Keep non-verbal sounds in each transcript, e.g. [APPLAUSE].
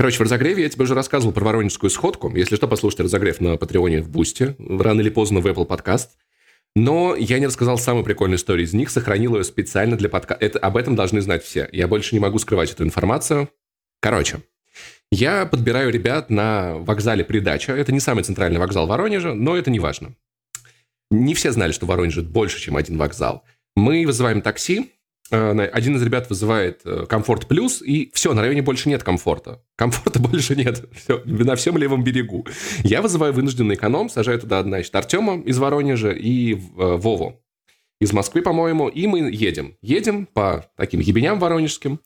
Короче, в разогреве я тебе уже рассказывал про воронежскую сходку. Если что, послушайте разогрев на Патреоне в Бусте. Рано или поздно в Apple Podcast. Но я не рассказал самую прикольную историю из них, сохранил ее специально для подкаста. Об этом должны знать все. Я больше не могу скрывать эту информацию. Короче, я подбираю ребят на вокзале Придача. Это не самый центральный вокзал Воронежа, но это не важно. Не все знали, что в Воронеже больше, чем один вокзал. Мы вызываем такси, один из ребят вызывает э, комфорт плюс, и все, на районе больше нет комфорта. Комфорта [LAUGHS] больше нет. Все, на всем левом берегу. Я вызываю вынужденный эконом, сажаю туда, значит, Артема из Воронежа и э, Вову из Москвы, по-моему, и мы едем. Едем по таким ебеням воронежским.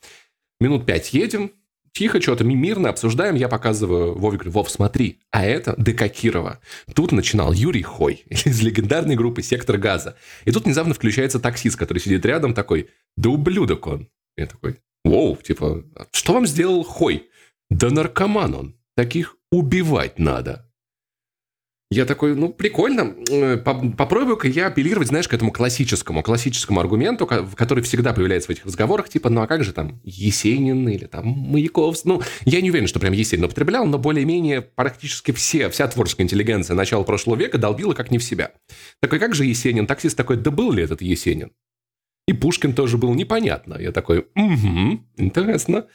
Минут пять едем, тихо, что-то мирно обсуждаем, я показываю Вове, говорю, Вов, смотри, а это ДК Кирова. Тут начинал Юрий Хой [LAUGHS] из легендарной группы «Сектор газа». И тут внезапно включается таксист, который сидит рядом, такой, да ублюдок он. Я такой, воу, типа, что вам сделал Хой? Да наркоман он, таких убивать надо. Я такой, ну, прикольно. Э, попробую-ка я апеллировать, знаешь, к этому классическому, классическому аргументу, который всегда появляется в этих разговорах, типа, ну, а как же там Есенин или там Маяковский? Ну, я не уверен, что прям Есенин употреблял, но более-менее практически все, вся творческая интеллигенция начала прошлого века долбила как не в себя. Такой, как же Есенин? Таксист такой, да был ли этот Есенин? И Пушкин тоже был непонятно. Я такой, угу, интересно.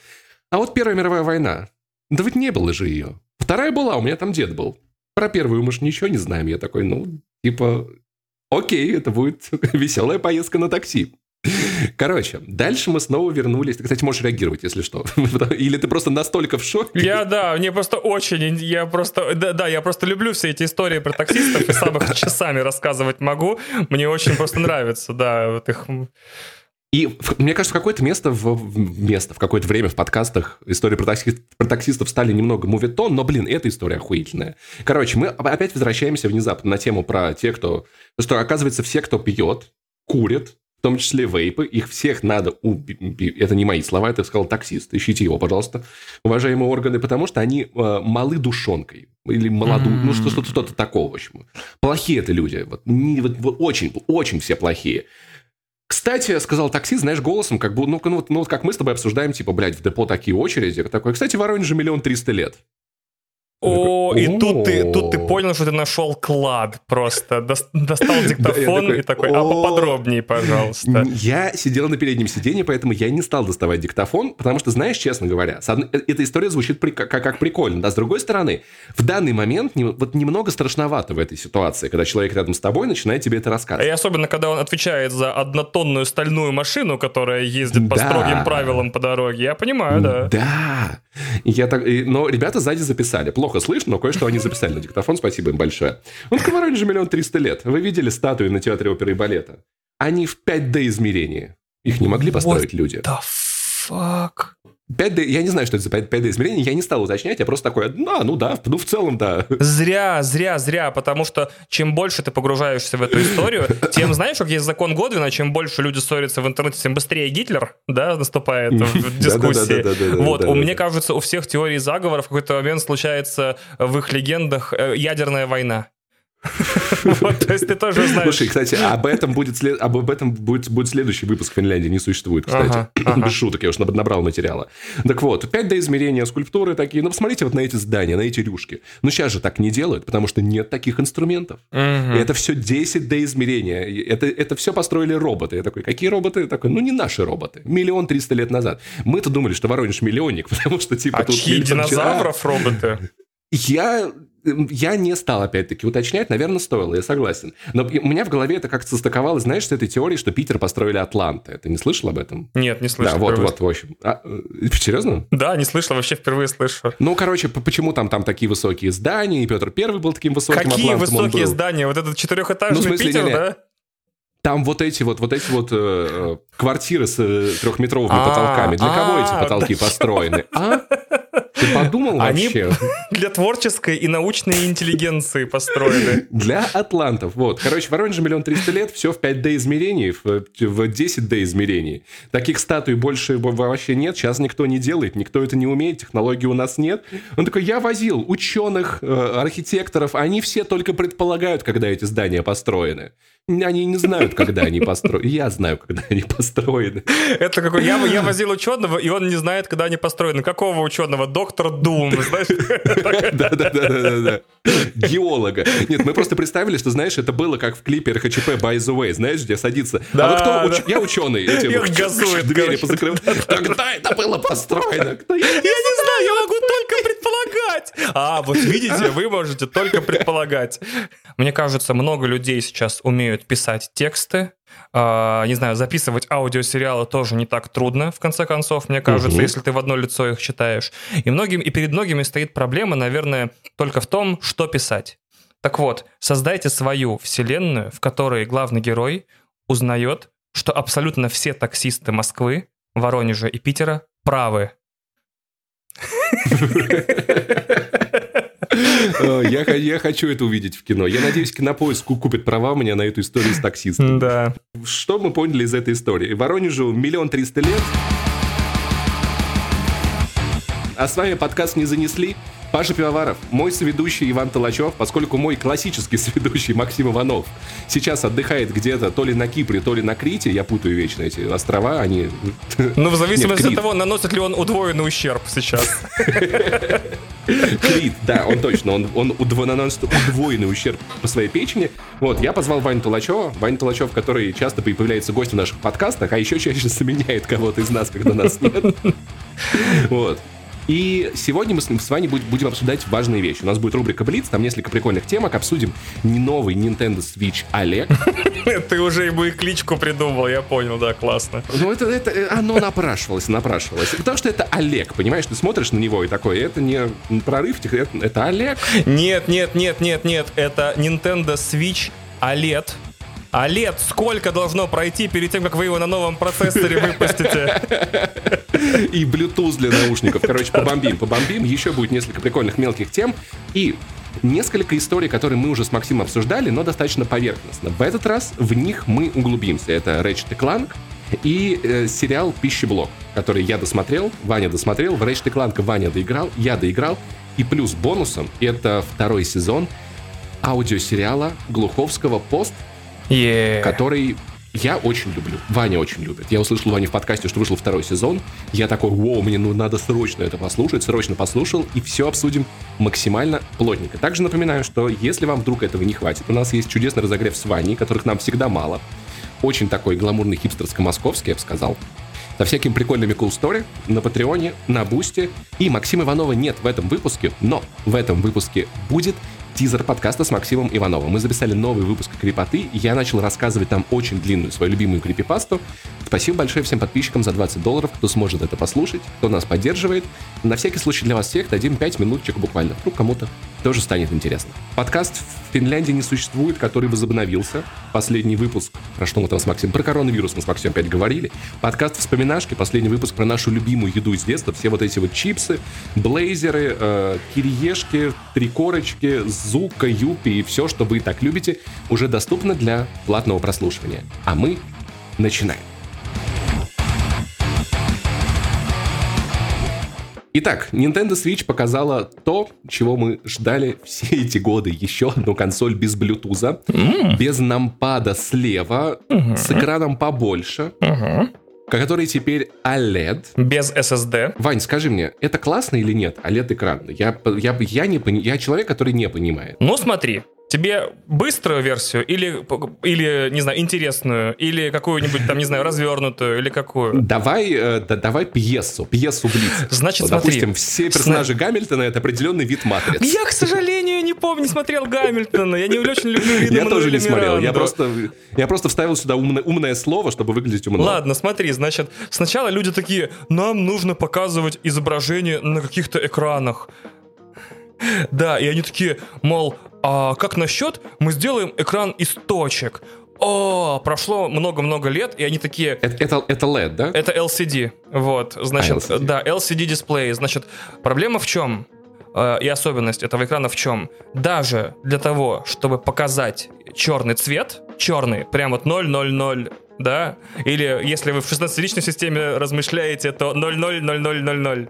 А вот Первая мировая война, да ведь не было же ее. Вторая была, у меня там дед был. Про первую мы же ничего не знаем. Я такой, ну, типа, окей, это будет [LAUGHS] веселая поездка на такси. Короче, дальше мы снова вернулись. Ты, кстати, можешь реагировать, если что. [LAUGHS] Или ты просто настолько в шоке. Я, да, мне просто очень, я просто, да, да, я просто люблю все эти истории про таксистов и сам их [LAUGHS] часами рассказывать могу. Мне очень просто нравится, да, вот их и мне кажется, в какое-то место, в, место, в какое-то время в подкастах истории про, такси, про таксистов стали немного мувитон, но, блин, эта история охуительная. Короче, мы опять возвращаемся внезапно на тему про те, кто... Что, оказывается, все, кто пьет, курит, в том числе вейпы, их всех надо убить. Это не мои слова, это сказал таксист. Ищите его, пожалуйста, уважаемые органы, потому что они э, малы душонкой. Или молоду, mm-hmm. ну что-то, что-то такого, в общем. Плохие это люди. Вот, не, вот, вот очень, очень все плохие. Кстати, сказал таксист, знаешь, голосом, как бы, ну, ну, ну, вот как мы с тобой обсуждаем, типа, блядь, в депо такие очереди. Такой, кстати, Воронеже миллион триста лет. О, и тут ты, тут ты понял, что ты нашел клад просто. Достал [LAUGHS] диктофон и такой, а поподробнее, пожалуйста. Я сидел на переднем сиденье, поэтому я не стал доставать диктофон, потому что, знаешь, честно говоря, э, эта история звучит как прикольно. Да, с другой стороны, в данный момент вот немного страшновато в этой ситуации, когда человек рядом с тобой начинает тебе это рассказывать. И особенно, когда он отвечает за однотонную стальную машину, которая ездит по строгим правилам по дороге. Я понимаю, да. Да. Я так... Но ребята сзади записали. Плохо плохо слышно, но кое-что они записали на диктофон, спасибо им большое. Он в Воронеже миллион триста лет. Вы видели статуи на театре оперы и балета? Они в 5D измерении. Их не могли построить What люди. The fuck? 5D, я не знаю, что это за 5D измерение, я не стал уточнять, я просто такой, ну, ну да, ну в целом да. Зря, зря, зря, потому что чем больше ты погружаешься в эту историю, тем, знаешь, как есть закон Годвина, чем больше люди ссорятся в интернете, тем быстрее Гитлер, да, наступает в [LAUGHS] дискуссии. Вот, у меня [LAUGHS] кажется, у всех теорий заговора в какой-то момент случается в их легендах э, ядерная война. [LAUGHS] Вот, то есть ты тоже знаешь. Слушай, кстати, об этом будет, след... об этом будет, будет следующий выпуск в Финляндии, не существует, кстати. Ага, [LAUGHS] ага. Без шуток, я уж набрал материала. Так вот, 5D измерения, скульптуры такие. Ну, посмотрите вот на эти здания, на эти рюшки. Ну, сейчас же так не делают, потому что нет таких инструментов. Угу. это все 10D измерения. Это, это все построили роботы. Я такой, какие роботы? Я такой, ну, не наши роботы. Миллион триста лет назад. Мы-то думали, что Воронеж миллионник, [LAUGHS] потому что, типа, а тут... чьи динозавров роботы? Я я не стал, опять-таки, уточнять, наверное, стоило, я согласен. Но у меня в голове это как-то состыковалось, знаешь, с этой теорией, что Питер построили Атланты. Ты не слышал об этом? Нет, не слышал. Да, вот, вот, в общем. А, э, серьезно? Да, не слышал, вообще впервые слышу. Ну, короче, почему там, там такие высокие здания, и Петр Первый был таким высоким Какие Атлантом высокие здания? Вот этот четырехэтажный ну, смысле, Питер, не, не. да? Там вот эти вот, вот эти вот э, э квартиры с э, трехметровыми а, потолками. Для кого эти а, потолки построены? А? Ты подумал вообще? Они [LAUGHS] для творческой и научной интеллигенции построены. Для атлантов. Вот. Короче, в Воронеже миллион триста лет, все в 5D измерении, в, в 10D измерении. Таких статуй больше вообще нет, сейчас никто не делает, никто это не умеет, технологий у нас нет. Он такой, я возил ученых, э, архитекторов, они все только предполагают, когда эти здания построены. Они не знают, когда они построены. [LAUGHS] Я знаю, когда они построены. Это какой... Я, я возил ученого, и он не знает, когда они построены. Какого ученого? Доктор Дум, знаешь? [LAUGHS] Да-да-да. Геолога. Нет, мы просто представили, что, знаешь, это было как в клипе РХЧП By the Way, знаешь, где садится. А вот кто? Я ученый. Их газует. Двери позакрывают. [LAUGHS] Когда это было построено? Я не знаю, я могу только предполагать. А, вот видите, вы можете только предполагать. Мне кажется, много людей сейчас умеют писать тексты, Uh, не знаю, записывать аудиосериалы тоже не так трудно, в конце концов, мне кажется, угу. если ты в одно лицо их читаешь. И, многим, и перед многими стоит проблема, наверное, только в том, что писать. Так вот, создайте свою вселенную, в которой главный герой узнает, что абсолютно все таксисты Москвы, Воронежа и Питера правы. Я, я хочу это увидеть в кино. Я надеюсь, кинопоиск купит права мне на эту историю с таксистом. Да. Что мы поняли из этой истории? Воронежу миллион триста лет. А с вами подкаст «Не занесли». Паша Пивоваров, мой соведущий Иван Толачев, поскольку мой классический [LAUGHS] соведущий Максим Иванов сейчас отдыхает где-то то ли на Кипре, то ли на Крите, я путаю вечно эти острова, они... Ну, в [LAUGHS] зависимости Нет, от того, наносит ли он удвоенный ущерб сейчас. Крит, да, он точно, он, он удво, наносит удвоенный ущерб по своей печени. Вот, я позвал Ваню Толачева, Ваня Толачев, который часто появляется гостем в наших подкастах, а еще чаще заменяет кого-то из нас, когда нас нет. [LAUGHS] Вот. И сегодня мы с вами будем обсуждать важные вещи. У нас будет рубрика Блиц, там несколько прикольных темок. Обсудим не новый Nintendo Switch Олег. [LAUGHS] Ты уже ему и кличку придумал, я понял, да, классно. Ну, это, это э, оно напрашивалось, напрашивалось. Потому что это Олег, понимаешь? Ты смотришь на него и такой, это не прорыв, это, это Олег. Нет, нет, нет, нет, нет, это Nintendo Switch OLED а лет сколько должно пройти перед тем, как вы его на новом процессоре выпустите? И Bluetooth для наушников. Короче, побомбим, побомбим. Еще будет несколько прикольных мелких тем. И несколько историй, которые мы уже с Максимом обсуждали, но достаточно поверхностно. В этот раз в них мы углубимся. Это Ratchet Clank и э, сериал «Пищеблок», который я досмотрел, Ваня досмотрел, в Ratchet Clank Ваня доиграл, я доиграл. И плюс бонусом это второй сезон аудиосериала Глуховского «Пост», yeah. который я очень люблю. Ваня очень любит. Я услышал Ваня в подкасте, что вышел второй сезон. Я такой, вау, мне ну, надо срочно это послушать. Срочно послушал, и все обсудим максимально плотненько. Также напоминаю, что если вам вдруг этого не хватит, у нас есть чудесный разогрев с Ваней, которых нам всегда мало. Очень такой гламурный хипстерско-московский, я бы сказал. Со всякими прикольными cool story на Патреоне, на Бусте. И Максима Иванова нет в этом выпуске, но в этом выпуске будет тизер подкаста с Максимом Ивановым. Мы записали новый выпуск крипоты, и я начал рассказывать там очень длинную свою любимую крипипасту. Спасибо большое всем подписчикам за 20 долларов, кто сможет это послушать, кто нас поддерживает. На всякий случай для вас всех дадим 5 минуточек буквально. Вдруг кому-то тоже станет интересно. Подкаст в Финляндии не существует, который возобновился. Последний выпуск, про что мы там с Максимом, про коронавирус мы с Максимом опять говорили. Подкаст «Вспоминашки», последний выпуск про нашу любимую еду из детства. Все вот эти вот чипсы, блейзеры, э, кириешки, три корочки, Зука, Юпи и все, что вы так любите, уже доступно для платного прослушивания. А мы начинаем. Итак, Nintendo Switch показала то, чего мы ждали все эти годы. Еще одну консоль без Bluetooth, mm. без нампада слева, mm-hmm. с экраном побольше. Mm-hmm который теперь OLED. Без SSD. Вань, скажи мне, это классно или нет, OLED-экран? Я, я, я, не, я человек, который не понимает. Ну, смотри, Тебе быструю версию или, или, не знаю, интересную, или какую-нибудь там, не знаю, развернутую, или какую? Давай, э, да, давай пьесу, пьесу Блиц. Значит, вот, смотри. Допустим, все персонажи Сна... Гамильтона — это определенный вид матриц. Я, к сожалению, не помню, не смотрел Гамильтона. Я не очень люблю виды Я тоже не смотрел. Я просто, я просто вставил сюда умное, умное слово, чтобы выглядеть умно. Ладно, смотри, значит, сначала люди такие, нам нужно показывать изображение на каких-то экранах. Да, и они такие, мол, а как насчет мы сделаем экран из точек? О, прошло много-много лет, и они такие... Это, это, это LED, да? Это LCD, вот, значит, а, LCD. да, LCD дисплей. Значит, проблема в чем? Э, и особенность этого экрана в чем? Даже для того, чтобы показать черный цвет, черный, прям вот 000, да? Или если вы в 16-личной системе размышляете, то 000000.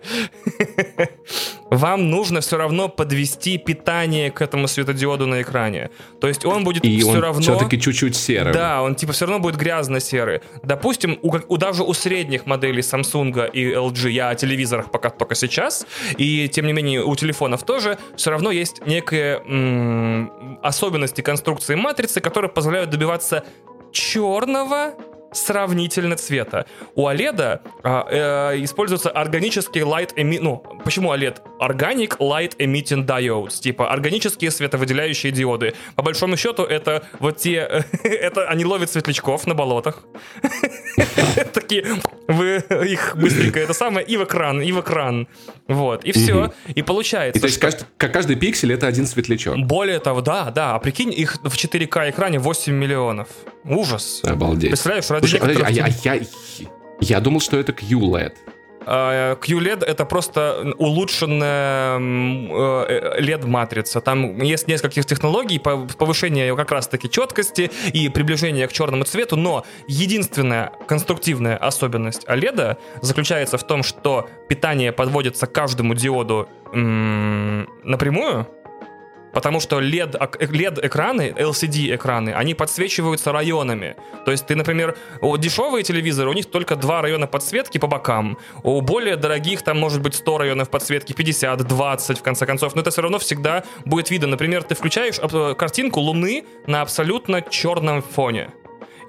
[LAUGHS] вам нужно все равно подвести питание к этому светодиоду на экране. То есть он будет и все он равно... все-таки чуть-чуть серый. Да, он типа все равно будет грязно-серый. Допустим, у, у, даже у средних моделей Samsung и LG, я о телевизорах пока только сейчас, и тем не менее у телефонов тоже, все равно есть некие м- особенности конструкции матрицы, которые позволяют добиваться черного сравнительно цвета. У OLED а, э, используется органический light emitting... Ну, почему OLED? Organic Light Emitting Diodes. Типа органические световыделяющие диоды. По большому счету, это вот те... [LAUGHS] это они ловят светлячков на болотах. [LAUGHS] Такие, вы их быстренько, это самое, и в экран, и в экран. Вот, и все. И получается... И то есть каждый, каждый пиксель это один светлячок. Более того, да, да. А прикинь, их в 4К экране 8 миллионов. Ужас. Обалдеть. Представляешь, Слушай, некоторых... а я, я, я думал, что это QLED. QLED это просто улучшенная LED-матрица. Там есть несколько технологий повышения как раз-таки четкости и приближения к черному цвету, но единственная конструктивная особенность OLED заключается в том, что питание подводится к каждому диоду напрямую, Потому что LED, LED-экраны, LCD-экраны, они подсвечиваются районами. То есть ты, например, у дешевые телевизоры, у них только два района подсветки по бокам. У более дорогих там может быть 100 районов подсветки, 50, 20 в конце концов. Но это все равно всегда будет видно. Например, ты включаешь э, картинку Луны на абсолютно черном фоне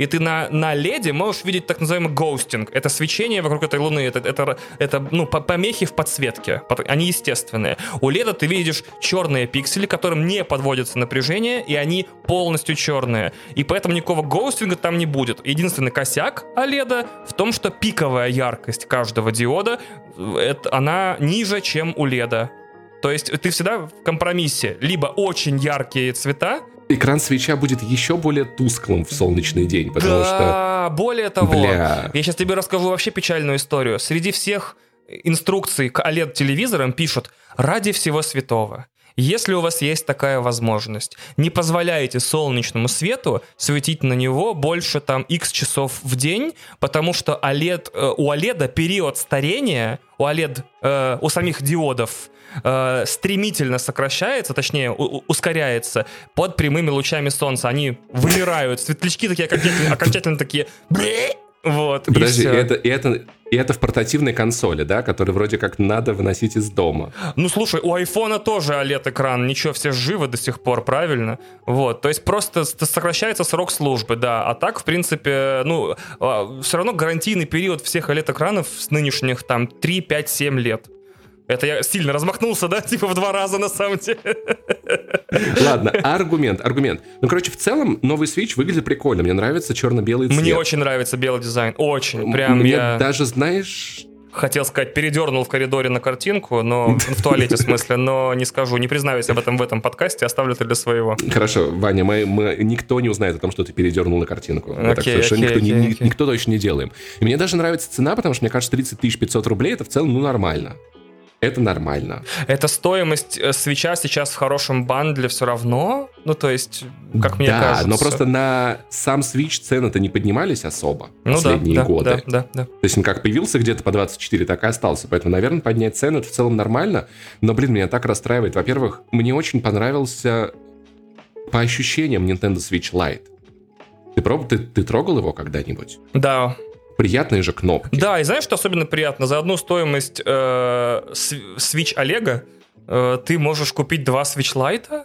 и ты на, на леде можешь видеть так называемый гоустинг. Это свечение вокруг этой луны, это, это, это ну, помехи в подсветке, они естественные. У леда ты видишь черные пиксели, которым не подводится напряжение, и они полностью черные. И поэтому никакого гоустинга там не будет. Единственный косяк OLED в том, что пиковая яркость каждого диода, это, она ниже, чем у леда. То есть ты всегда в компромиссе. Либо очень яркие цвета, экран свеча будет еще более тусклым в солнечный день, потому да, что... более того, Бля. я сейчас тебе расскажу вообще печальную историю. Среди всех инструкций к OLED-телевизорам пишут «Ради всего святого». Если у вас есть такая возможность, не позволяйте солнечному свету светить на него больше там X часов в день, потому что OLED, э, у OLED период старения, у OLED, э, у самих диодов э, стремительно сокращается, точнее, у- ускоряется под прямыми лучами солнца. Они вымирают, светлячки такие окончательно, окончательно такие... Вот, Подожди, и это, и, это, и это в портативной консоли, да, который вроде как надо выносить из дома. Ну, слушай, у айфона тоже OLED-экран, ничего, все живы до сих пор, правильно? Вот, то есть просто сокращается срок службы, да, а так, в принципе, ну, а, все равно гарантийный период всех OLED-экранов с нынешних там 3, 5, 7 лет. Это я сильно размахнулся, да? [LAUGHS] Типа в два раза на самом деле. Ладно, аргумент, аргумент. Ну, короче, в целом новый Switch выглядит прикольно. Мне нравится черно-белый цвет. Мне очень нравится белый дизайн. Очень. Прям Мне я... даже, знаешь, хотел сказать, передернул в коридоре на картинку, но в туалете в смысле, но не скажу, не признаюсь об этом в этом подкасте, оставлю это для своего. Хорошо, Ваня, мы, мы никто не узнает о том, что ты передернул на картинку. Okay, так совершенно okay, никто, okay, не, okay. никто точно не делаем. И мне даже нравится цена, потому что мне кажется, 30 500 рублей это в целом ну нормально это нормально. Это стоимость э, свеча сейчас в хорошем бандле все равно? Ну, то есть, как мне да, кажется. но просто на сам Switch цены-то не поднимались особо ну, последние да, годы. Да, да, да. То есть он как появился где-то по 24, так и остался. Поэтому, наверное, поднять цены это в целом нормально. Но, блин, меня так расстраивает. Во-первых, мне очень понравился по ощущениям Nintendo Switch Lite. Ты, проб... ты, ты трогал его когда-нибудь? Да, приятные же кнопки. Да, и знаешь, что особенно приятно? За одну стоимость э, Switch Олега э, ты можешь купить два Switch Lite,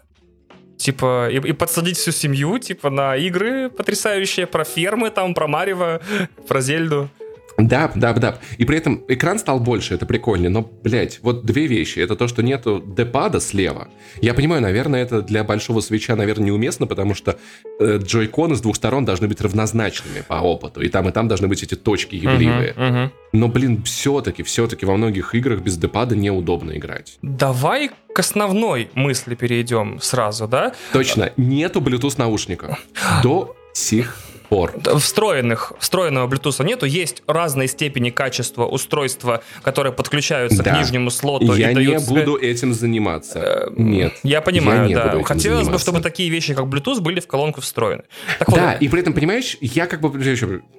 типа, и, и подсадить всю семью, типа, на игры потрясающие про фермы, там, про Марева, [LAUGHS] про Зельду. Да, да, да. И при этом экран стал больше, это прикольно. Но, блядь, вот две вещи. Это то, что нету депада слева. Я понимаю, наверное, это для большого свеча, наверное, неуместно, потому что э, джойконы с двух сторон должны быть равнозначными по опыту. И там, и там должны быть эти точки явливые. Uh-huh, uh-huh. Но, блин, все-таки, все-таки во многих играх без депада неудобно играть. Давай к основной мысли перейдем сразу, да? Точно. Нету Bluetooth наушников. До сих порт. Встроенных, встроенного Bluetooth нету. Есть разные степени качества устройства, которые подключаются да. к нижнему слоту. Я и не буду этим заниматься. Э, Нет. Я понимаю, я да. Хотелось заниматься. бы, чтобы такие вещи, как Bluetooth, были в колонку встроены. Так да, вот, и при этом, понимаешь, я как бы...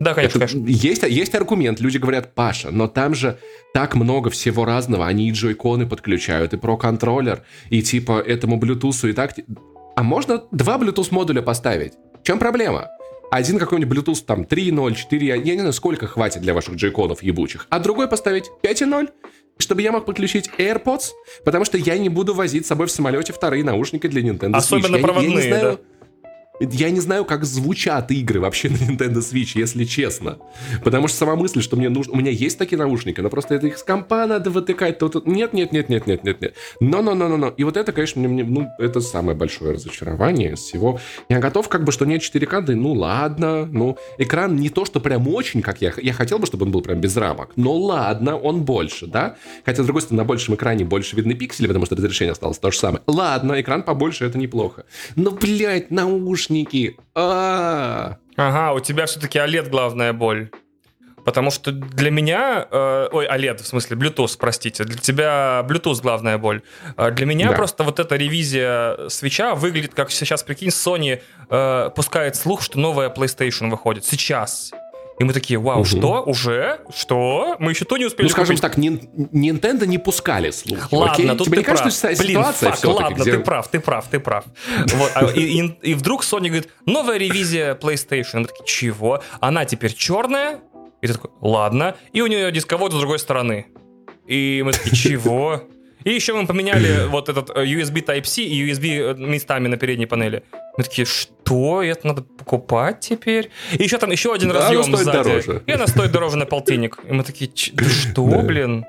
Да, конечно, это, конечно. Есть, есть аргумент, люди говорят, Паша, но там же так много всего разного. Они и джойконы подключают, и про-контроллер, и типа этому Bluetooth и так... А можно два Bluetooth модуля поставить? В чем проблема? Один какой-нибудь Bluetooth там 3.0, 4, я не знаю, сколько хватит для ваших джейконов ебучих. А другой поставить 5.0, чтобы я мог подключить AirPods, потому что я не буду возить с собой в самолете вторые наушники для Nintendo Switch. Особенно я, проводные, я не знаю, да? Я не знаю, как звучат игры вообще на Nintendo Switch, если честно. Потому что сама мысль, что мне нужно... У меня есть такие наушники, но просто это их с компа надо вытыкать. То, то... Нет, нет, нет, нет, нет, нет, нет. Но, но, но, но, но. И вот это, конечно, мне, мне, ну, это самое большое разочарование из всего. Я готов как бы, что нет 4К, да ну ладно. Ну, экран не то, что прям очень, как я... Я хотел бы, чтобы он был прям без рамок. Но ладно, он больше, да? Хотя, с другой стороны, на большем экране больше видны пиксели, потому что разрешение осталось то же самое. Ладно, экран побольше, это неплохо. Но, блядь, наушники наушники. А, Ага, у тебя все-таки OLED главная боль. Потому что для меня... Э, ой, OLED, в смысле, Bluetooth, простите. Для тебя Bluetooth главная боль. А для меня да. просто вот эта ревизия свеча выглядит как сейчас, прикинь, Sony э, пускает слух, что новая PlayStation выходит. Сейчас. И мы такие, вау, угу. что? Уже? Что? Мы еще то не успели Ну, скажем купить. так, Nintendo не пускали слух. Ладно, окей? тут Тебе ты не кажется, прав. что Блин, ситуация фак, ладно, где... ты прав, ты прав, ты прав. Вот, а, и, и, и вдруг Sony говорит, новая ревизия PlayStation. Мы такие, чего? Она теперь черная? И ты такой, ладно. И у нее дисковод с другой стороны. И мы такие, чего? И еще мы поменяли вот этот э, USB Type-C и USB э, местами на передней панели. Мы такие, что? Это надо покупать теперь? И еще там еще один да, разъем стоит сзади. дороже. И она стоит дороже на полтинник. И мы такие, [LAUGHS] что, блин?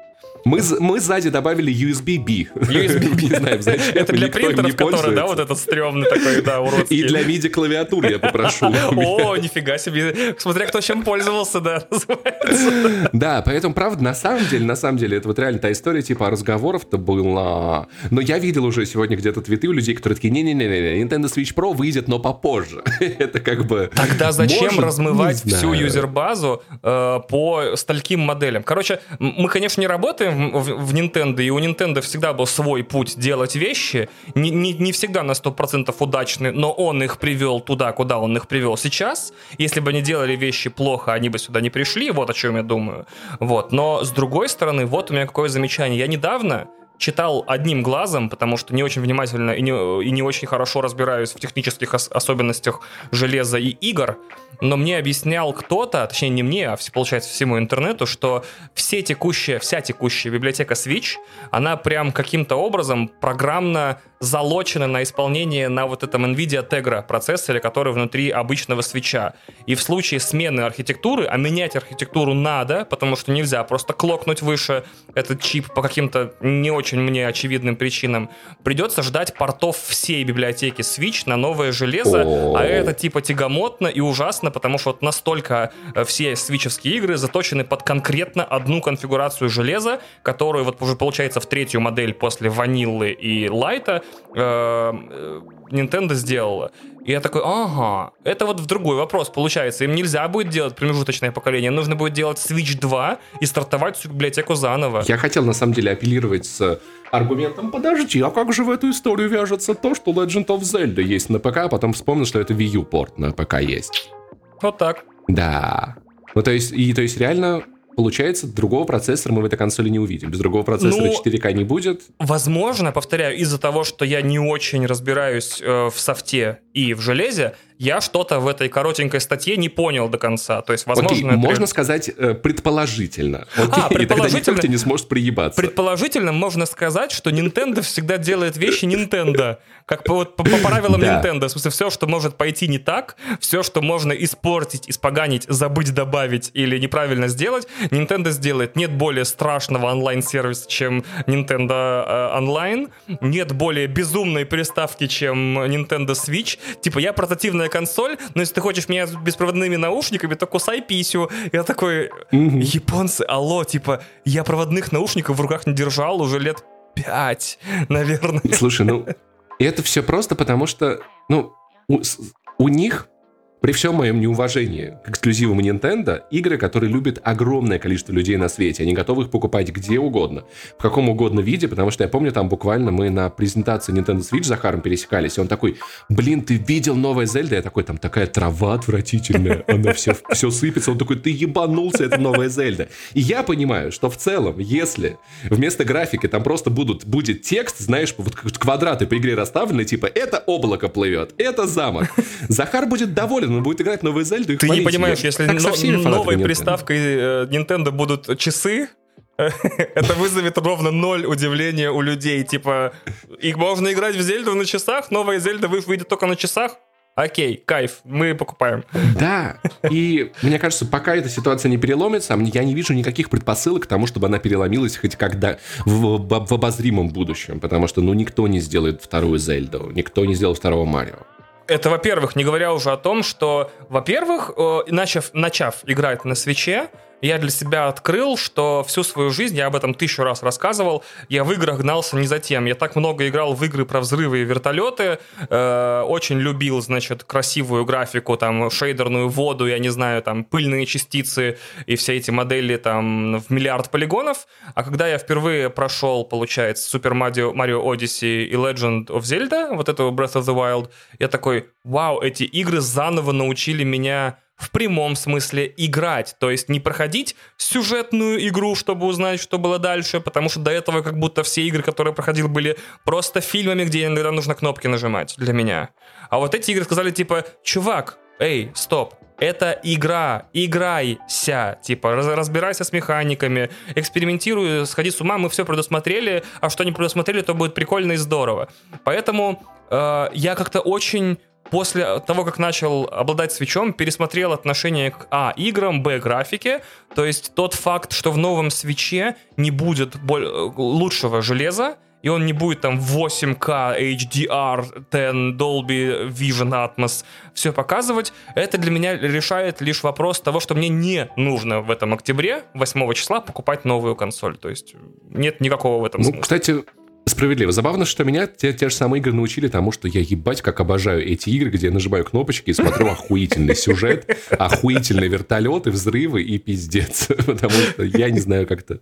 Мы, мы сзади добавили USB-B. USB-B. [LAUGHS] Не знаю, зачем. Это для принтеров, которые, да, вот этот стрёмный такой, да, уродский. И для MIDI-клавиатур я попрошу. [LAUGHS] О, нифига себе. Смотря кто чем пользовался, да, [LAUGHS] называется. Да, поэтому, правда, на самом деле, на самом деле, это вот реально та история, типа, разговоров-то было... Но я видел уже сегодня где-то твиты у людей, которые такие, не-не-не, Nintendo Switch Pro выйдет, но попозже. это как бы... Тогда зачем размывать всю юзер-базу э, по стольким моделям? Короче, мы, конечно, не работаем в, Nintendo, и у Nintendo всегда был свой путь делать вещи, не, не, не всегда на 100% удачный, но он их привел туда, куда он их привел сейчас. Если бы они делали вещи плохо, они бы сюда не пришли, вот о чем я думаю. Вот. Но с другой стороны, вот у меня какое замечание. Я недавно читал одним глазом, потому что не очень внимательно и не, и не очень хорошо разбираюсь в технических ос- особенностях железа и игр, но мне объяснял кто-то, точнее не мне, а получается всему интернету, что все текущая, вся текущая библиотека Switch, она прям каким-то образом программно залочена на исполнение на вот этом NVIDIA Tegra процессоре, который внутри обычного свеча. И в случае смены архитектуры, а менять архитектуру надо, потому что нельзя просто клокнуть выше этот чип по каким-то не очень мне очевидным причинам, придется ждать портов всей библиотеки Switch на новое железо, а это типа тягомотно и ужасно, потому что вот настолько э, все свичевские игры заточены под конкретно одну конфигурацию железа, которую вот уже получается в третью модель после ваниллы и лайта Э, Nintendo сделала. И я такой, ага, это вот в другой вопрос получается. Им нельзя будет делать промежуточное поколение, нужно будет делать Switch 2 и стартовать всю библиотеку заново. Я хотел на самом деле апеллировать с аргументом, подожди, а как же в эту историю вяжется то, что Legend of Zelda есть на ПК, а потом вспомнил, что это Wii U порт на ПК есть. Вот так. Да. Ну, то есть, и то есть реально Получается, другого процессора мы в этой консоли не увидим. Без другого процессора ну, 4К не будет. Возможно, повторяю, из-за того, что я не очень разбираюсь э, в софте и в железе, я что-то в этой коротенькой статье не понял до конца. То есть, возможно, Окей, это... можно сказать э, предположительно. Окей, а, предположительно. [LAUGHS] И тогда никто не сможет приебаться. Предположительно можно сказать, что Nintendo всегда делает вещи Nintendo. Как по, вот, по, по правилам да. Nintendo. В смысле, все, что может пойти не так, все, что можно испортить, испоганить, забыть добавить или неправильно сделать, Nintendo сделает. Нет более страшного онлайн-сервиса, чем Nintendo э, Online. Нет более безумной приставки, чем Nintendo Switch. Типа, я портативная беспроводная консоль, но если ты хочешь меня с беспроводными наушниками, то кусай писю. Я такой, японцы, алло, типа, я проводных наушников в руках не держал уже лет пять, наверное. Слушай, ну, [LAUGHS] это все просто потому, что, ну, у, у них при всем моем неуважении к эксклюзивам Nintendo, игры, которые любят огромное количество людей на свете, они готовы их покупать где угодно, в каком угодно виде, потому что я помню, там буквально мы на презентации Nintendo Switch с Захаром пересекались, и он такой, блин, ты видел новое Зельда? Я такой, там такая трава отвратительная, она все, все сыпется. Он такой, ты ебанулся, это новая Зельда. И я понимаю, что в целом, если вместо графики там просто будут, будет текст, знаешь, вот квадраты по игре расставлены, типа, это облако плывет, это замок. Захар будет доволен доволен, он будет играть новую Зельду и Ты не понимаешь, если но, новой приставкой э, Nintendo будут часы, [LAUGHS] это вызовет ровно ноль удивления у людей. Типа, их можно играть в Зельду на часах, новая Зельда выйдет только на часах. Окей, кайф, мы покупаем. Да, и мне кажется, пока эта ситуация не переломится, я не вижу никаких предпосылок к тому, чтобы она переломилась хоть когда в, в, в обозримом будущем, потому что, ну, никто не сделает вторую Зельду, никто не сделал второго Марио. Это, во-первых, не говоря уже о том, что, во-первых, э, начав, начав играть на свече, я для себя открыл, что всю свою жизнь, я об этом тысячу раз рассказывал, я в играх гнался не за тем. Я так много играл в игры про взрывы и вертолеты, э, очень любил, значит, красивую графику, там, шейдерную воду, я не знаю, там, пыльные частицы и все эти модели там в миллиард полигонов. А когда я впервые прошел, получается, Super Mario, Mario Odyssey и Legend of Zelda, вот эту Breath of the Wild, я такой, вау, эти игры заново научили меня в прямом смысле играть, то есть не проходить сюжетную игру, чтобы узнать, что было дальше, потому что до этого как будто все игры, которые проходил, были просто фильмами, где иногда нужно кнопки нажимать для меня. А вот эти игры сказали типа, чувак, эй, стоп, это игра, играйся, типа, разбирайся с механиками, экспериментируй, сходи с ума, мы все предусмотрели, а что не предусмотрели, то будет прикольно и здорово. Поэтому э, я как-то очень после того, как начал обладать свечом, пересмотрел отношение к А играм, Б графике. То есть тот факт, что в новом свече не будет лучшего железа, и он не будет там 8К, HDR, 10, Dolby Vision Atmos все показывать, это для меня решает лишь вопрос того, что мне не нужно в этом октябре, 8 числа, покупать новую консоль. То есть нет никакого в этом ну, смысла. Кстати, Справедливо. Забавно, что меня те, те же самые игры научили тому, что я ебать как обожаю эти игры, где я нажимаю кнопочки и смотрю охуительный сюжет, охуительные вертолеты, взрывы и пиздец. [LAUGHS] Потому что я не знаю как-то...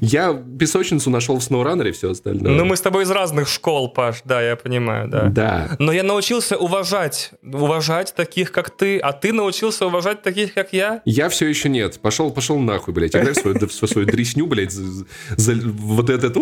Я песочницу нашел в SnowRunner и все остальное. Ну, мы с тобой из разных школ, Паш, да, я понимаю, да. Да. Но я научился уважать, уважать таких, как ты, а ты научился уважать таких, как я? Я все еще нет. Пошел, пошел нахуй, блядь. Играй свою, свою дресню, блядь, за, за, вот этот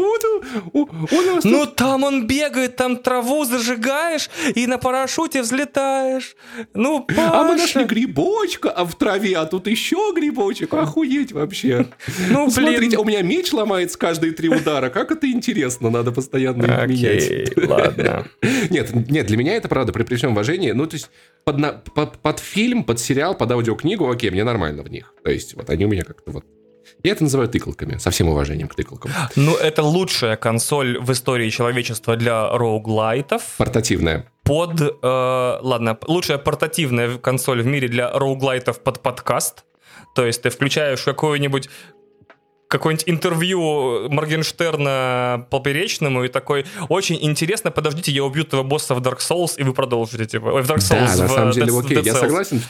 нас ну там он бегает, там траву зажигаешь и на парашюте взлетаешь. Ну, Паша. А мы нашли грибочка, а в траве, а тут еще грибочек. Охуеть вообще. Ну, [LAUGHS] Смотрите, у меня меч ломается каждые три удара. Как это интересно, надо постоянно их менять. ладно. [LAUGHS] Нет, нет, для меня это правда, при, всем уважении. Ну, то есть, под, под, под фильм, под сериал, под аудиокнигу, окей, мне нормально в них. То есть, вот они у меня как-то вот я это называю тыкалками, со всем уважением к тыкалкам. Ну, это лучшая консоль в истории человечества для роуглайтов. Портативная. Под, э, ладно, лучшая портативная консоль в мире для роуглайтов под подкаст. То есть ты включаешь какую-нибудь какое-нибудь интервью Моргенштерна поперечному и такой, очень интересно, подождите, я убью этого босса в Dark Souls, и вы продолжите, типа, в Dark Souls. Да, на самом деле, Dead, окей, Dead я согласен,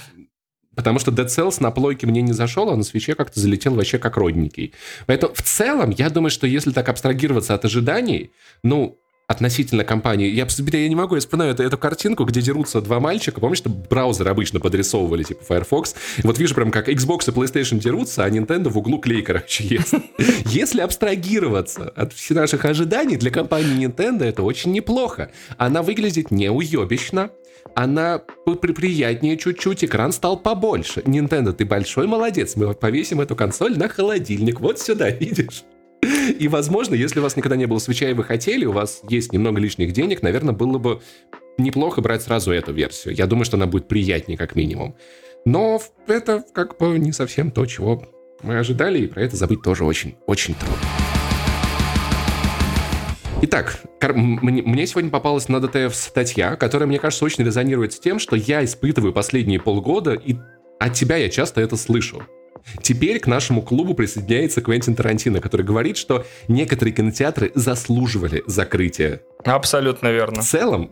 Потому что Dead Cells на плойке мне не зашел, а на свече как-то залетел вообще как родненький. Поэтому в целом, я думаю, что если так абстрагироваться от ожиданий, ну, относительно компании. Я, я не могу, я вспоминаю эту, эту картинку, где дерутся два мальчика. Помнишь, что браузер обычно подрисовывали, типа Firefox? Вот вижу прям, как Xbox и PlayStation дерутся, а Nintendo в углу клей, короче, есть. [LAUGHS] Если абстрагироваться от всех наших ожиданий, для компании Nintendo это очень неплохо. Она выглядит неуебищно, она приятнее чуть-чуть, экран стал побольше. Nintendo, ты большой молодец, мы повесим эту консоль на холодильник, вот сюда, [LAUGHS] видишь? И, возможно, если у вас никогда не было свеча и вы хотели, у вас есть немного лишних денег, наверное, было бы неплохо брать сразу эту версию. Я думаю, что она будет приятнее, как минимум. Но это как бы не совсем то, чего мы ожидали, и про это забыть тоже очень-очень трудно. Итак, мне сегодня попалась на ДТФ статья, которая, мне кажется, очень резонирует с тем, что я испытываю последние полгода, и от тебя я часто это слышу. Теперь к нашему клубу присоединяется Квентин Тарантино, который говорит, что некоторые кинотеатры заслуживали закрытия. Абсолютно верно. В целом,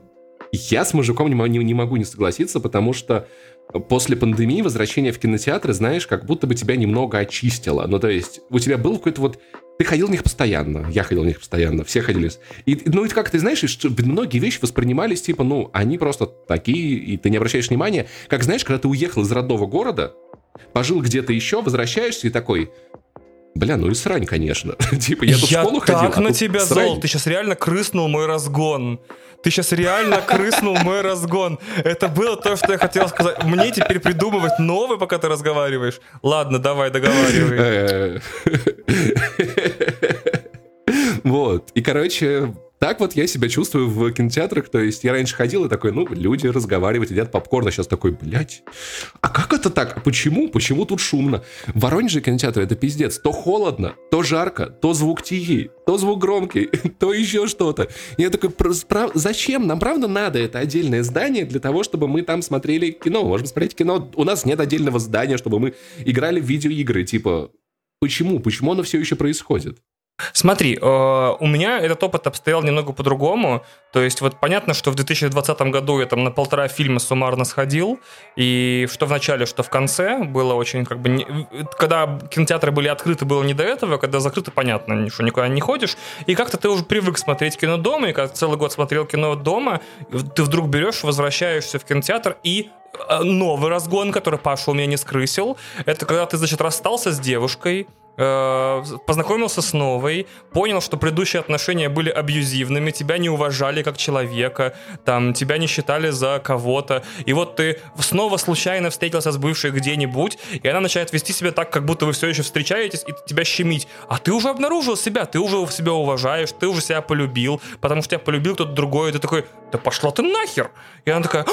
я с мужиком не, могу не согласиться, потому что после пандемии возвращение в кинотеатры, знаешь, как будто бы тебя немного очистило. Ну, то есть у тебя был какой-то вот... Ты ходил в них постоянно, я ходил в них постоянно, все ходили. И, ну, и как ты знаешь, что многие вещи воспринимались, типа, ну, они просто такие, и ты не обращаешь внимания. Как знаешь, когда ты уехал из родного города, пожил где-то еще, возвращаешься и такой, Бля, ну и срань, конечно. [LAUGHS] типа, я тут я в школу ходил, так а на тебя срань. зол, ты сейчас реально крыснул мой разгон. Ты сейчас реально крыснул мой разгон. Это было то, что я хотел сказать. Мне теперь придумывать новый, пока ты разговариваешь. Ладно, давай, договаривай. [LAUGHS] Вот. И, короче, так вот я себя чувствую в кинотеатрах. То есть я раньше ходил и такой, ну, люди разговаривают, едят попкорн, а сейчас такой, блядь, а как это так? Почему? Почему тут шумно? В Воронеже кинотеатр это пиздец. То холодно, то жарко, то звук тихий, то звук громкий, [LAUGHS] то еще что-то. Я такой, зачем? Нам правда надо это отдельное здание для того, чтобы мы там смотрели кино. Можем смотреть кино. У нас нет отдельного здания, чтобы мы играли в видеоигры. Типа, почему? Почему оно все еще происходит? Смотри, э, у меня этот опыт обстоял немного по-другому. То есть вот понятно, что в 2020 году я там на полтора фильма суммарно сходил, и что в начале, что в конце было очень как бы... Не... Когда кинотеатры были открыты, было не до этого, когда закрыты, понятно, что никуда не ходишь, и как-то ты уже привык смотреть кино дома, и когда целый год смотрел кино дома, ты вдруг берешь, возвращаешься в кинотеатр и э, новый разгон, который Паша у меня не скрысил, это когда ты, значит, расстался с девушкой, Э, познакомился с новой, понял, что предыдущие отношения были абьюзивными, тебя не уважали как человека, там, тебя не считали за кого-то, и вот ты снова случайно встретился с бывшей где-нибудь, и она начинает вести себя так, как будто вы все еще встречаетесь, и тебя щемить. А ты уже обнаружил себя, ты уже себя уважаешь, ты уже себя полюбил, потому что тебя полюбил кто-то другой, и ты такой, да пошла ты нахер! И она такая,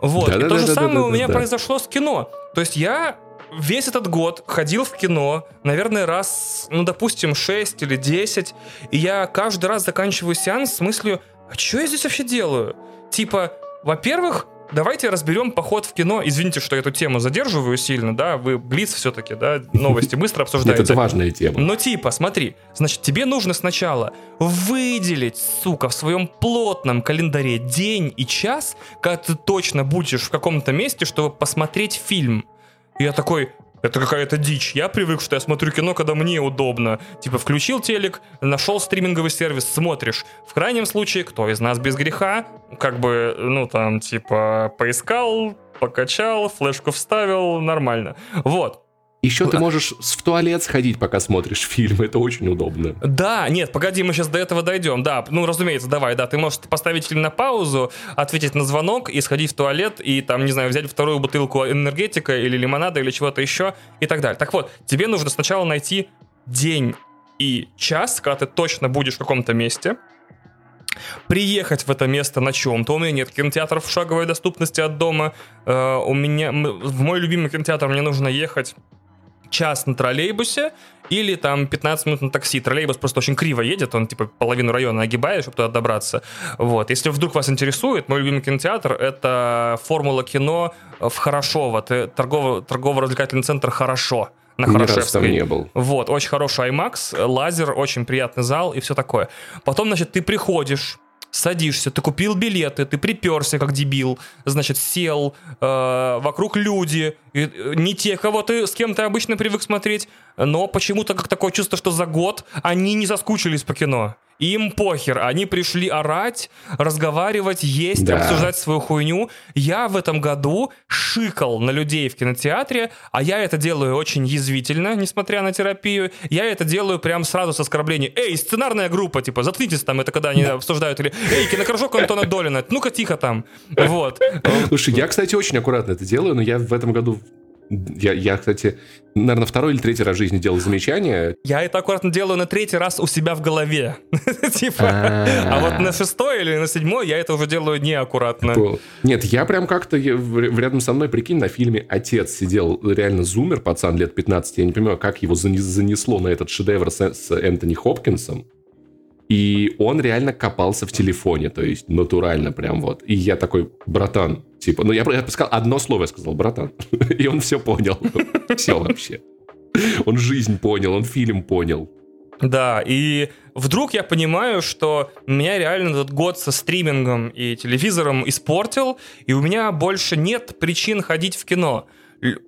вот, да, и да, то да, же да, самое да, у меня да. произошло с кино. То есть я весь этот год ходил в кино, наверное, раз, ну, допустим, 6 или 10, и я каждый раз заканчиваю сеанс с мыслью, а что я здесь вообще делаю? Типа, во-первых, давайте разберем поход в кино. Извините, что я эту тему задерживаю сильно, да, вы Блиц все-таки, да, новости быстро обсуждаете. это важная тема. Но типа, смотри, значит, тебе нужно сначала выделить, сука, в своем плотном календаре день и час, когда ты точно будешь в каком-то месте, чтобы посмотреть фильм. И я такой, это какая-то дичь. Я привык, что я смотрю кино, когда мне удобно. Типа, включил телек, нашел стриминговый сервис, смотришь. В крайнем случае, кто из нас без греха? Как бы, ну, там, типа, поискал, покачал, флешку вставил, нормально. Вот. Еще ты можешь в туалет сходить, пока смотришь [LAUGHS] фильм, это очень удобно. Да, нет, погоди, мы сейчас до этого дойдем. Да, ну, разумеется, давай, да, ты можешь поставить фильм на паузу, ответить на звонок и сходить в туалет, и там, не знаю, взять вторую бутылку энергетика или лимонада или чего-то еще и так далее. Так вот, тебе нужно сначала найти день и час, когда ты точно будешь в каком-то месте, приехать в это место на чем-то. У меня нет кинотеатров в шаговой доступности от дома. Uh, у меня в мой любимый кинотеатр мне нужно ехать час на троллейбусе или там 15 минут на такси. Троллейбус просто очень криво едет, он типа половину района огибает, чтобы туда добраться. Вот. Если вдруг вас интересует, мой любимый кинотеатр — это формула кино в Хорошово. Торгово- торгово-развлекательный центр «Хорошо» на Хорошевской. там не был. Вот, очень хороший IMAX, лазер, очень приятный зал и все такое. Потом, значит, ты приходишь, садишься, ты купил билеты, ты приперся как дебил, значит, сел, э, вокруг люди, и, э, не те, кого ты, с кем ты обычно привык смотреть, но почему-то как такое чувство, что за год они не заскучились по кино. Им похер, они пришли орать, разговаривать, есть, да. обсуждать свою хуйню. Я в этом году шикал на людей в кинотеатре, а я это делаю очень язвительно, несмотря на терапию. Я это делаю прям сразу с оскорблением. Эй, сценарная группа, типа, заткнитесь там, это когда они обсуждают. Или, эй, кинокружок Антона Долина, ну-ка тихо там. Вот. Слушай, я, кстати, очень аккуратно это делаю, но я в этом году я, я, кстати, наверное, второй или третий раз в жизни делал замечание. Я это аккуратно делаю на третий раз у себя в голове. [LAUGHS] Типа. А вот на шестой или на седьмой я это уже делаю неаккуратно. Нет, я прям как-то рядом со мной, прикинь, на фильме «Отец» сидел реально зумер, пацан лет 15. Я не понимаю, как его занесло на этот шедевр с Энтони Хопкинсом. И он реально копался в телефоне, то есть натурально прям вот. И я такой, братан, типа, ну я, я сказал, одно слово я сказал, братан. [LAUGHS] И он все понял. [LAUGHS] Все вообще. Он жизнь понял, он фильм понял. Да, и вдруг я понимаю, что меня реально этот год со стримингом и телевизором испортил, и у меня больше нет причин ходить в кино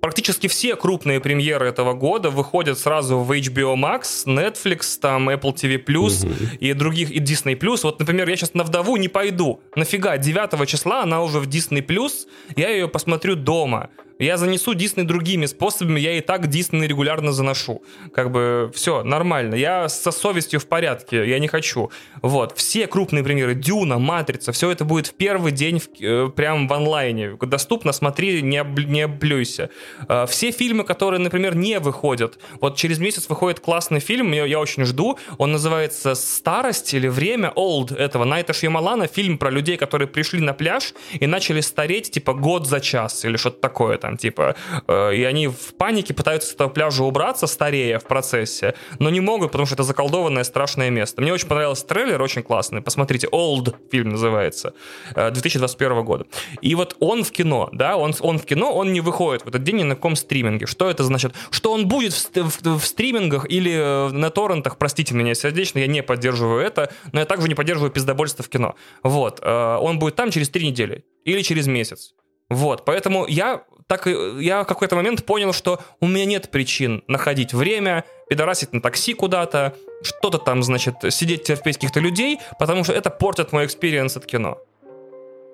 практически все крупные премьеры этого года выходят сразу в HBO Max, Netflix, там Apple TV+, угу. и других, и Disney+. Вот, например, я сейчас на «Вдову» не пойду. Нафига? 9 числа она уже в Disney+, я ее посмотрю дома. Я занесу Дисней другими способами, я и так Дисней регулярно заношу. Как бы все, нормально. Я со совестью в порядке, я не хочу. Вот, все крупные примеры, Дюна, Матрица, все это будет в первый день в, э, прям в онлайне. Доступно, смотри, не, об, не облюйся. Э, все фильмы, которые, например, не выходят. Вот через месяц выходит классный фильм, я, я очень жду. Он называется «Старость» или «Время», «Old» этого Найта Шьямалана. Фильм про людей, которые пришли на пляж и начали стареть, типа, год за час или что-то такое там типа, э, и они в панике пытаются с этого пляжа убраться, старея в процессе, но не могут, потому что это заколдованное страшное место. Мне очень понравился трейлер, очень классный. Посмотрите, Old фильм называется, 2021 э, года. И вот он в кино, да, он, он в кино, он не выходит в этот день ни на каком стриминге. Что это значит? Что он будет в, в, в стримингах или э, на торрентах, простите меня сердечно, я не поддерживаю это, но я также не поддерживаю пиздобольство в кино. Вот, он будет там через три недели или через месяц. Вот, поэтому я так я в какой-то момент понял, что у меня нет причин находить время, пидорасить на такси куда-то, что-то там, значит, сидеть терпеть каких-то людей, потому что это портит мой experience от кино.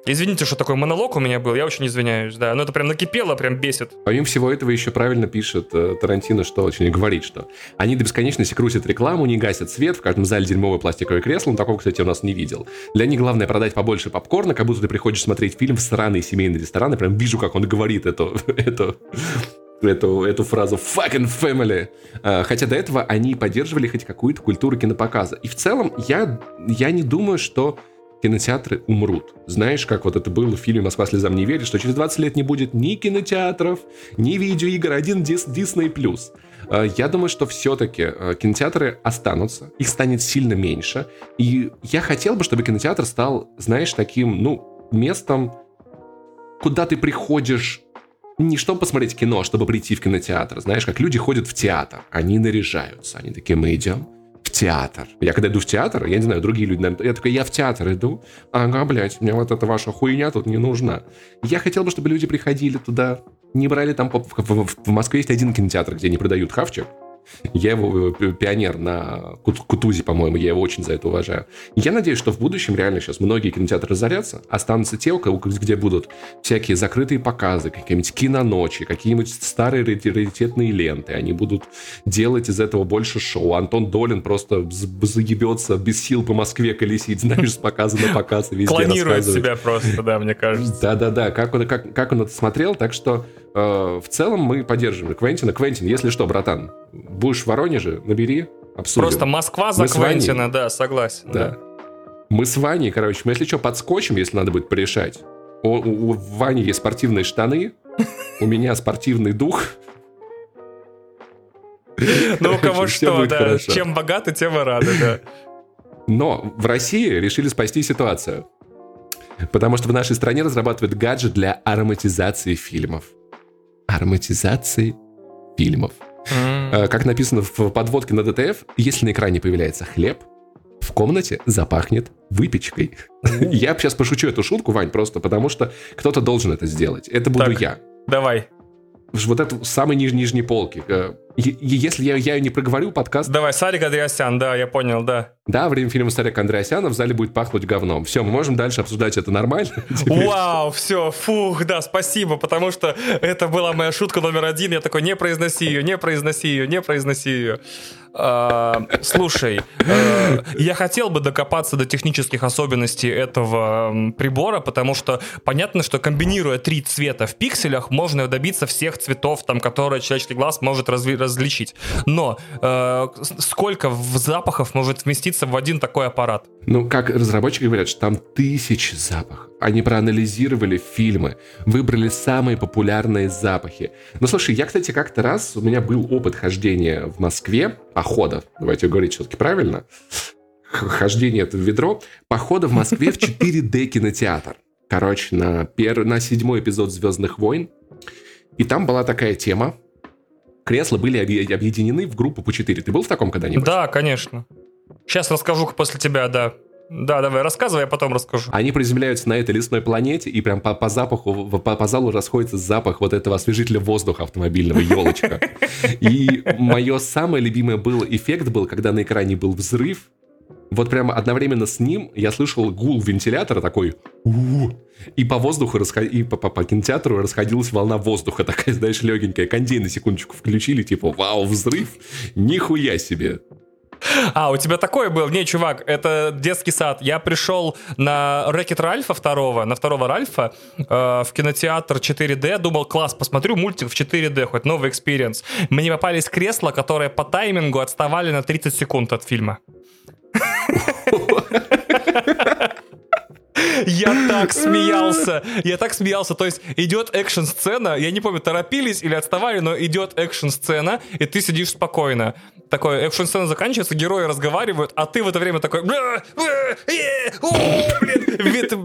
Извините, что такой монолог у меня был, я очень извиняюсь, да. Но это прям накипело, прям бесит. Помимо всего этого еще правильно пишет э, Тарантино, что очень говорит, что они до бесконечности крутят рекламу, не гасят свет, в каждом зале дерьмовое пластиковое кресло, но такого, кстати, у нас не видел. Для них главное продать побольше попкорна, как будто ты приходишь смотреть фильм в сраный семейный ресторан, и прям вижу, как он говорит эту, [LAUGHS] эту эту, эту фразу fucking family. А, хотя до этого они поддерживали хоть какую-то культуру кинопоказа. И в целом я, я не думаю, что кинотеатры умрут. Знаешь, как вот это было в фильме «Москва слезам не верит», что через 20 лет не будет ни кинотеатров, ни видеоигр, один Дис Disney+. А, я думаю, что все-таки а, кинотеатры останутся, их станет сильно меньше. И я хотел бы, чтобы кинотеатр стал, знаешь, таким, ну, местом, куда ты приходишь не чтобы посмотреть кино, а чтобы прийти в кинотеатр. Знаешь, как люди ходят в театр, они наряжаются, они такие, мы идем театр. Я когда иду в театр, я не знаю, другие люди, наверное, я такой, я в театр иду, ага, блядь, мне вот эта ваша хуйня тут не нужна. Я хотел бы, чтобы люди приходили туда, не брали там... В, в, в Москве есть один кинотеатр, где не продают хавчик, я его э, пионер на Кутузе, по-моему, я его очень за это уважаю. Я надеюсь, что в будущем реально сейчас многие кинотеатры разорятся, останутся те, где будут всякие закрытые показы, какие-нибудь киноночи, какие-нибудь старые раритетные ленты. Они будут делать из этого больше шоу. Антон Долин просто заебется без сил по Москве колесить, знаешь, с показа на показ и везде Клонирует себя просто, да, мне кажется. Да-да-да, как он, как, как он это смотрел, так что э, в целом мы поддерживаем Квентина. Квентин, если что, братан, будешь в Воронеже, набери, обсудим. Просто Москва за мы Квентина, Ваней, да, согласен. Да. да. Мы с Ваней, короче, мы, если что, подскочим, если надо будет порешать. У, у, у Вани есть спортивные штаны, у меня спортивный дух. Ну, у кого [LAUGHS] что, да. Чем богаты, тем и рады, да. Но в России решили спасти ситуацию. Потому что в нашей стране разрабатывают гаджет для ароматизации фильмов. Ароматизации фильмов. Mm. Как написано в подводке на ДТФ, если на экране появляется хлеб, в комнате запахнет выпечкой. Mm. Я сейчас пошучу эту шутку, Вань, просто потому что кто-то должен это сделать. Это буду так, я. Давай. Вот это самой ниж нижней полки. Если я, я не проговорю подкаст... Давай, Сарик Андреасян, да, я понял, да. Да, время фильма Сарик Андреасяна в зале будет пахнуть говном. Все, мы можем дальше обсуждать это нормально. [LAUGHS] Вау, все, фух, да, спасибо, потому что это была моя шутка номер один. Я такой, не произноси ее, не произноси ее, не произноси ее. А, слушай, э, я хотел бы докопаться до технических особенностей этого прибора, потому что понятно, что комбинируя три цвета в пикселях, можно добиться всех цветов, там, которые человеческий глаз может разви- различить. Но э, сколько запахов может вместиться в один такой аппарат? Ну, как разработчики говорят, что там тысячи запахов. Они проанализировали фильмы, выбрали самые популярные запахи. Ну, слушай, я, кстати, как-то раз, у меня был опыт хождения в Москве, похода, давайте говорить все-таки правильно, хождение это в ведро, похода в Москве в 4D кинотеатр. Короче, на, пер... на седьмой эпизод «Звездных войн». И там была такая тема, кресла были объединены в группу по 4. Ты был в таком когда-нибудь? Да, конечно. Сейчас расскажу после тебя, да. Да, давай, рассказывай, я потом расскажу. Они приземляются на этой лесной планете, и прям по, по запаху, по, по залу расходится запах вот этого освежителя воздуха автомобильного, елочка. И мое самое любимое был эффект был, когда на экране был взрыв, вот прямо одновременно с ним я слышал гул вентилятора такой и по воздуху расход... и по, по, по кинотеатру расходилась волна воздуха такая, [LAUGHS] знаешь, легенькая. Кондей на секундочку включили, типа, вау, взрыв, нихуя себе. А, у тебя такое был? Не, чувак, это детский сад. Я пришел на Wreck-It Ральфа второго, на второго Ральфа э, в кинотеатр 4D. Думал, класс, посмотрю мультик в 4D, хоть новый experience. Мне попались кресла, которые по таймингу отставали на 30 секунд от фильма. Я так смеялся. Я так смеялся. То есть идет экшн-сцена. Я не помню, торопились или отставали, но идет экшн-сцена, и ты сидишь спокойно. Такой экшн-сцена заканчивается, герои разговаривают, а ты в это время такой...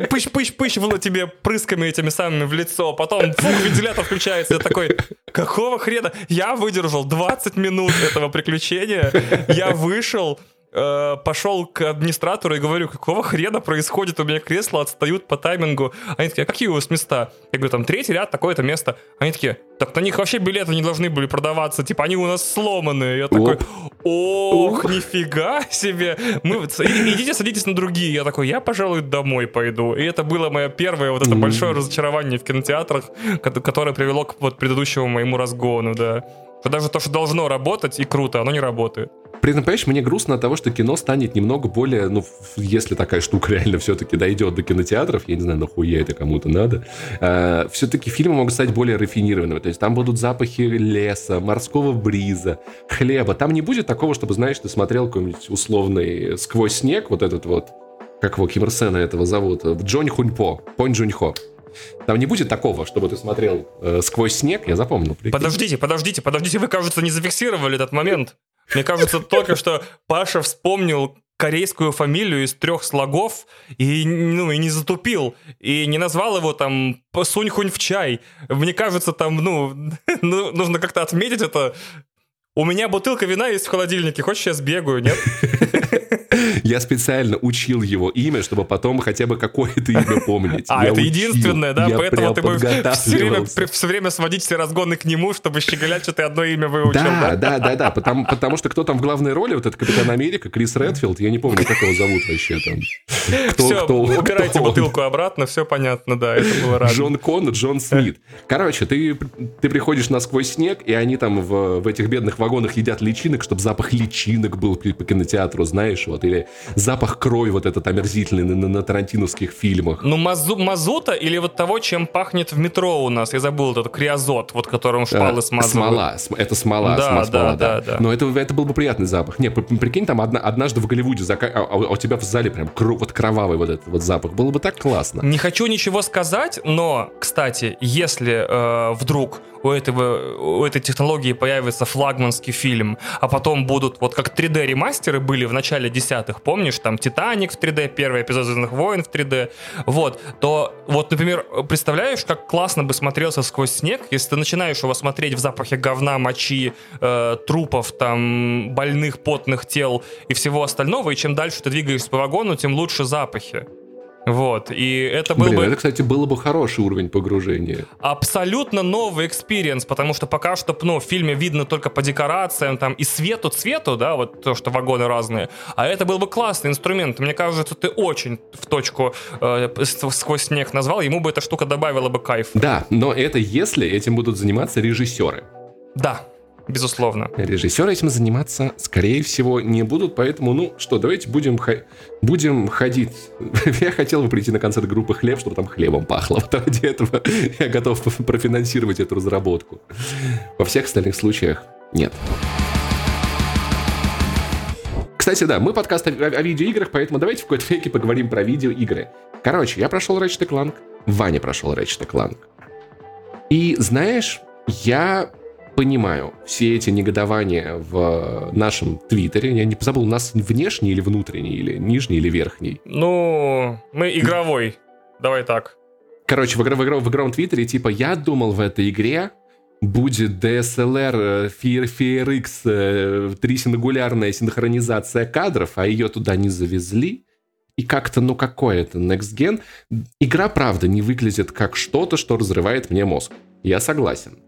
Пыщ-пыщ-пыщ было тебе прысками этими самыми в лицо. Потом фух, вентилятор включается. Я такой, какого хрена? Я выдержал 20 минут этого приключения. Я вышел, э, пошел к администратору и говорю, какого хрена происходит, у меня кресла отстают по таймингу. Они такие, а какие у вас места? Я говорю, там третий ряд, такое-то место. Они такие, так на них вообще билеты не должны были продаваться, типа они у нас сломанные. Я такой, ох, нифига себе. Мы, идите садитесь на другие. Я такой, я, пожалуй, домой пойду. И это было мое первое вот это большое разочарование в кинотеатрах, которое привело к вот предыдущему моему разгону, да. Что даже то, что должно работать и круто, оно не работает. При этом, понимаешь, мне грустно от того, что кино станет немного более, ну, если такая штука [LAUGHS] реально все-таки дойдет до кинотеатров, я не знаю, нахуя это кому-то надо, э, все-таки фильмы могут стать более рафинированными. То есть там будут запахи леса, морского бриза, хлеба. Там не будет такого, чтобы, знаешь, ты смотрел какой-нибудь условный «Сквозь снег», вот этот вот, как его, Ким Ир этого зовут, Джонни Хуньпо, Понь Джуньхо. Там не будет такого, чтобы ты смотрел э, сквозь снег, я запомнил. Прикинь. Подождите, подождите, подождите, вы, кажется, не зафиксировали этот момент. Мне кажется, только что Паша вспомнил корейскую фамилию из трех слогов и, ну, и не затупил, и не назвал его там Сунь-Хунь в чай. Мне кажется, там, ну, [LAUGHS] ну нужно как-то отметить это. У меня бутылка вина есть в холодильнике, хочешь я сбегаю, нет? [LAUGHS] Я специально учил его имя, чтобы потом хотя бы какое-то имя помнить. А, это единственное, да? Поэтому ты все время, сводить все разгоны к нему, чтобы щеголять, что ты одно имя выучил. Да, да, да, да, потому, что кто там в главной роли, вот этот Капитан Америка, Крис Редфилд, я не помню, как его зовут вообще там. Все, убирайте бутылку обратно, все понятно, да, это было рад. Джон Кон, Джон Смит. Короче, ты, ты приходишь на сквозь снег, и они там в, в этих бедных вагонах едят личинок, чтобы запах личинок был по кинотеатру, знаешь, вот, или запах крови вот этот омерзительный на, на, на тарантиновских фильмах. Ну, мазу, мазута или вот того, чем пахнет в метро у нас, я забыл, этот криозот, вот которым шпалы а, смазывают. Смола, это смола, да, смола, да, да, да, Но это, это был бы приятный запах. Не, прикинь, там одна, однажды в Голливуде, зака... а, а у тебя в зале прям кру... вот кровавый вот этот вот запах, было бы так классно. Не хочу ничего сказать, но, кстати, если э, вдруг у, этого, у этой технологии появится флагманский фильм, а потом будут, вот как 3D-ремастеры были в начале десятых, помнишь, там «Титаник» в 3D, первый эпизод «Звездных войн» в 3D, вот, то вот, например, представляешь, как классно бы смотрелся «Сквозь снег», если ты начинаешь его смотреть в запахе говна, мочи, э, трупов, там, больных, потных тел и всего остального, и чем дальше ты двигаешься по вагону, тем лучше запахи. Вот, и это был Блин, бы... это, кстати, было бы хороший уровень погружения. Абсолютно новый experience, потому что пока что, ну, в фильме видно только по декорациям, там, и свету, цвету, да, вот то, что вагоны разные. А это был бы классный инструмент. Мне кажется, ты очень в точку э, сквозь снег назвал, ему бы эта штука добавила бы кайф. Да, но это если этим будут заниматься режиссеры. Да, Безусловно. Режиссеры этим заниматься, скорее всего, не будут, поэтому, ну что, давайте будем, будем ходить. [LAUGHS] я хотел бы прийти на концерт группы «Хлеб», чтобы там хлебом пахло. Вот ради этого [LAUGHS] я готов [LAUGHS] профинансировать эту разработку. Во всех остальных случаях нет. Кстати, да, мы подкаст о, о видеоиграх, поэтому давайте в какой-то веке поговорим про видеоигры. Короче, я прошел Ratchet Clank, Ваня прошел Ratchet Clank. И знаешь, я понимаю все эти негодования в нашем твиттере. Я не забыл, у нас внешний или внутренний, или нижний, или верхний? Ну, мы игровой. Давай так. Короче, в, игр, в, игр, в игровом твиттере, типа, я думал в этой игре, будет DSLR, FRX, трисингулярная синхронизация кадров, а ее туда не завезли. И как-то, ну какой это Next Gen? Игра, правда, не выглядит как что-то, что разрывает мне мозг. Я согласен.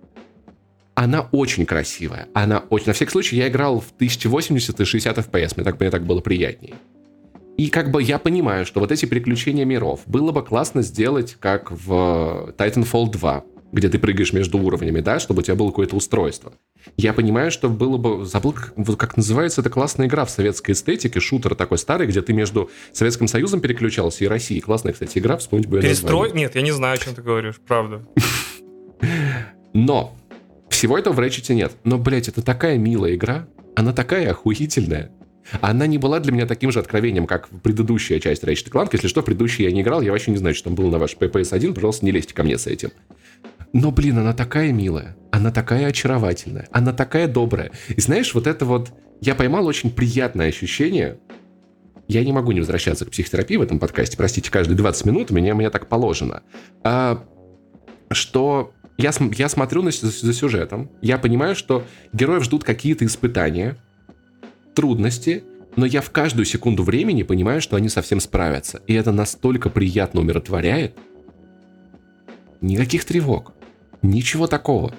Она очень красивая. Она очень... На всякий случай, я играл в 1080 и 60 FPS. Мне так, мне так было приятнее. И как бы я понимаю, что вот эти приключения миров было бы классно сделать, как в Titanfall 2, где ты прыгаешь между уровнями, да, чтобы у тебя было какое-то устройство. Я понимаю, что было бы... Забыл, как, как называется эта классная игра в советской эстетике, шутер такой старый, где ты между Советским Союзом переключался и Россией. Классная, кстати, игра, вспомнить бы Перестрой? Название. Нет, я не знаю, о чем ты говоришь, правда. Но всего этого в Ratchet нет. Но, блядь, это такая милая игра. Она такая охуительная. Она не была для меня таким же откровением, как предыдущая часть Ratchet Clank. Если что, предыдущий я не играл, я вообще не знаю, что там было на ваш PS1. Пожалуйста, не лезьте ко мне с этим. Но, блин, она такая милая, она такая очаровательная, она такая добрая. И знаешь, вот это вот... Я поймал очень приятное ощущение. Я не могу не возвращаться к психотерапии в этом подкасте. Простите, каждые 20 минут меня, меня так положено. А, что я, я смотрю на, за, за сюжетом, я понимаю, что героев ждут какие-то испытания, трудности, но я в каждую секунду времени понимаю, что они совсем справятся. И это настолько приятно умиротворяет. Никаких тревог. Ничего такого.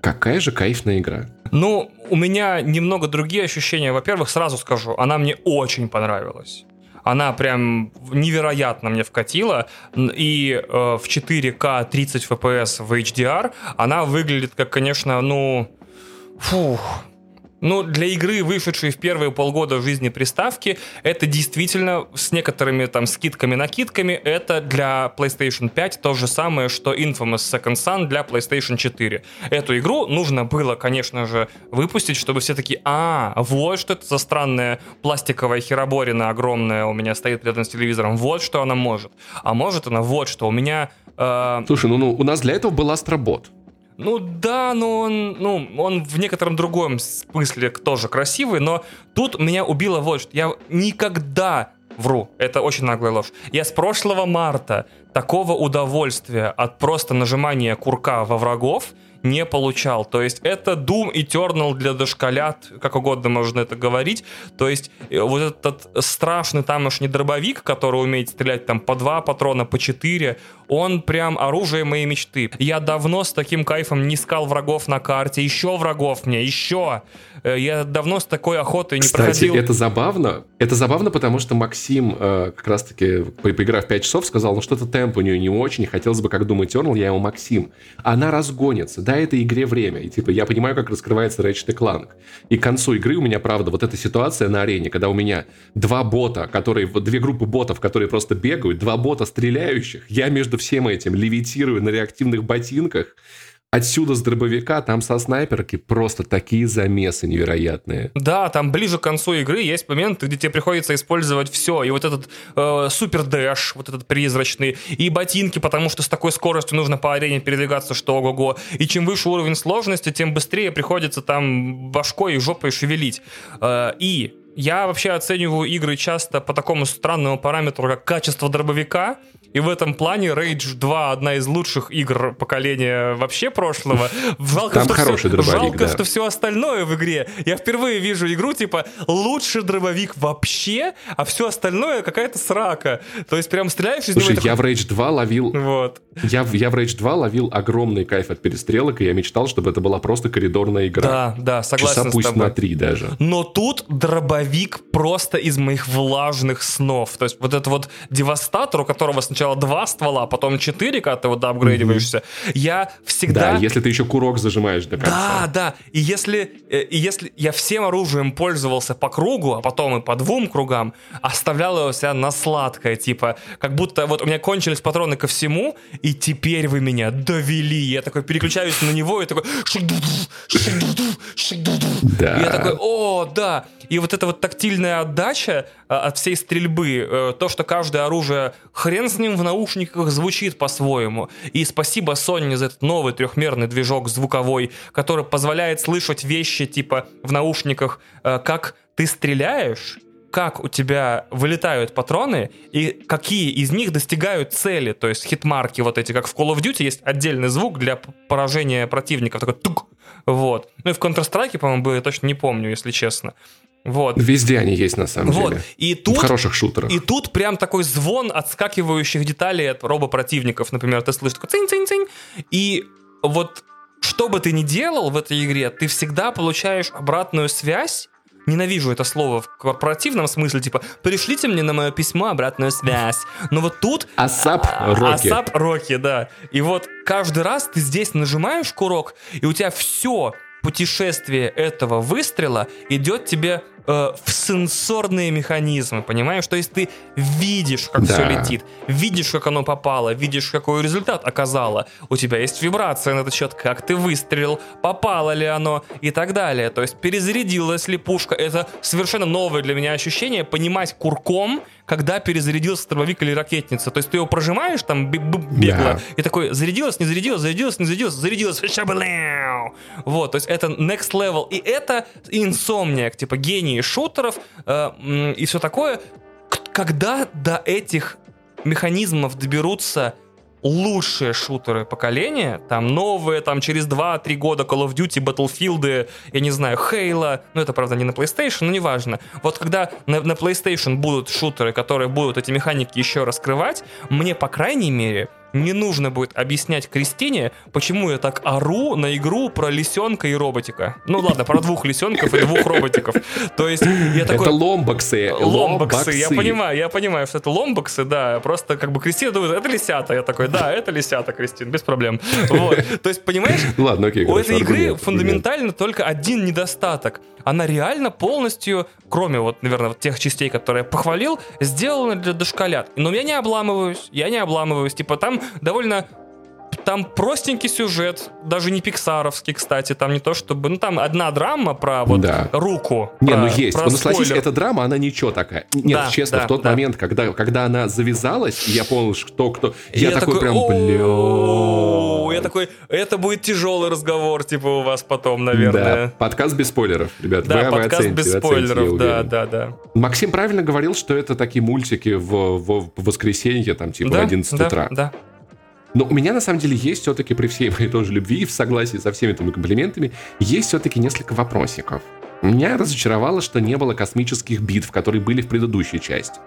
Какая же кайфная игра. Ну, у меня немного другие ощущения. Во-первых, сразу скажу, она мне очень понравилась. Она прям невероятно мне вкатила. И э, в 4К 30 FPS в HDR она выглядит как, конечно, ну... Фух, ну, для игры, вышедшей в первые полгода жизни приставки, это действительно с некоторыми там скидками-накидками, это для PlayStation 5 то же самое, что Infamous Second Son для PlayStation 4. Эту игру нужно было, конечно же, выпустить, чтобы все таки а, вот что это за странная пластиковая хероборина огромная у меня стоит рядом с телевизором, вот что она может. А может она вот что, у меня... Э... Слушай, ну, ну у нас для этого был Астробот. Ну да, но он, ну, он в некотором другом смысле тоже красивый, но тут меня убило вот что. Я никогда Вру, это очень наглая ложь. Я с прошлого марта такого удовольствия от просто нажимания курка во врагов не получал. То есть это Doom Eternal для дошколят, как угодно можно это говорить. То есть э, вот этот страшный тамошний дробовик, который умеет стрелять там по два патрона, по четыре, он прям оружие моей мечты. Я давно с таким кайфом не искал врагов на карте. Еще врагов мне, еще. Э, я давно с такой охотой не Кстати, проходил. это забавно. Это забавно, потому что Максим э, как раз-таки, по поиграв 5 часов, сказал, ну что-то темп у нее не очень, хотелось бы, как думает Eternal, я его Максим. Она разгонится. Да, это игре время. И типа я понимаю, как раскрывается Ratchet Clank. И к концу игры у меня, правда, вот эта ситуация на арене, когда у меня два бота, которые, две группы ботов, которые просто бегают, два бота стреляющих, я между всем этим левитирую на реактивных ботинках, Отсюда с дробовика, там со снайперки просто такие замесы невероятные. Да, там ближе к концу игры есть моменты, где тебе приходится использовать все. И вот этот э, супер дэш, вот этот призрачный, и ботинки, потому что с такой скоростью нужно по арене передвигаться, что ого-го. И чем выше уровень сложности, тем быстрее приходится там башкой и жопой шевелить. Э, и я вообще оцениваю игры часто по такому странному параметру, как качество дробовика. И в этом плане Rage 2 одна из лучших игр поколения вообще прошлого. Жалко, Там что хороший все, дробовик, жалко, да. что все остальное в игре. Я впервые вижу игру, типа, лучший дробовик вообще, а все остальное какая-то срака. То есть прям стреляешь из Слушай, него... я в Rage 2 ловил... Вот. Я, я в Rage 2 ловил огромный кайф от перестрелок, и я мечтал, чтобы это была просто коридорная игра. Да, да, согласен Часа пусть на три даже. Но тут дробовик просто из моих влажных снов. То есть вот этот вот девастатор, у которого сначала сначала два ствола, а потом четыре, когда ты вот доапгрейдиваешься, mm-hmm. я всегда... Да, если ты еще курок зажимаешь до конца. Да, да. И если, э, и если я всем оружием пользовался по кругу, а потом и по двум кругам, оставлял его себя на сладкое, типа, как будто вот у меня кончились патроны ко всему, и теперь вы меня довели. Я такой переключаюсь на него и такой... Да. Я такой, о, да. И вот эта вот тактильная отдача от всей стрельбы, э, то, что каждое оружие, хрен с ним в наушниках звучит по-своему. И спасибо Sony за этот новый трехмерный движок звуковой, который позволяет слышать вещи типа в наушниках, э, как ты стреляешь, как у тебя вылетают патроны и какие из них достигают цели, то есть хитмарки вот эти, как в Call of Duty есть отдельный звук для поражения противников, такой тук, вот. Ну и в Counter-Strike, по-моему, было, я точно не помню, если честно. Вот. Везде они есть, на самом вот. деле. И тут, в хороших шутерах. И тут прям такой звон отскакивающих деталей от робопротивников. Например, ты слышишь такой цинь-цинь-цинь. И вот что бы ты ни делал в этой игре, ты всегда получаешь обратную связь ненавижу это слово в корпоративном смысле, типа, пришлите мне на мое письмо обратную связь. Но вот тут... A$AP а, Rocky. A$AP Rocky, да. И вот каждый раз ты здесь нажимаешь курок, и у тебя все путешествие этого выстрела идет тебе э, в сенсорные механизмы, понимаешь? То есть ты видишь, как да. все летит, видишь, как оно попало, видишь, какой результат оказало. У тебя есть вибрация на этот счет, как ты выстрелил, попало ли оно и так далее. То есть перезарядилась ли пушка. Это совершенно новое для меня ощущение, понимать курком, когда перезарядился дробовик или ракетница. То есть ты его прожимаешь там бегло да. и такой зарядилась, не зарядилась, зарядилась, не зарядилась, зарядилась. Вот, то есть это next level. И это инсомниак, типа гений шутеров э, и все такое. Когда до этих механизмов доберутся лучшие шутеры поколения, там новые, там через 2-3 года Call of Duty, Battlefield, я не знаю, Halo, ну это правда не на PlayStation, но неважно. Вот когда на, на PlayStation будут шутеры, которые будут эти механики еще раскрывать, мне по крайней мере не нужно будет объяснять Кристине, почему я так ору на игру про лисенка и роботика. Ну ладно, про двух лисенков и двух роботиков. То есть я такой... Это ломбоксы. Ломбоксы, я понимаю, я понимаю, что это ломбоксы, да. Просто как бы Кристина думает, это лисята. Я такой, да, это лисята, Кристин, без проблем. Вот. То есть, понимаешь, [LAUGHS] Ладно, окей, у этой игры фундаментально только один недостаток. Она реально полностью, кроме вот, наверное, вот тех частей, которые я похвалил, сделана для дошколят. Но я не обламываюсь, я не обламываюсь. Типа там довольно там простенький сюжет, даже не пиксаровский, кстати, там не то чтобы, ну там одна драма про вот да. руку. Не, про, ну есть. Про ну, согласись, эта драма, она ничего такая. Нет, да, честно, да, в тот да. момент, когда, когда она завязалась, я понял, что кто... Я, я такой, такой прям, бля... Я такой, это будет тяжелый разговор, типа, у вас потом, наверное. Да, подкаст без спойлеров, ребят. Да, вы, подкаст оцените, без спойлеров, да, да, да. Максим правильно говорил, что это такие мультики в, в, в воскресенье, там, типа, да, в 11 да, утра. Да, но у меня, на самом деле, есть все-таки при всей моей тоже любви и в согласии со всеми этими комплиментами, есть все-таки несколько вопросиков. Меня разочаровало, что не было космических битв, которые были в предыдущей части.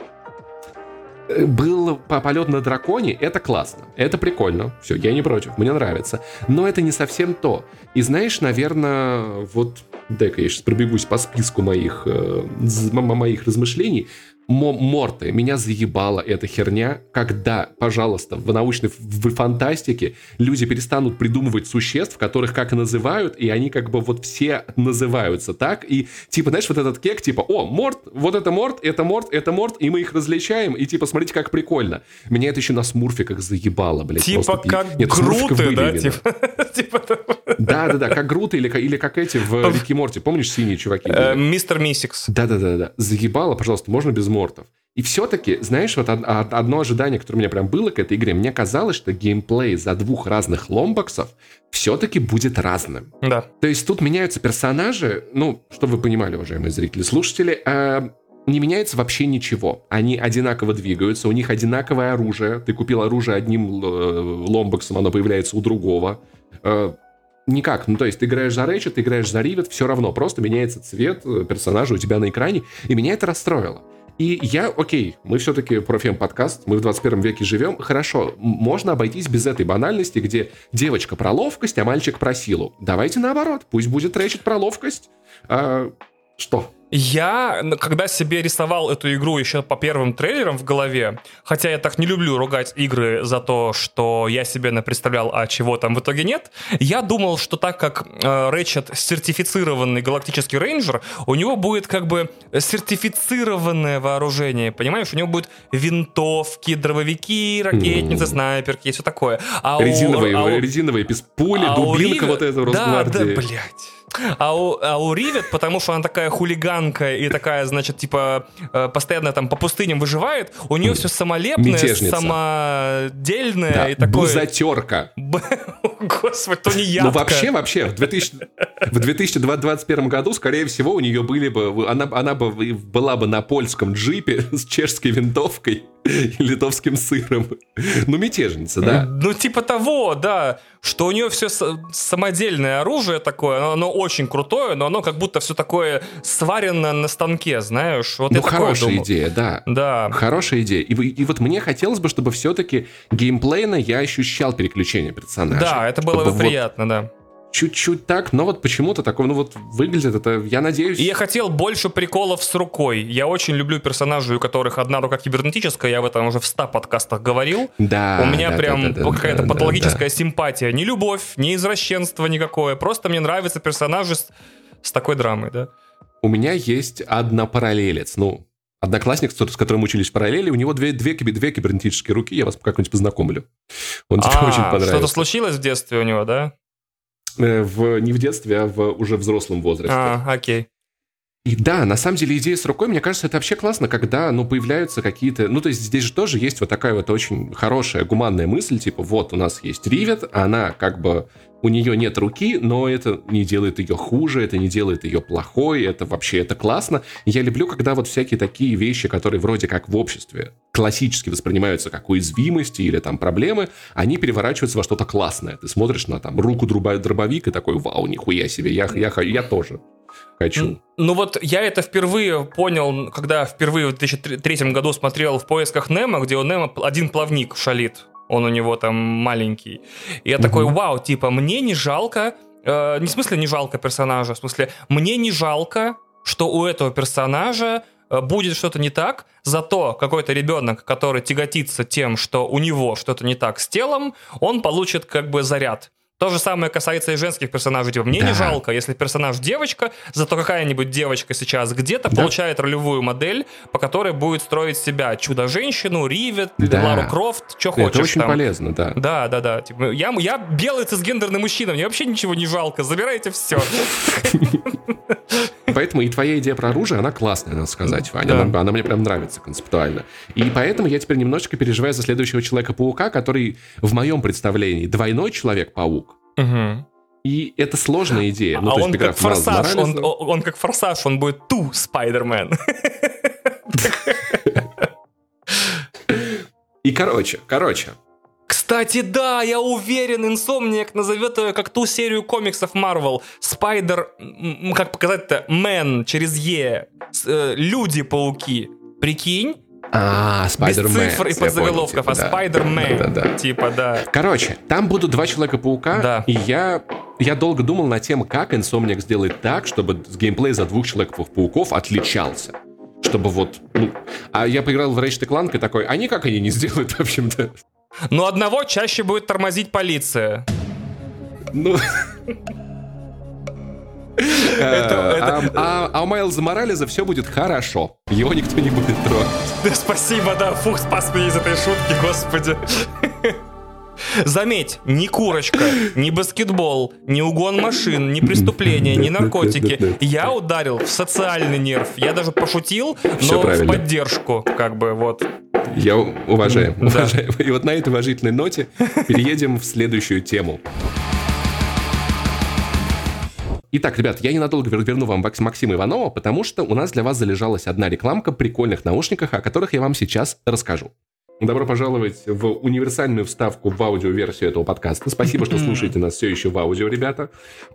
Э, был полет на драконе, это классно, это прикольно, все, я не против, мне нравится. Но это не совсем то. И знаешь, наверное, вот, дай-ка я сейчас пробегусь по списку моих, э, моих размышлений, Морты, меня заебала эта херня, когда, пожалуйста, в научной в фантастике люди перестанут придумывать существ, которых как называют, и они как бы вот все называются так, и типа, знаешь, вот этот кек, типа, о, Морт, вот это Морт, это Морт, это Морт, и мы их различаем, и типа, смотрите, как прикольно. Меня это еще на смурфиках заебало, блядь. Типа просто, как Нет, груты, да? Типа, [LAUGHS] типа Да-да-да, как груты или, или как эти в Рике Морти, помнишь, синие чуваки? Э, мистер Миссикс. Да-да-да, заебало, пожалуйста, можно без мортов. И все-таки, знаешь, вот одно ожидание, которое у меня прям было к этой игре, мне казалось, что геймплей за двух разных ломбоксов все-таки будет разным. Да. То есть тут меняются персонажи, ну, чтобы вы понимали, уважаемые зрители, слушатели, э, не меняется вообще ничего. Они одинаково двигаются, у них одинаковое оружие. Ты купил оружие одним э, ломбоксом, оно появляется у другого. Э, никак. Ну, то есть ты играешь за Рэйчет, ты играешь за Ривет, все равно. Просто меняется цвет э, персонажа у тебя на экране. И меня это расстроило. И я, окей, мы все-таки профем-подкаст, мы в 21 веке живем, хорошо, можно обойтись без этой банальности, где девочка про ловкость, а мальчик про силу. Давайте наоборот, пусть будет рэчет про ловкость. А, что? Я, когда себе рисовал эту игру еще по первым трейлерам в голове, хотя я так не люблю ругать игры за то, что я себе представлял, а чего там в итоге нет, я думал, что так как э, Рэчет сертифицированный галактический рейнджер, у него будет как бы сертифицированное вооружение, понимаешь? У него будут винтовки, дробовики, ракетницы, mm. снайперки и все такое. А резиновые, у, а резиновые без пули, а дубинка Ривер... вот в Да, да, блядь. А у, а у Ривет, потому что она такая хулиганка и такая, значит, типа, э, постоянно там по пустыням выживает, у нее все самолепное, Мятежница. самодельное да, и такое... Бузатерка. [LAUGHS] Господи, то не я. Ну вообще, вообще, в 2000... в 2021 году, скорее всего, у нее были бы, она, она бы была бы на польском джипе [LAUGHS] с чешской винтовкой и литовским сыром. Ну, мятежница, да? Ну, типа того, да. Что у нее все самодельное оружие такое, оно, оно очень крутое, но оно как будто все такое сварено на станке, знаешь? Вот ну, хорошая идея, да. Да. Хорошая идея. И, и вот мне хотелось бы, чтобы все-таки геймплейно я ощущал переключение персонажа. Да, это было бы приятно, вот... да чуть-чуть так, но вот почему-то такое, ну вот выглядит это, я надеюсь... И я хотел больше приколов с рукой. Я очень люблю персонажей, у которых одна рука кибернетическая, я в этом уже в 100 подкастах говорил. Да. У меня да, прям да, да, какая-то да, патологическая да, симпатия. Не любовь, не извращенство никакое, просто мне нравятся персонажи с, с такой драмой, да. У меня есть однопараллелец, ну, одноклассник, с которым учились в параллели, у него две, две, две кибернетические руки, я вас как-нибудь познакомлю. Он тебе а, [LAUGHS] очень понравится. Что-то случилось в детстве у него, да? Э, в, не в детстве, а в уже взрослом возрасте. А, окей. И да, на самом деле идея с рукой, мне кажется, это вообще классно, когда, ну, появляются какие-то... Ну, то есть здесь же тоже есть вот такая вот очень хорошая, гуманная мысль, типа, вот у нас есть Ривет, она как бы у нее нет руки, но это не делает ее хуже, это не делает ее плохой, это вообще это классно. Я люблю, когда вот всякие такие вещи, которые вроде как в обществе классически воспринимаются как уязвимости или там проблемы, они переворачиваются во что-то классное. Ты смотришь на там руку дробовик и такой, вау, нихуя себе, я, я, я тоже хочу. Ну вот я это впервые понял, когда впервые в 2003 году смотрел в поисках Немо, где у Немо один плавник шалит он у него там маленький. И я угу. такой, вау, типа, мне не жалко, э, не в смысле не жалко персонажа, в смысле, мне не жалко, что у этого персонажа э, будет что-то не так, зато какой-то ребенок, который тяготится тем, что у него что-то не так с телом, он получит как бы заряд. То же самое касается и женских персонажей. Типа, мне да. не жалко, если персонаж девочка, зато какая-нибудь девочка сейчас где-то да. получает ролевую модель, по которой будет строить себя чудо-женщину, Ривет, да. Лару Крофт, что хочешь. Это очень там. полезно, да. Да, да, да. Типа, я, я белый цисгендерный мужчина, мне вообще ничего не жалко, забирайте все. Поэтому и твоя идея про оружие, она классная, надо сказать, Ваня. Она, она мне прям нравится концептуально. И поэтому я теперь немножечко переживаю за следующего Человека-паука, который в моем представлении двойной Человек-паук, Угу. И это сложная идея. Ну, а он как форсаж, он, он, он как форсаж, он будет ту Спайдермен. И короче, короче. Кстати, да, я уверен, Инсомниак назовет ее как ту серию комиксов Marvel. Спайдер, как показать-то, Men через Е. Э, Люди-пауки. Прикинь? А, Spider-Men. Без цифр и подзаголовков, типа, а да. Spider-Men. Да, да, да. Типа, да. Короче, там будут два Человека-паука, да. и я, я долго думал над тем, как Insomniac сделать так, чтобы геймплей за двух Человеков-пауков отличался. Чтобы вот, ну... А я поиграл в Ratchet Clank и такой, они как они не сделают, в общем-то? Ну, одного чаще будет тормозить полиция. Ну... А, а, а у Майлза Морализа все будет хорошо. Его никто не будет трогать. Да спасибо, да, фух, спас меня из этой шутки, господи. Заметь, ни курочка, ни баскетбол, ни угон машин, ни преступления, ни наркотики. Я ударил в социальный нерв. Я даже пошутил, но в поддержку, как бы, вот. Я уважаю, уважаю. И вот на этой уважительной ноте переедем в следующую тему. Итак, ребят, я ненадолго верну вам Максима Иванова, потому что у нас для вас залежалась одна рекламка прикольных наушниках, о которых я вам сейчас расскажу. Добро пожаловать в универсальную вставку в аудиоверсию этого подкаста. Спасибо, что слушаете нас все еще в аудио, ребята.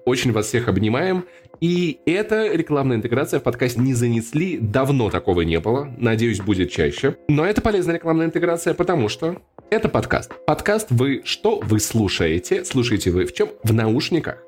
Очень вас всех обнимаем. И эта рекламная интеграция в подкаст не занесли. Давно такого не было. Надеюсь, будет чаще. Но это полезная рекламная интеграция, потому что это подкаст. Подкаст вы что? Вы слушаете. Слушаете вы в чем? В наушниках.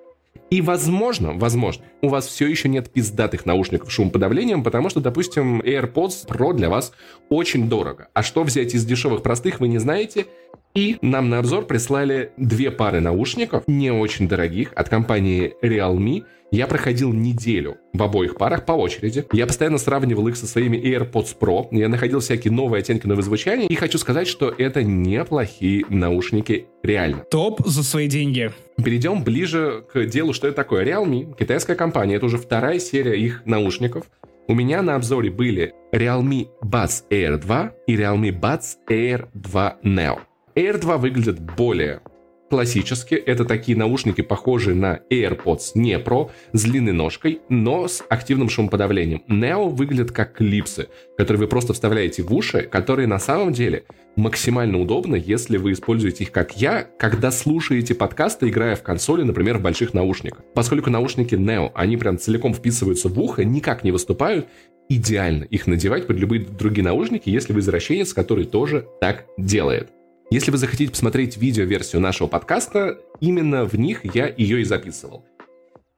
И возможно, возможно, у вас все еще нет пиздатых наушников с шумоподавлением, потому что, допустим, AirPods Pro для вас очень дорого. А что взять из дешевых простых, вы не знаете. И нам на обзор прислали две пары наушников, не очень дорогих, от компании Realme. Я проходил неделю в обоих парах по очереди. Я постоянно сравнивал их со своими AirPods Pro. Я находил всякие новые оттенки нового звучания. И хочу сказать, что это неплохие наушники реально. Топ за свои деньги. Перейдем ближе к делу, что это такое. Realme, китайская компания, это уже вторая серия их наушников. У меня на обзоре были Realme Buds Air 2 и Realme Buds Air 2 Neo. Air 2 выглядит более классически это такие наушники, похожие на AirPods не Pro, с длинной ножкой, но с активным шумоподавлением. Neo выглядят как клипсы, которые вы просто вставляете в уши, которые на самом деле максимально удобно, если вы используете их как я, когда слушаете подкасты, играя в консоли, например, в больших наушниках. Поскольку наушники Neo, они прям целиком вписываются в ухо, никак не выступают, идеально их надевать под любые другие наушники, если вы извращенец, который тоже так делает. Если вы захотите посмотреть видео-версию нашего подкаста, именно в них я ее и записывал.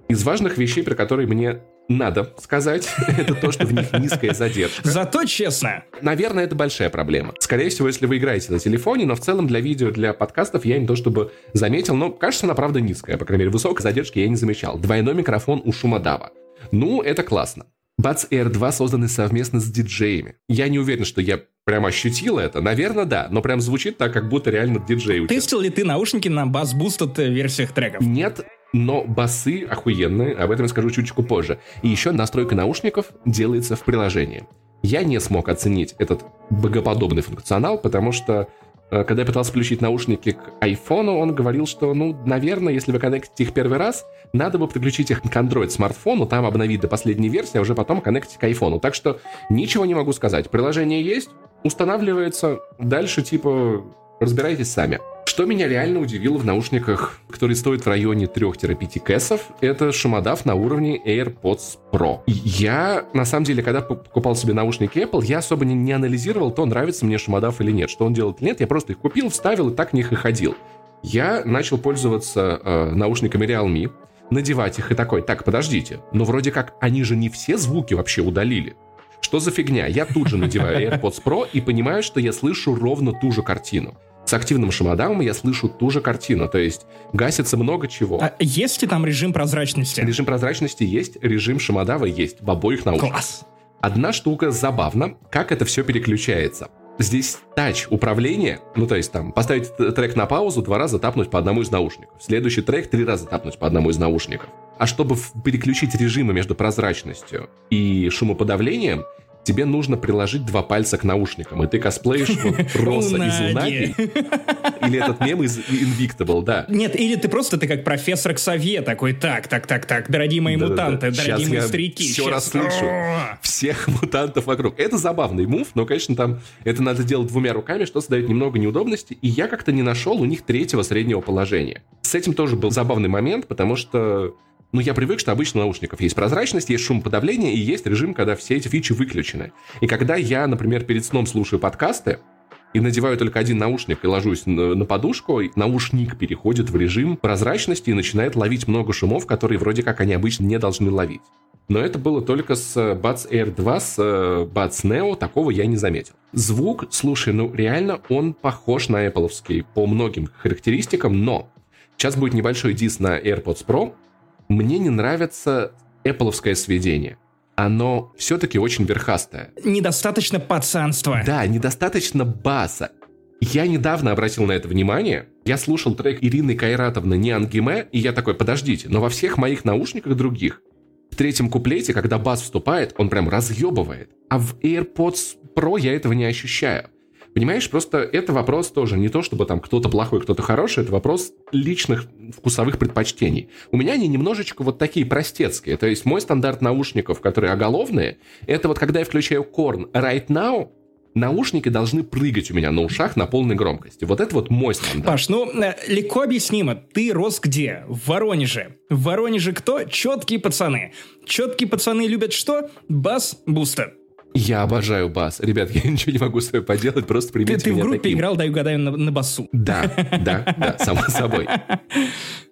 Из важных вещей, про которые мне надо сказать, [LAUGHS] это то, что в них низкая задержка. Зато честно. Наверное, это большая проблема. Скорее всего, если вы играете на телефоне, но в целом для видео, для подкастов я не то чтобы заметил, но кажется, она правда низкая. По крайней мере, высокой задержки я не замечал. Двойной микрофон у шумодава. Ну, это классно. Buds Air 2 созданы совместно с диджеями. Я не уверен, что я прям ощутил это. Наверное, да, но прям звучит так, как будто реально диджей. Тестил ли ты наушники на бас boosted версиях треков? Нет, но басы охуенные, об этом я скажу чуточку позже. И еще настройка наушников делается в приложении. Я не смог оценить этот богоподобный функционал, потому что когда я пытался включить наушники к айфону, он говорил, что, ну, наверное, если вы коннектите их первый раз, надо бы подключить их к Android смартфону, там обновить до последней версии, а уже потом коннектить к айфону. Так что ничего не могу сказать. Приложение есть, устанавливается, дальше типа разбирайтесь сами. Что меня реально удивило в наушниках, которые стоят в районе 3-5 кэсов, это шумодав на уровне AirPods Pro. Я, на самом деле, когда покупал себе наушники Apple, я особо не, не анализировал, то нравится мне шумодав или нет, что он делает или нет. Я просто их купил, вставил и так в них и ходил. Я начал пользоваться э, наушниками Realme, надевать их и такой, так, подождите, но вроде как они же не все звуки вообще удалили. Что за фигня? Я тут же надеваю AirPods Pro и понимаю, что я слышу ровно ту же картину с активным шумодавом я слышу ту же картину, то есть гасится много чего. А есть ли там режим прозрачности? Режим прозрачности есть, режим шумодава есть в обоих наушниках. Класс! Одна штука забавно, как это все переключается. Здесь тач управление, ну то есть там поставить трек на паузу, два раза тапнуть по одному из наушников. Следующий трек три раза тапнуть по одному из наушников. А чтобы переключить режимы между прозрачностью и шумоподавлением, тебе нужно приложить два пальца к наушникам, и ты косплеишь вот [LAUGHS] Роса из Унаги, [LAUGHS] или этот мем из Invictable, да. Нет, или ты просто, ты как профессор Ксавье такой, так, так, так, так, дорогие мои мутанты, дорогие мои старики. все расслышу, всех [LAUGHS] мутантов вокруг. Это забавный мув, но, конечно, там это надо делать двумя руками, что создает немного неудобности, и я как-то не нашел у них третьего среднего положения. С этим тоже был забавный момент, потому что ну, я привык, что обычно у наушников есть прозрачность, есть шумоподавление и есть режим, когда все эти фичи выключены. И когда я, например, перед сном слушаю подкасты, и надеваю только один наушник и ложусь на, подушку, наушник переходит в режим прозрачности и начинает ловить много шумов, которые вроде как они обычно не должны ловить. Но это было только с Buds Air 2, с э, Buds Neo, такого я не заметил. Звук, слушай, ну реально он похож на Apple по многим характеристикам, но сейчас будет небольшой дис на AirPods Pro, мне не нравится Apple сведение. Оно все-таки очень верхастое. Недостаточно пацанства. Да, недостаточно баса. Я недавно обратил на это внимание. Я слушал трек Ирины Кайратовны «Не ангиме», и я такой, подождите, но во всех моих наушниках других в третьем куплете, когда бас вступает, он прям разъебывает. А в AirPods Pro я этого не ощущаю. Понимаешь, просто это вопрос тоже не то, чтобы там кто-то плохой, кто-то хороший, это вопрос личных вкусовых предпочтений. У меня они немножечко вот такие простецкие. То есть мой стандарт наушников, которые оголовные, это вот когда я включаю Korn Right Now, наушники должны прыгать у меня на ушах на полной громкости. Вот это вот мой стандарт. Паш, ну, э, легко объяснимо. Ты рос где? В Воронеже. В Воронеже кто? Четкие пацаны. Четкие пацаны любят что? Бас-бустер. Я обожаю бас. Ребят, [LAUGHS] я ничего не могу с собой поделать, просто примите ты, ты в группе таким. играл, дай угадаю, на, на басу. Да, да, да, [LAUGHS] само собой.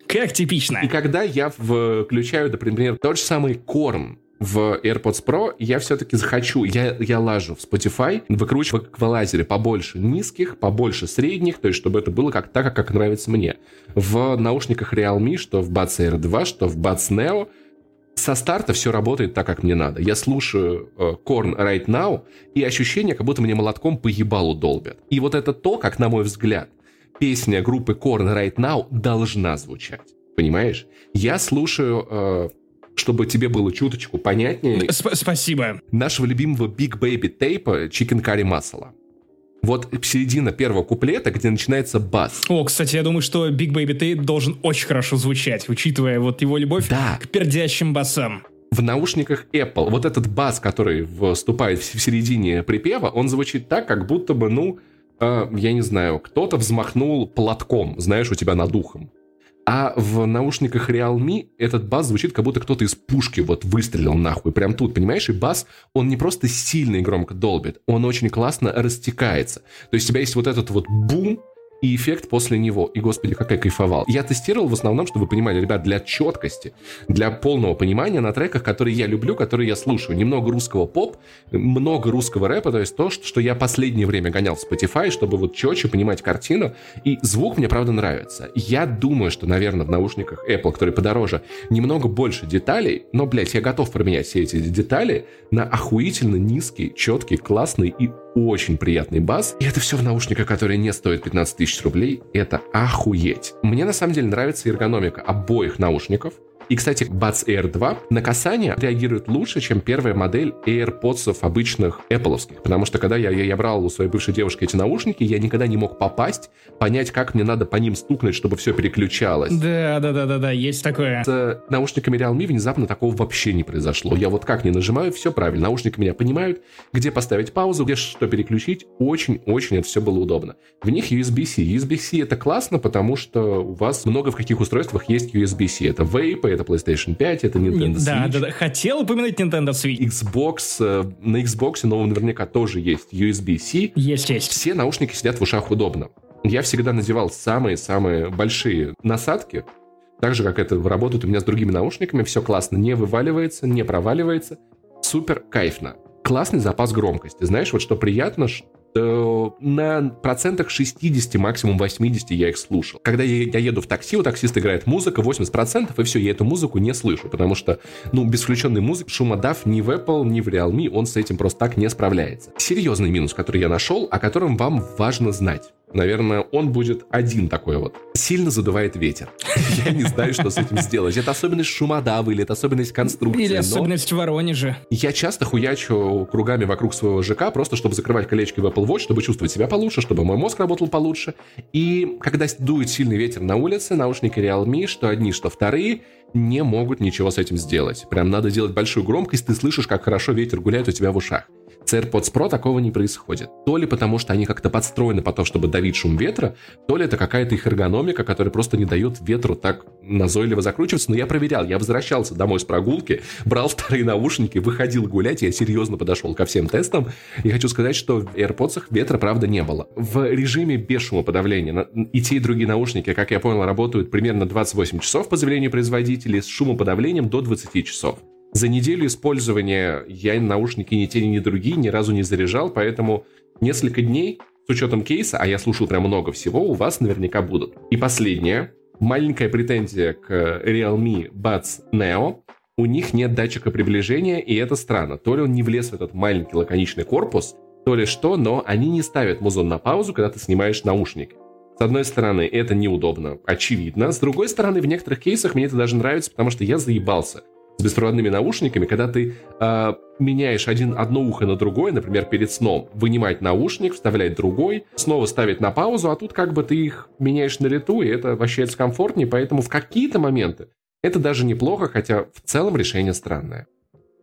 Как типично. И когда я включаю, например, тот же самый корм в AirPods Pro, я все-таки захочу, я, я лажу в Spotify, выкручиваю в эквалайзере побольше низких, побольше средних, то есть чтобы это было как так, как нравится мне. В наушниках Realme, что в Buds Air 2, что в Buds Neo — со старта все работает так, как мне надо. Я слушаю э, Korn Right Now, и ощущение, как будто мне молотком по ебалу долбят. И вот это то, как, на мой взгляд, песня группы Korn Right Now должна звучать. Понимаешь? Я слушаю, э, чтобы тебе было чуточку понятнее. Сп спасибо. Нашего любимого Big Baby тейпа Chicken Curry Masala. Вот середина первого куплета, где начинается бас. О, кстати, я думаю, что Big Baby Tape должен очень хорошо звучать, учитывая вот его любовь да. к пердящим басам в наушниках Apple. Вот этот бас, который вступает в середине припева, он звучит так, как будто бы, ну, э, я не знаю, кто-то взмахнул платком, знаешь, у тебя над ухом. А в наушниках Realme этот бас звучит, как будто кто-то из пушки вот выстрелил нахуй. Прям тут, понимаешь? И бас, он не просто сильно и громко долбит, он очень классно растекается. То есть у тебя есть вот этот вот бум, и эффект после него. И, господи, как я кайфовал. Я тестировал в основном, чтобы вы понимали, ребят, для четкости, для полного понимания на треках, которые я люблю, которые я слушаю. Немного русского поп, много русского рэпа, то есть то, что я последнее время гонял в Spotify, чтобы вот четче понимать картину. И звук мне, правда, нравится. Я думаю, что, наверное, в наушниках Apple, которые подороже, немного больше деталей, но, блядь, я готов променять все эти детали на охуительно низкий, четкий, классный и очень приятный бас. И это все в наушниках, которые не стоят 15 тысяч рублей. Это охуеть. Мне на самом деле нравится эргономика обоих наушников. И, кстати, Buds Air 2 на касание реагирует лучше, чем первая модель AirPods обычных Apple. Потому что когда я, я, я брал у своей бывшей девушки эти наушники, я никогда не мог попасть, понять, как мне надо по ним стукнуть, чтобы все переключалось. Да, да, да, да, да, есть такое. С наушниками Realme внезапно такого вообще не произошло. Я вот как не нажимаю, все правильно. Наушники меня понимают, где поставить паузу, где что переключить. Очень-очень это все было удобно. В них USB-C. USB-C это классно, потому что у вас много в каких устройствах есть USB-C. Это Vape, это PlayStation 5, это Nintendo Switch. Да, да, да. Хотел упомянуть Nintendo Switch. Xbox, э, на Xbox новом наверняка тоже есть USB-C. Есть, есть. Все наушники сидят в ушах удобно. Я всегда надевал самые-самые большие насадки, так же, как это работает у меня с другими наушниками, все классно, не вываливается, не проваливается, супер кайфно. Классный запас громкости. Знаешь, вот что приятно, что на процентах 60, максимум 80 я их слушал. Когда я, я еду в такси, у таксиста играет музыка, 80%, и все, я эту музыку не слышу, потому что, ну, без включенной музыки шумодав ни в Apple, ни в Realme, он с этим просто так не справляется. Серьезный минус, который я нашел, о котором вам важно знать. Наверное, он будет один такой вот. Сильно задувает ветер. [LAUGHS] Я не знаю, что с этим сделать. Это особенность шумодавы, или это особенность конструкции. Или особенность в Воронеже. Я часто хуячу кругами вокруг своего ЖК, просто чтобы закрывать колечки в Apple Watch, чтобы чувствовать себя получше, чтобы мой мозг работал получше. И когда дует сильный ветер на улице, наушники Realme, что одни, что вторые, не могут ничего с этим сделать. Прям надо делать большую громкость, ты слышишь, как хорошо ветер гуляет у тебя в ушах. С AirPods Pro такого не происходит. То ли потому, что они как-то подстроены по то, чтобы давить шум ветра, то ли это какая-то их эргономика, которая просто не дает ветру так назойливо закручиваться. Но я проверял, я возвращался домой с прогулки, брал вторые наушники, выходил гулять, я серьезно подошел ко всем тестам. И хочу сказать, что в AirPods ветра, правда, не было. В режиме без шумоподавления и те, и другие наушники, как я понял, работают примерно 28 часов по заявлению производителей с шумоподавлением до 20 часов. За неделю использования я наушники ни те, ни другие ни разу не заряжал, поэтому несколько дней с учетом кейса, а я слушал прям много всего, у вас наверняка будут. И последнее. Маленькая претензия к Realme Buds Neo. У них нет датчика приближения, и это странно. То ли он не влез в этот маленький лаконичный корпус, то ли что, но они не ставят музон на паузу, когда ты снимаешь наушники. С одной стороны, это неудобно, очевидно. С другой стороны, в некоторых кейсах мне это даже нравится, потому что я заебался с беспроводными наушниками, когда ты э, меняешь один, одно ухо на другое, например, перед сном, вынимать наушник, вставлять другой, снова ставить на паузу, а тут как бы ты их меняешь на лету, и это вообще комфортнее, поэтому в какие-то моменты это даже неплохо, хотя в целом решение странное.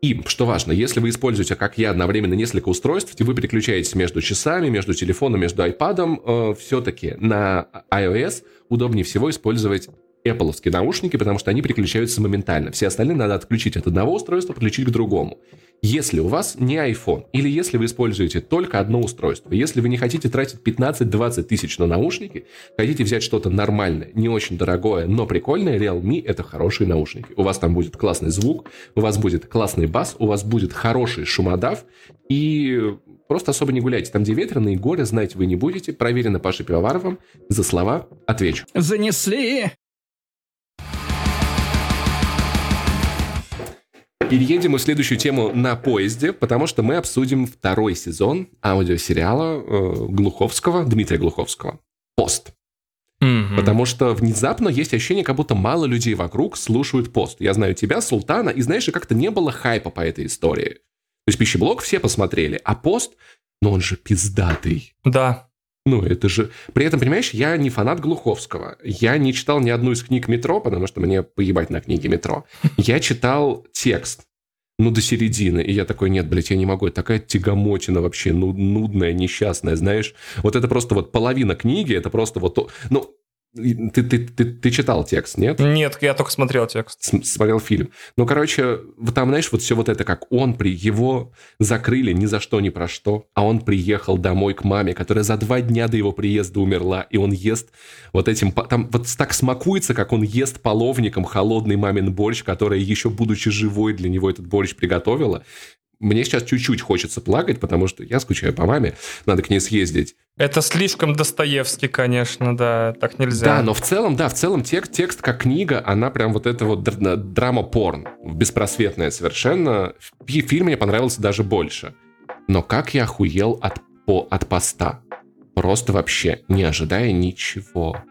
И, что важно, если вы используете, как я, одновременно несколько устройств, и вы переключаетесь между часами, между телефоном, между iPad, э, все-таки на iOS удобнее всего использовать Apple наушники, потому что они переключаются моментально. Все остальные надо отключить от одного устройства, подключить к другому. Если у вас не iPhone, или если вы используете только одно устройство, если вы не хотите тратить 15-20 тысяч на наушники, хотите взять что-то нормальное, не очень дорогое, но прикольное, Realme — это хорошие наушники. У вас там будет классный звук, у вас будет классный бас, у вас будет хороший шумодав, и просто особо не гуляйте. Там, где ветрено и горе, знать вы не будете. Проверено Пашей Пивоваровым. За слова отвечу. Занесли! Переедем мы в следующую тему на поезде, потому что мы обсудим второй сезон аудиосериала э, Глуховского, Дмитрия Глуховского «Пост». Mm-hmm. Потому что внезапно есть ощущение, как будто мало людей вокруг слушают пост. Я знаю тебя, Султана, и знаешь, как-то не было хайпа по этой истории. То есть пищеблок все посмотрели, а пост но он же пиздатый. Да. Ну, это же... При этом, понимаешь, я не фанат Глуховского. Я не читал ни одну из книг «Метро», потому что мне поебать на книги «Метро». Я читал текст, ну, до середины. И я такой, нет, блядь, я не могу. Это такая тягомотина вообще, ну, нудная, несчастная, знаешь. Вот это просто вот половина книги, это просто вот... Ну, ты, ты, ты, ты читал текст, нет? Нет, я только смотрел текст. С смотрел фильм. Ну, короче, вот там, знаешь, вот все вот это, как он при... Его закрыли ни за что, ни про что, а он приехал домой к маме, которая за два дня до его приезда умерла, и он ест вот этим... Там вот так смакуется, как он ест половником холодный мамин борщ, которая еще будучи живой для него этот борщ приготовила. Мне сейчас чуть-чуть хочется плакать, потому что я скучаю по маме, надо к ней съездить. Это слишком Достоевский, конечно, да, так нельзя. Да, но в целом, да, в целом текст, текст как книга, она прям вот это вот драма-порн, беспросветная совершенно. Фильм мне понравился даже больше. Но как я охуел от, по, от поста. Просто вообще, не ожидая ничего.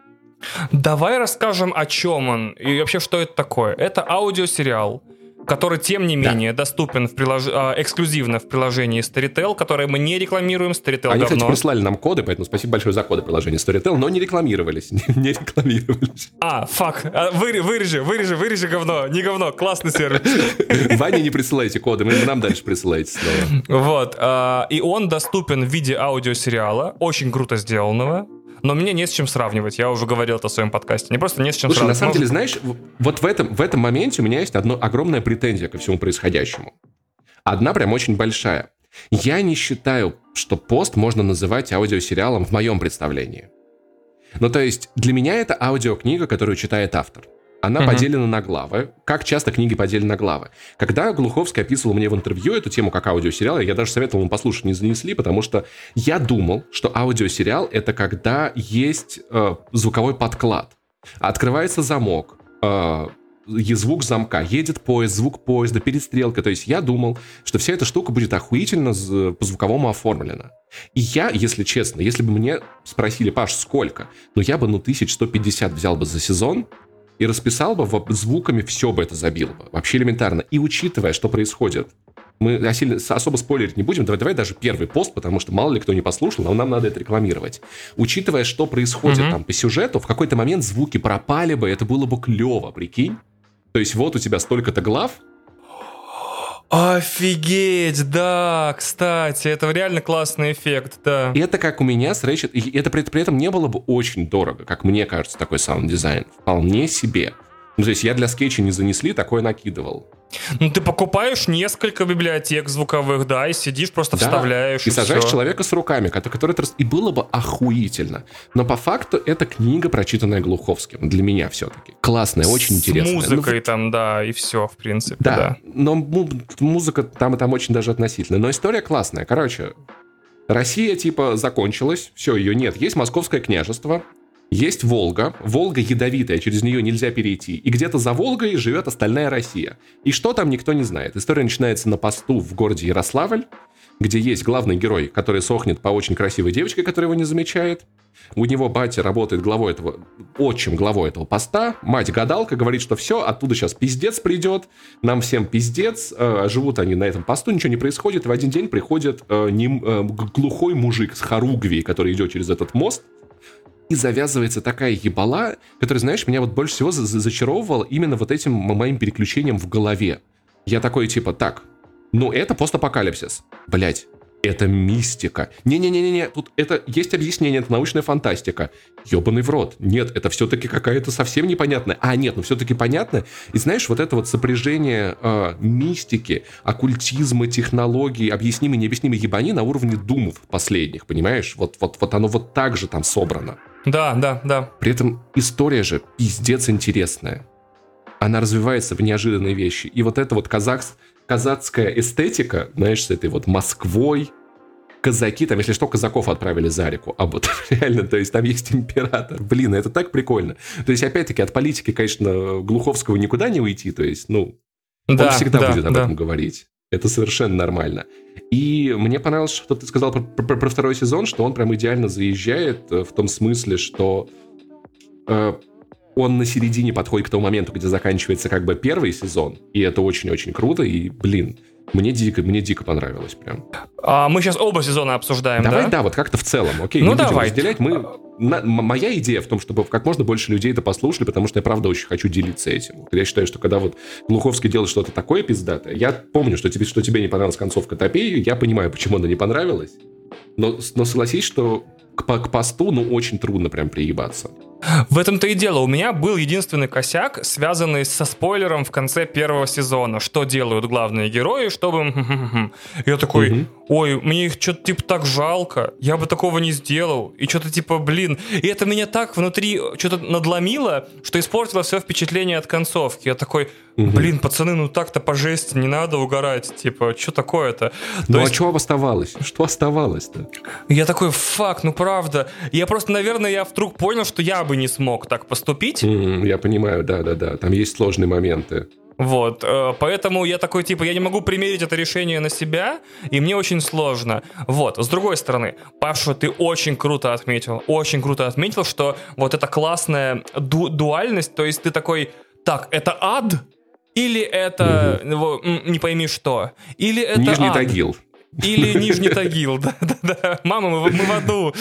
Давай расскажем, о чем он и вообще, что это такое. Это аудиосериал, который, тем не менее, да. доступен в прилож... а, эксклюзивно в приложении Storytel, которое мы не рекламируем. Storytel Они, говно. кстати, прислали нам коды, поэтому спасибо большое за коды приложения Storytel, но не рекламировались. [LAUGHS] Не, рекламировались. А, фак. А, вы, вырежи, вырежи, вырежи говно. Не говно, классный сервис. [LAUGHS] Ваня, не присылайте коды, мы нам дальше присылайте снова. Вот. А, и он доступен в виде аудиосериала, очень круто сделанного но мне не с чем сравнивать. Я уже говорил это в своем подкасте. Не просто не с чем Слушай, сравнивать. на самом деле, знаешь, вот в этом, в этом моменте у меня есть одна огромная претензия ко всему происходящему. Одна прям очень большая. Я не считаю, что пост можно называть аудиосериалом в моем представлении. Ну, то есть, для меня это аудиокнига, которую читает автор. Она угу. поделена на главы. Как часто книги поделены на главы? Когда Глуховский описывал мне в интервью эту тему как аудиосериал, я даже советовал ему послушать, не занесли, потому что я думал, что аудиосериал — это когда есть э, звуковой подклад. Открывается замок, э, звук замка, едет поезд, звук поезда, перестрелка. То есть я думал, что вся эта штука будет охуительно по звуковому оформлена. И я, если честно, если бы мне спросили, Паш, сколько? Ну, я бы, ну, 1150 взял бы за сезон, и расписал бы звуками, все бы это забил бы. Вообще элементарно. И учитывая, что происходит, мы особо спойлерить не будем. Давай, давай даже первый пост, потому что мало ли кто не послушал, но нам надо это рекламировать. Учитывая, что происходит mm-hmm. там по сюжету, в какой-то момент звуки пропали бы, это было бы клево, прикинь. То есть вот у тебя столько-то глав, Офигеть, да, кстати, это реально классный эффект, да. Это как у меня с Ratchet, и это при, при этом не было бы очень дорого, как мне кажется, такой саунд-дизайн. Вполне себе. Ну, то есть я для скетча не занесли, такое накидывал. Ну, ты покупаешь несколько библиотек звуковых, да, и сидишь, просто да, вставляешь. И, и сажаешь все. человека с руками, который, который... И было бы охуительно. Но по факту это книга, прочитанная Глуховским. Для меня все-таки. Классная, очень с интересная. С музыкой ну, там, да, и все, в принципе, да. да. Но музыка там и там очень даже относительно. Но история классная. Короче, Россия типа закончилась, все, ее нет. Есть Московское княжество, есть Волга, Волга ядовитая, через нее нельзя перейти, и где-то за Волгой живет остальная Россия. И что там, никто не знает. История начинается на посту в городе Ярославль, где есть главный герой, который сохнет по очень красивой девочке, которая его не замечает. У него батя работает главой этого, отчим главой этого поста. Мать гадалка говорит, что все, оттуда сейчас пиздец придет, нам всем пиздец. Э, живут они на этом посту, ничего не происходит. И в один день приходит э, э, глухой мужик с Харугви, который идет через этот мост и завязывается такая ебала, которая, знаешь, меня вот больше всего зачаровывала именно вот этим моим переключением в голове. Я такой, типа, так, ну это постапокалипсис. Блять, это мистика. Не-не-не-не, тут это есть объяснение, это научная фантастика. Ёбаный в рот. Нет, это все-таки какая-то совсем непонятная. А, нет, ну все-таки понятно. И знаешь, вот это вот сопряжение э, мистики, оккультизма, технологий, объяснимой, необъяснимой ебани на уровне думов последних, понимаешь? Вот, вот, вот оно вот так же там собрано. Да, да, да. При этом история же пиздец интересная. Она развивается в неожиданные вещи. И вот эта вот казахская казацкая эстетика, знаешь, с этой вот Москвой, казаки, там, если что, казаков отправили за реку. А вот [LAUGHS] реально, то есть там есть император. Блин, это так прикольно. То есть, опять-таки, от политики, конечно, Глуховского никуда не уйти. То есть, ну, да, он всегда да, будет об да. этом говорить. Это совершенно нормально. И мне понравилось, что ты сказал про, про, про второй сезон, что он прям идеально заезжает э, в том смысле, что э, он на середине подходит к тому моменту, где заканчивается как бы первый сезон, и это очень-очень круто, и, блин, Мне дико, мне дико понравилось прям. А мы сейчас оба сезона обсуждаем, давай, да? да, вот как-то в целом, окей, ну, не давай. будем разделять. Мы, на, моя идея в том, чтобы как можно больше людей это послушали, потому что я правда очень хочу делиться этим. Я считаю, что когда вот Глуховский делает что-то такое пиздатое, я помню, что тебе, что тебе не понравилась концовка Топеи, я понимаю, почему она не понравилась, но, но согласись, что к, к посту, ну, очень трудно прям приебаться. В этом-то и дело. У меня был единственный косяк, связанный со спойлером в конце первого сезона. Что делают главные герои, чтобы... Я такой, угу. ой, мне их что-то типа так жалко. Я бы такого не сделал. И что-то типа, блин. И это меня так внутри что-то надломило, что испортило все впечатление от концовки. Я такой, блин, пацаны, ну так-то по жести, не надо угорать. Типа, что такое-то? Ну а есть... а что оставалось? Что оставалось-то? Я такой, фак, ну правда. Я просто, наверное, я вдруг понял, что я бы не смог так поступить. Mm, я понимаю, да-да-да, там есть сложные моменты. Вот, э, поэтому я такой, типа, я не могу примерить это решение на себя, и мне очень сложно. Вот, с другой стороны, Паша, ты очень круто отметил, очень круто отметил, что вот эта классная ду дуальность, то есть ты такой, так, это ад? Или это, угу. не пойми что? Или это Нижний ад? Тагил. Или Нижний Тагил, да-да-да. Мама, мы, мы в аду.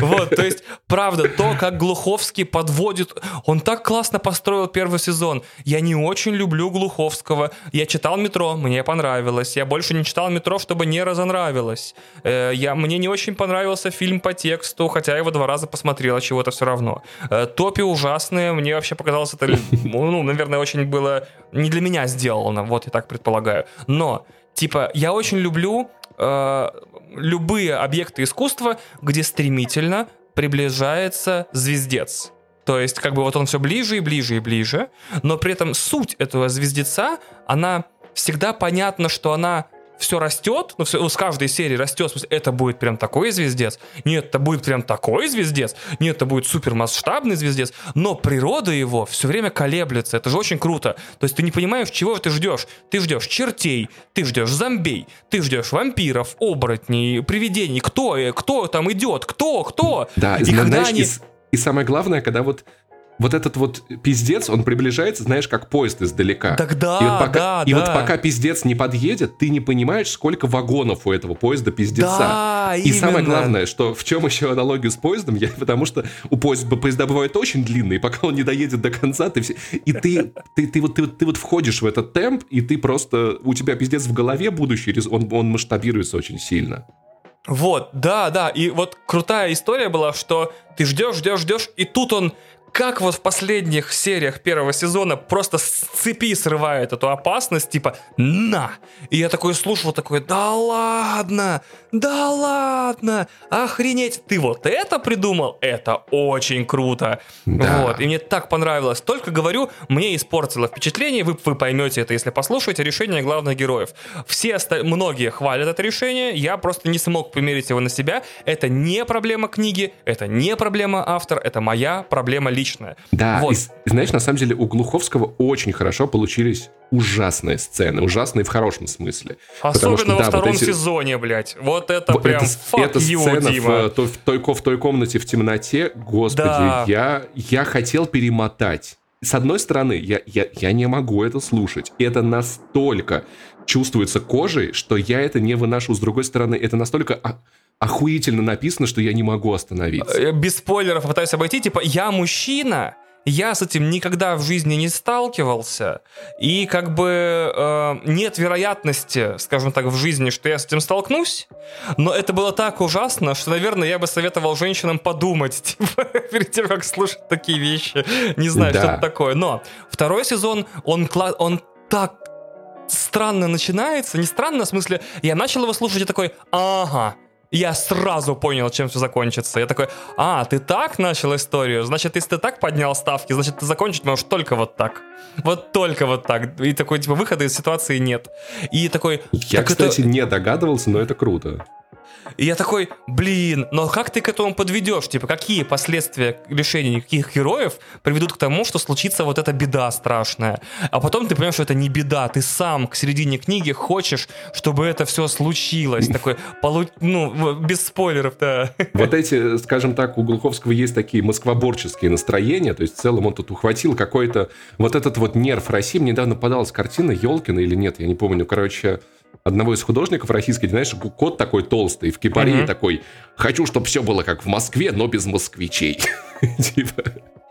Вот, то есть, правда, то, как Глуховский подводит... Он так классно построил первый сезон. Я не очень люблю Глуховского. Я читал «Метро», мне понравилось. Я больше не читал «Метро», чтобы не разонравилось. Э, я, мне не очень понравился фильм по тексту, хотя я его два раза посмотрел, а чего-то все равно. Э, Топи ужасные. Мне вообще показалось это, ну, наверное, очень было не для меня сделано. Вот, я так предполагаю. Но Типа, я очень люблю э, любые объекты искусства, где стремительно приближается звездец. То есть, как бы вот он все ближе и ближе и ближе, но при этом суть этого звездеца, она всегда понятна, что она все растет, ну, все, с каждой серии растет, в смысле, это будет прям такой звездец, нет, это будет прям такой звездец, нет, это будет супермасштабный звездец, но природа его все время колеблется, это же очень круто. То есть ты не понимаешь, чего ты ждешь. Ты ждешь чертей, ты ждешь зомбей, ты ждешь вампиров, оборотней, привидений, кто, кто там идет, кто, кто. Да, и, и когда знаешь, они... и, и самое главное, когда вот вот этот вот пиздец, он приближается, знаешь, как поезд издалека. Тогда, и вот пока, да, И да. вот пока пиздец не подъедет, ты не понимаешь, сколько вагонов у этого поезда пиздеца. Да, и именно. самое главное, что в чем еще аналогию с поездом, я, [LAUGHS] потому что у поезда, поезда бывают очень длинные, пока он не доедет до конца, ты все... И ты, ты, ты, вот, ты, ты вот входишь в этот темп, и ты просто... У тебя пиздец в голове будущий, он, он масштабируется очень сильно. Вот, да, да. И вот крутая история была, что ты ждешь, ждешь, ждешь, и тут он как вот в последних сериях первого сезона просто с цепи срывает эту опасность, типа «на!» И я такой слушал, такой «да ладно, да ладно, охренеть, ты вот это придумал? Это очень круто!» да. Вот, и мне так понравилось. Только говорю, мне испортило впечатление, вы, вы поймете это, если послушаете, решение главных героев. Все, многие хвалят это решение, я просто не смог примерить его на себя. Это не проблема книги, это не проблема автора, это моя проблема личности личное. Да, вот. и, знаешь, на самом деле у Глуховского очень хорошо получились ужасные сцены, ужасные в хорошем смысле. Особенно что, во да, втором вот эти... сезоне, блядь. Вот это вот прям это, эта you, сцена Дима. В, той, в, той, в той комнате в темноте, господи, да. я, я хотел перемотать. С одной стороны, я, я, я не могу это слушать. Это настолько чувствуется кожей, что я это не выношу. С другой стороны, это настолько охуительно написано, что я не могу остановиться. Э, без спойлеров пытаюсь обойти. Типа, я мужчина, я с этим никогда в жизни не сталкивался, и как бы э, нет вероятности, скажем так, в жизни, что я с этим столкнусь, но это было так ужасно, что, наверное, я бы советовал женщинам подумать, [LAUGHS] типа, перед тем, как слушать такие вещи. Не знаю, да. что это такое. Но второй сезон, он, он так странно начинается, не странно, в смысле, я начал его слушать и такой, ага, я сразу понял, чем все закончится. Я такой, а, ты так начал историю? Значит, если ты так поднял ставки, значит, ты закончить можешь только вот так. Вот только вот так. И такой, типа, выхода из ситуации нет. И такой... Я, кстати, это... не догадывался, но это круто. И я такой, блин, но как ты к этому подведешь? Типа, какие последствия решения каких героев приведут к тому, что случится вот эта беда страшная? А потом ты понимаешь, что это не беда, ты сам к середине книги хочешь, чтобы это все случилось. Такой, полу... ну, без спойлеров, да. Вот эти, скажем так, у Глуховского есть такие москвоборческие настроения, то есть в целом он тут ухватил какой-то вот этот вот нерв России. Мне недавно подалась картина Елкина или нет, я не помню. Короче, одного из художников российских, знаешь, кот такой толстый, в кипаре mm-hmm. такой, хочу, чтобы все было как в Москве, но без москвичей. [LAUGHS] Типа...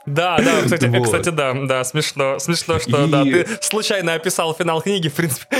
Да, да, кстати, вот. кстати, да, да, смешно, смешно, что, и... да, ты случайно описал финал книги, в принципе. [LAUGHS]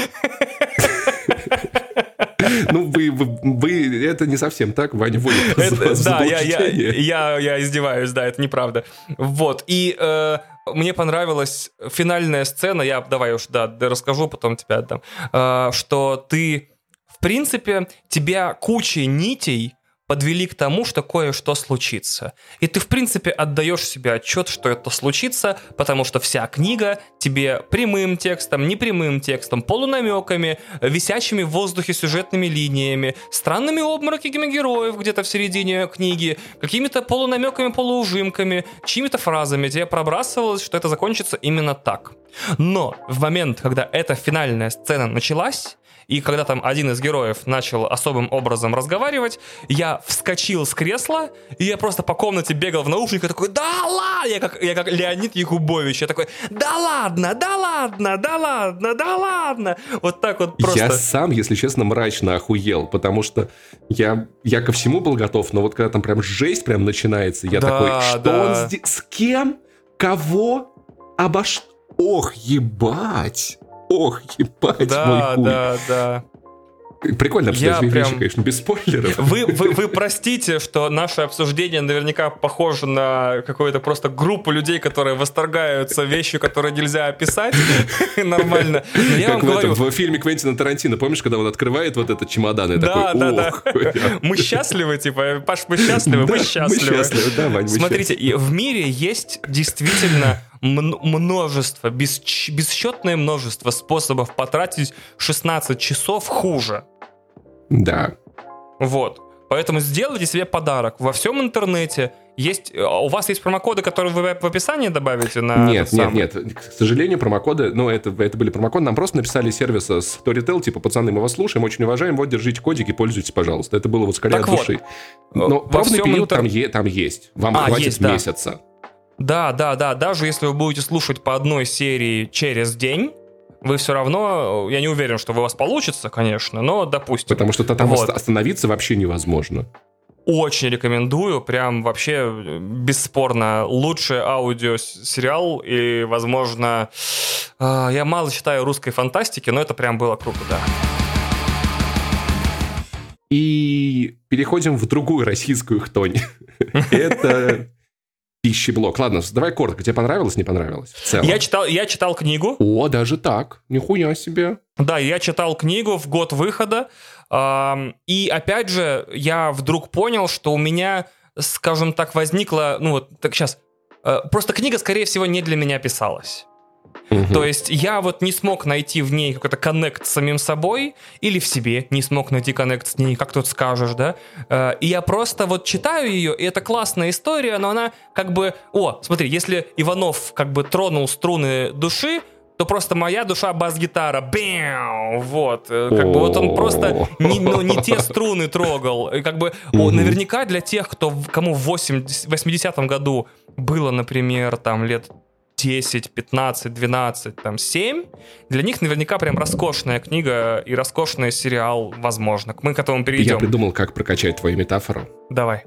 Ну, вы, вы, вы, это не совсем так, Ваня это, [LAUGHS] Да, я, я, я, я издеваюсь, да, это неправда. Вот, и э, мне понравилась финальная сцена, я, давай уж, да, расскажу, потом тебя отдам, э, что ты, в принципе, тебя кучей нитей подвели к тому, что кое-что случится. И ты, в принципе, отдаешь себе отчет, что это случится, потому что вся книга тебе прямым текстом, непрямым текстом, полунамеками, висящими в воздухе сюжетными линиями, странными обмороками героев где-то в середине книги, какими-то полунамеками, полуужимками, чьими-то фразами тебе пробрасывалось, что это закончится именно так. Но в момент, когда эта финальная сцена началась, и когда там один из героев начал особым образом разговаривать, я вскочил с кресла, и я просто по комнате бегал в наушниках, такой, да ладно, я как, я как Леонид Якубович, я такой, да ладно, да ладно, да ладно, да ладно. Вот так вот просто. Я сам, если честно, мрачно охуел, потому что я, я ко всему был готов, но вот когда там прям жесть прям начинается, я да, такой, что да. он здесь, с кем, кого, обо что? Ох, ебать! Ох, ебать да, мой хуй. Да, да, Прикольно обсуждать прям... вещи, конечно, без спойлеров. Вы, вы, вы простите, что наше обсуждение наверняка похоже на какую-то просто группу людей, которые восторгаются вещью, которые нельзя описать [LAUGHS] нормально. Но я как вам в, говорю... этом, в фильме Квентина Тарантино, помнишь, когда он открывает вот этот чемодан и да, такой, да, да. [LAUGHS] Мы счастливы, типа, Паш, мы счастливы, мы счастливы. Мы счастливы, да, Вань, Смотрите, в мире есть действительно множество, бесчетное множество способов потратить 16 часов хуже. Да. Вот. Поэтому сделайте себе подарок. Во всем интернете есть... А у вас есть промокоды, которые вы в описании добавите на... Нет, нет, нет. К сожалению, промокоды... Ну, это, это были промокоды. Нам просто написали сервиса Storytel, типа, пацаны, мы вас слушаем, очень уважаем, вот, держите кодики, пользуйтесь, пожалуйста. Это было вот скорее так от вот, души. Но пробный период интер... там, е- там есть. Вам а, хватит есть, месяца. Да, да, да. Даже если вы будете слушать по одной серии через день, вы все равно, я не уверен, что у вас получится, конечно, но допустим. Потому что там вот. остановиться вообще невозможно. Очень рекомендую, прям вообще бесспорно лучший аудиосериал и, возможно, а, я мало читаю русской фантастики, но это прям было круто, да. И переходим в другую российскую хтонь. [LAUGHS] Это пищеблок. Ладно, давай коротко. Тебе понравилось, не понравилось? В целом. Я читал, я читал книгу. О, даже так. Нихуя себе. Да, я читал книгу в год выхода. И опять же, я вдруг понял, что у меня, скажем так, возникла... Ну вот, так сейчас. Э, просто книга, скорее всего, не для меня писалась. Угу. То есть я вот не смог найти в ней какой-то коннект с самим собой, или в себе не смог найти коннект с ней, как тут скажешь, да. Э, и я просто вот читаю ее, и это классная история, но она как бы... О, смотри, если Иванов как бы тронул струны души, то просто моя душа бас-гитара, бэм, вот, э, как бы вот он просто не, ну, не те струны трогал, и как бы о, наверняка для тех, кто, кому в 80-м году было, например, там лет 10, 15, 12, там 7, для них наверняка прям роскошная книга и роскошный сериал, возможно. Мы к этому перейдем. Я придумал, как прокачать твою метафору. Давай.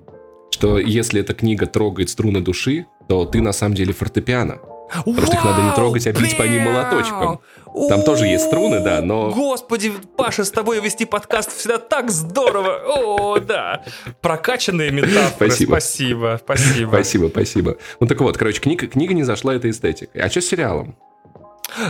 Что если эта книга трогает струны души, то ты на самом деле фортепиано. Просто их надо не трогать, а бить по ним молоточком. Там тоже есть струны, да, но... Господи, Паша, с тобой вести подкаст всегда так здорово. О, да. Прокачанные метафоры. Спасибо. Спасибо, спасибо. Спасибо, спасибо. Ну так вот, короче, книга, книга не зашла этой эстетикой. А что с сериалом?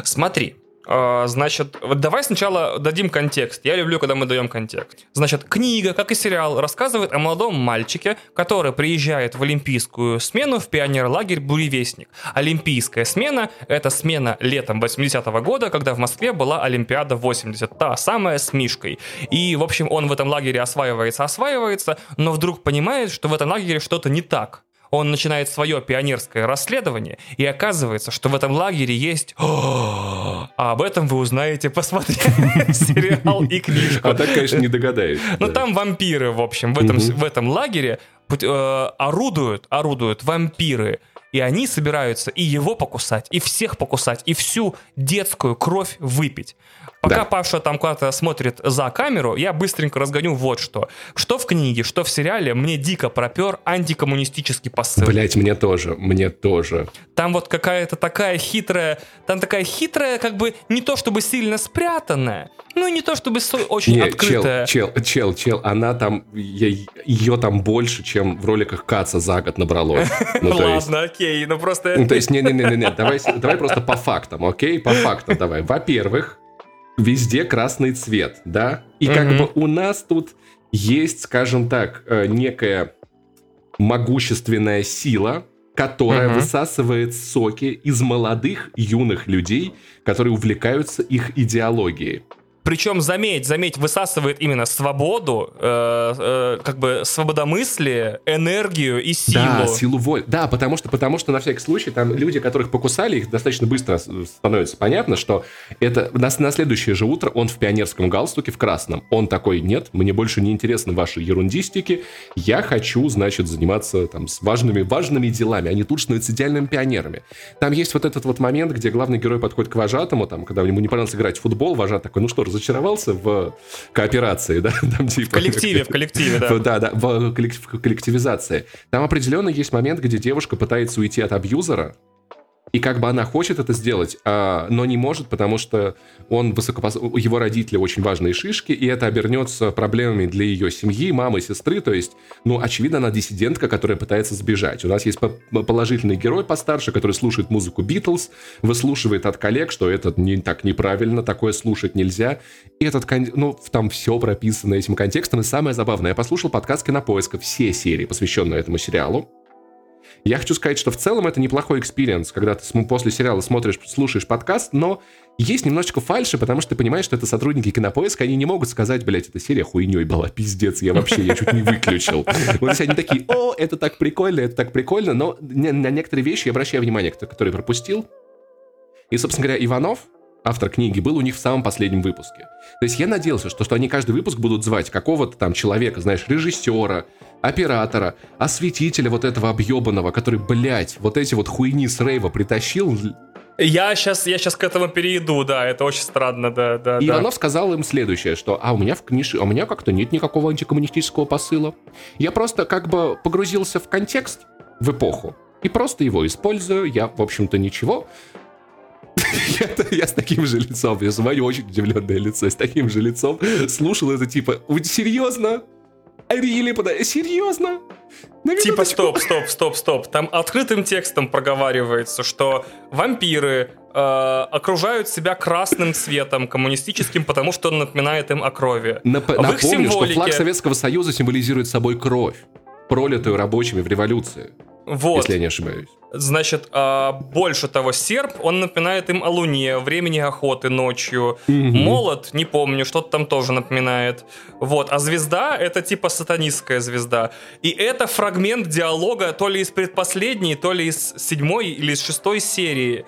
Смотри, значит, вот давай сначала дадим контекст. Я люблю, когда мы даем контекст. Значит, книга, как и сериал, рассказывает о молодом мальчике, который приезжает в олимпийскую смену в пионер-лагерь «Буревестник». Олимпийская смена — это смена летом 80-го года, когда в Москве была Олимпиада 80, та самая с Мишкой. И, в общем, он в этом лагере осваивается, осваивается, но вдруг понимает, что в этом лагере что-то не так он начинает свое пионерское расследование, и оказывается, что в этом лагере есть... А об этом вы узнаете, посмотрев [LAUGHS] сериал и книжку. А так, конечно, не догадаюсь. Но там вампиры, в общем, в этом, в этом лагере э, орудуют, орудуют вампиры. И они собираются и его покусать, и всех покусать, и всю детскую кровь выпить. Пока да. Паша там куда-то смотрит за камеру, я быстренько разгоню вот что. Что в книге, что в сериале, мне дико пропер антикоммунистический посыл. Блять, мне тоже, мне тоже. Там вот какая-то такая хитрая, там такая хитрая, как бы не то чтобы сильно спрятанная, ну не то чтобы очень не, открытая. Чел, чел, чел, чел, она там, ее там больше, чем в роликах Каца за год набралось. [LAUGHS] Ну, Ладно, окей, ну просто... Ну, то есть, не-не-не, давай, давай просто по фактам, окей? По фактам давай. Во-первых, везде красный цвет, да? И mm-hmm. как бы у нас тут есть, скажем так, э, некая могущественная сила, которая mm-hmm. высасывает соки из молодых юных людей, которые увлекаются их идеологией. Причем, заметь, заметь, высасывает именно свободу, э, э, как бы свободомыслие, энергию и силу. Да, силу воли. Да, потому что, потому что на всякий случай там люди, которых покусали, их достаточно быстро становится понятно, что это на, на следующее же утро он в пионерском галстуке в красном. Он такой, нет, мне больше не интересны ваши ерундистики, я хочу, значит, заниматься там с важными, важными делами. Они тут становятся идеальными пионерами. Там есть вот этот вот момент, где главный герой подходит к вожатому, там, когда ему не понравилось играть в футбол, вожат такой, ну что, разочаровался в кооперации, да? [LAUGHS] Там, типа, в коллективе, в коллективе, да. Да, да, в коллективизации. Там определенно есть момент, где девушка пытается уйти от абьюзера, и как бы она хочет это сделать, а, но не может, потому что он высокопос... его родители очень важные шишки, и это обернется проблемами для ее семьи, мамы, сестры. То есть, ну, очевидно, она диссидентка, которая пытается сбежать. У нас есть положительный герой постарше, который слушает музыку Битлз, выслушивает от коллег, что это не так неправильно, такое слушать нельзя. И этот, ну, там все прописано этим контекстом. И самое забавное, я послушал подкаст «Кинопоиска», все серии, посвященные этому сериалу. Я хочу сказать, что в целом это неплохой experience, когда ты после сериала смотришь, слушаешь подкаст, но есть немножечко фальши, потому что ты понимаешь, что это сотрудники кинопоиска, они не могут сказать, блядь, эта серия хуйней была, пиздец, я вообще, я чуть не выключил. Вот если они такие, о, это так прикольно, это так прикольно, но на некоторые вещи я обращаю внимание, которые пропустил. И, собственно говоря, Иванов, автор книги, был у них в самом последнем выпуске. То есть я надеялся, что, что они каждый выпуск будут звать какого-то там человека, знаешь, режиссера, оператора, осветителя вот этого объебанного, который, блядь, вот эти вот хуйни с рейва притащил. Я сейчас, я сейчас к этому перейду, да, это очень странно, да, да. И да. Иванов сказал им следующее, что, а у меня в книжке, а у меня как-то нет никакого антикоммунистического посыла. Я просто как бы погрузился в контекст, в эпоху, и просто его использую. Я, в общем-то, ничего [LAUGHS] я, с таким же лицом, я мое очень удивленное лицо, с таким же лицом слушал это типа, вы серьезно? Рили, подай, серьезно? Типа, стоп, стоп, стоп, стоп. Там открытым текстом проговаривается, что вампиры э, окружают себя красным цветом коммунистическим, потому что он напоминает им о крови. Нап- в напомню, символике... что флаг Советского Союза символизирует собой кровь, пролитую рабочими в революции. Вот. Если я не ошибаюсь. Значит, а, больше того, серп, он напоминает им о луне, времени охоты ночью. Угу. Молот, не помню, что-то там тоже напоминает. Вот. А звезда — это типа сатанистская звезда. И это фрагмент диалога то ли из предпоследней, то ли из седьмой или из шестой серии.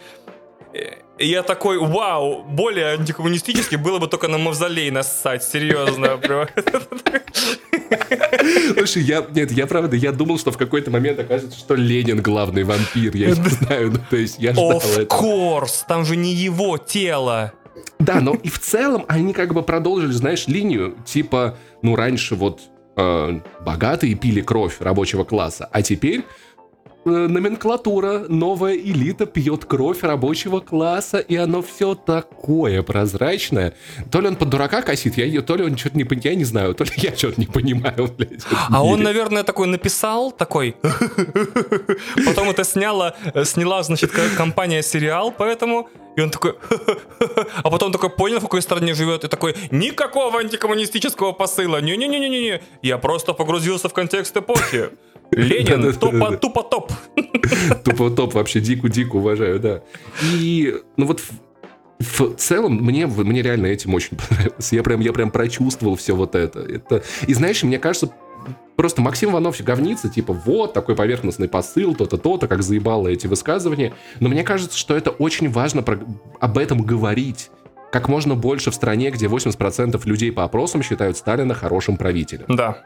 И я такой, вау, более антикоммунистически было бы только на мавзолей нассать, серьезно. Слушай, я, нет, я правда, я думал, что в какой-то момент окажется, что Ленин главный вампир, я не знаю, ну, то есть я ждал Of course, там же не его тело. Да, но и в целом они как бы продолжили, знаешь, линию, типа, ну, раньше вот э, богатые пили кровь рабочего класса, а теперь номенклатура, новая элита пьет кровь рабочего класса, и оно все такое прозрачное. То ли он под дурака косит, я, то ли он что-то не понимает, я не знаю, то ли я что-то не понимаю, [LAUGHS] блядь. А он, наверное, такой написал, такой, [LAUGHS] потом это сняла, э, сняла, значит, компания сериал, поэтому и он такой, [LAUGHS] а потом такой понял, в какой стране живет, и такой, никакого антикоммунистического посыла, не-не-не-не-не, я просто погрузился в контекст эпохи. [LAUGHS] Ленин, тупо, тупо топ. [LAUGHS] Тупо топ, вообще дику-дику уважаю, да. И, ну вот в целом мне, мне реально этим очень [LAUGHS] понравилось. Я прям, я прям прочувствовал все вот это. это. И знаешь, мне кажется, просто Максим Иванов говнится, типа, вот, такой поверхностный посыл, то-то, то-то, как заебало эти высказывания. Но мне кажется, что это очень важно про... об этом говорить как можно больше в стране, где 80% людей по опросам считают Сталина хорошим правителем. Да.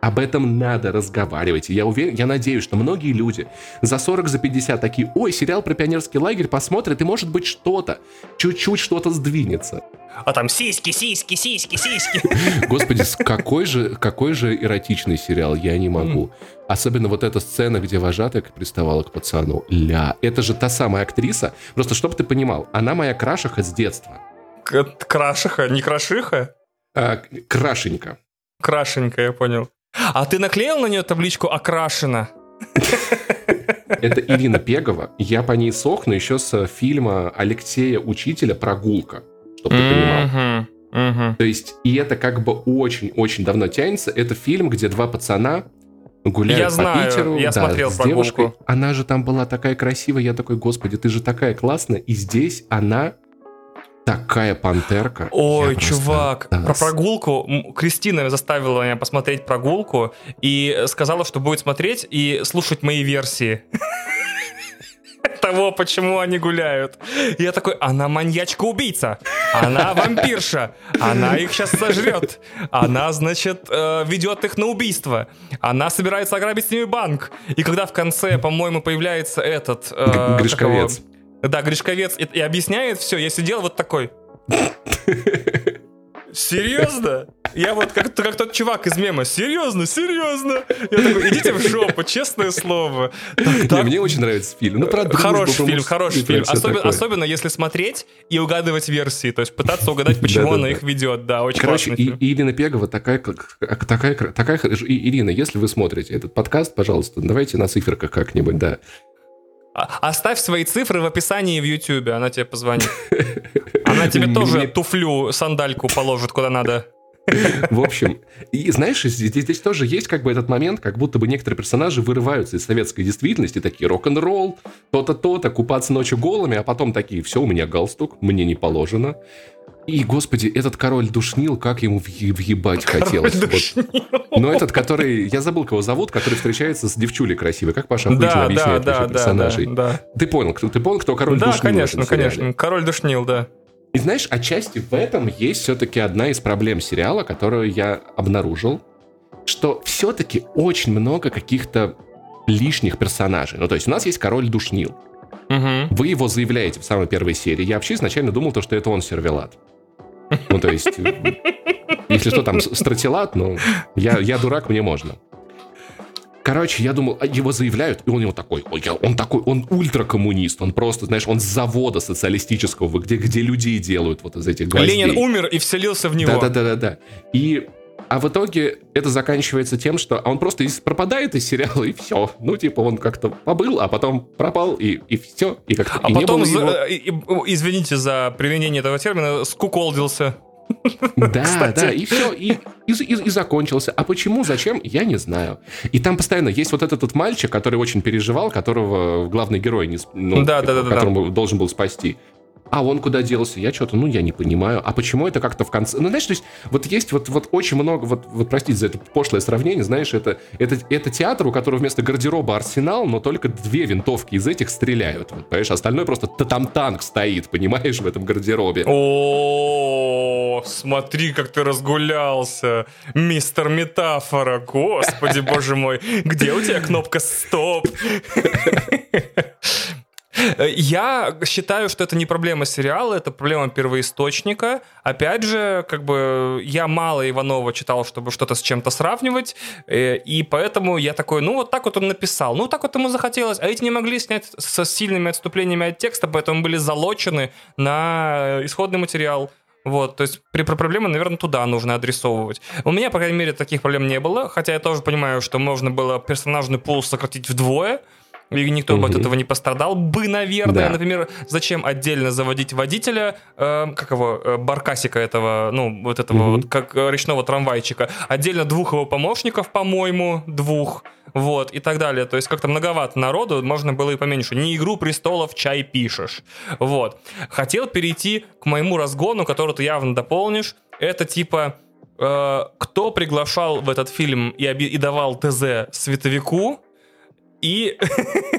Об этом надо разговаривать. Я уверен, я надеюсь, что многие люди за 40, за 50 такие, ой, сериал про пионерский лагерь посмотрят, и может быть что-то, чуть-чуть что-то сдвинется. А там сиськи, сиськи, сиськи, сиськи. [LAUGHS] Господи, какой же, какой же эротичный сериал, я не могу. Особенно вот эта сцена, где вожатая приставала к пацану. Ля, это же та самая актриса. Просто чтобы ты понимал, она моя крашиха с детства. Крашиха, не крашиха? А, крашенька. Крашенька, я понял. А ты наклеил на нее табличку «Окрашена»? Это Ирина Пегова. Я по ней сохну еще с фильма Алексея Учителя «Прогулка», чтобы ты понимал. Угу. То есть, и это как бы очень-очень давно тянется. Это фильм, где два пацана гуляют я по знаю, Питеру. Я да, смотрел с прогулку. девушкой. Она же там была такая красивая. Я такой, господи, ты же такая классная. И здесь она такая пантерка. Ой, чувак, просто... про прогулку. Кристина заставила меня посмотреть прогулку и сказала, что будет смотреть и слушать мои версии [LAUGHS] того, почему они гуляют. Я такой, она маньячка-убийца, она [LAUGHS] вампирша, она их сейчас сожрет, она, значит, э, ведет их на убийство, она собирается ограбить с ними банк. И когда в конце, по-моему, появляется этот... Э, Гришковец. Да, Гришковец и, и объясняет все. Я сидел вот такой. Серьезно? Я вот как, как тот чувак из мема. Серьезно, серьезно. Я такой, идите в жопу, честное слово. Так, так. Не, мне очень нравится фильм. Ну, правда, хороший дружбу, фильм, хороший фильм. Особенно, особенно если смотреть и угадывать версии. То есть пытаться угадать, почему она их ведет. Да, очень Короче, и, и Ирина Пегова такая, такая, такая... Ирина, если вы смотрите этот подкаст, пожалуйста, давайте на циферках как-нибудь, да. А, оставь свои цифры в описании в Ютубе, она тебе позвонит. Она тебе тоже туфлю, сандальку положит куда надо. В общем, и знаешь, здесь, здесь тоже есть как бы этот момент, как будто бы некоторые персонажи вырываются из советской действительности, такие рок-н-ролл, то-то, то-то, купаться ночью голыми, а потом такие, все, у меня галстук, мне не положено. И, господи, этот король душнил, как ему въебать хотелось. Вот. Но этот, который, я забыл, кого зовут, который встречается с девчулей красивой. Как Паша Охуительно да, объясняет да, да, персонажей. Да, да. Ты понял, кто, ты понял, кто король да, душнил? Да, конечно, конечно. Король душнил, да. И знаешь, отчасти в этом есть все-таки одна из проблем сериала, которую я обнаружил, что все-таки очень много каких-то лишних персонажей. Ну, то есть у нас есть король душнил. Угу. Вы его заявляете в самой первой серии. Я вообще изначально думал, то, что это он сервелат. Ну, то есть, если что, там стратилат, ну, я, я дурак, мне можно. Короче, я думал, а его заявляют, и он его такой, ой, он такой, он ультракоммунист, он просто, знаешь, он с завода социалистического, где, где людей делают вот из этих гвоздей. Ленин умер и вселился в него. Да-да-да-да. И а в итоге это заканчивается тем, что он просто из, пропадает из сериала, и все. Ну, типа, он как-то побыл, а потом пропал, и, и все. И как а и потом, за, его... и, и, извините за применение этого термина, скуколдился. Да, Кстати. да, и все, и, и, и, и закончился. А почему, зачем, я не знаю. И там постоянно есть вот этот вот мальчик, который очень переживал, которого главный герой не, ну, да, да, да, которому да. должен был спасти а он куда делся? Я что-то, ну, я не понимаю. А почему это как-то в конце... Ну, знаешь, то есть, вот есть вот, вот очень много, вот, вот простите за это пошлое сравнение, знаешь, это, это, это театр, у которого вместо гардероба арсенал, но только две винтовки из этих стреляют. Вот, понимаешь, остальное просто там танк стоит, понимаешь, в этом гардеробе. О, смотри, как ты разгулялся, мистер Метафора, господи, боже мой, где у тебя кнопка стоп? Я считаю, что это не проблема сериала, это проблема первоисточника. Опять же, как бы я мало Иванова читал, чтобы что-то с чем-то сравнивать, э, и поэтому я такой, ну вот так вот он написал, ну так вот ему захотелось, а эти не могли снять со сильными отступлениями от текста, поэтому были залочены на исходный материал. Вот, то есть при проблемы, наверное, туда нужно адресовывать. У меня, по крайней мере, таких проблем не было, хотя я тоже понимаю, что можно было персонажный пул сократить вдвое, и никто бы от этого не пострадал бы, наверное. Да. Например, зачем отдельно заводить водителя, э, как его, э, баркасика этого, ну, вот этого вот, как э, речного трамвайчика, отдельно двух его помощников, по-моему, двух, вот, и так далее. То есть как-то многовато народу, можно было и поменьше. Не «Игру престолов» чай пишешь. Вот. Хотел перейти к моему разгону, который ты явно дополнишь. Это типа э, кто приглашал в этот фильм и, и давал ТЗ световику, и,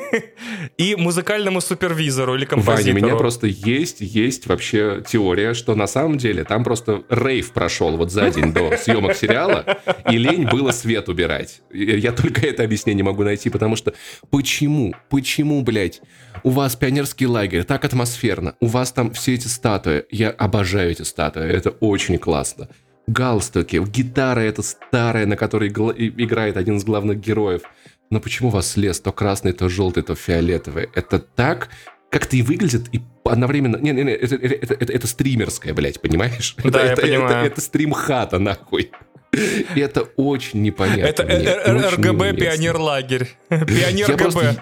[LAUGHS] и музыкальному супервизору или композитору. Ваня, у меня просто есть, есть вообще теория, что на самом деле там просто рейв прошел вот за день до [LAUGHS] съемок сериала, и лень было свет убирать. Я только это объяснение могу найти, потому что почему, почему, блядь, у вас пионерский лагерь, так атмосферно, у вас там все эти статуи, я обожаю эти статуи, это очень классно галстуки, гитара эта старая, на которой играет один из главных героев – но почему у вас лес то красный, то желтый, то фиолетовый? Это так как-то и выглядит, и одновременно... Не, не, не, это, это, это, это стримерское, блядь, понимаешь? Да, это, я это, понимаю. Это, это стрим-хата, нахуй. И это очень непонятно. Это мне, РГБ пионер-лагерь. [LAUGHS] Пионер ГБ.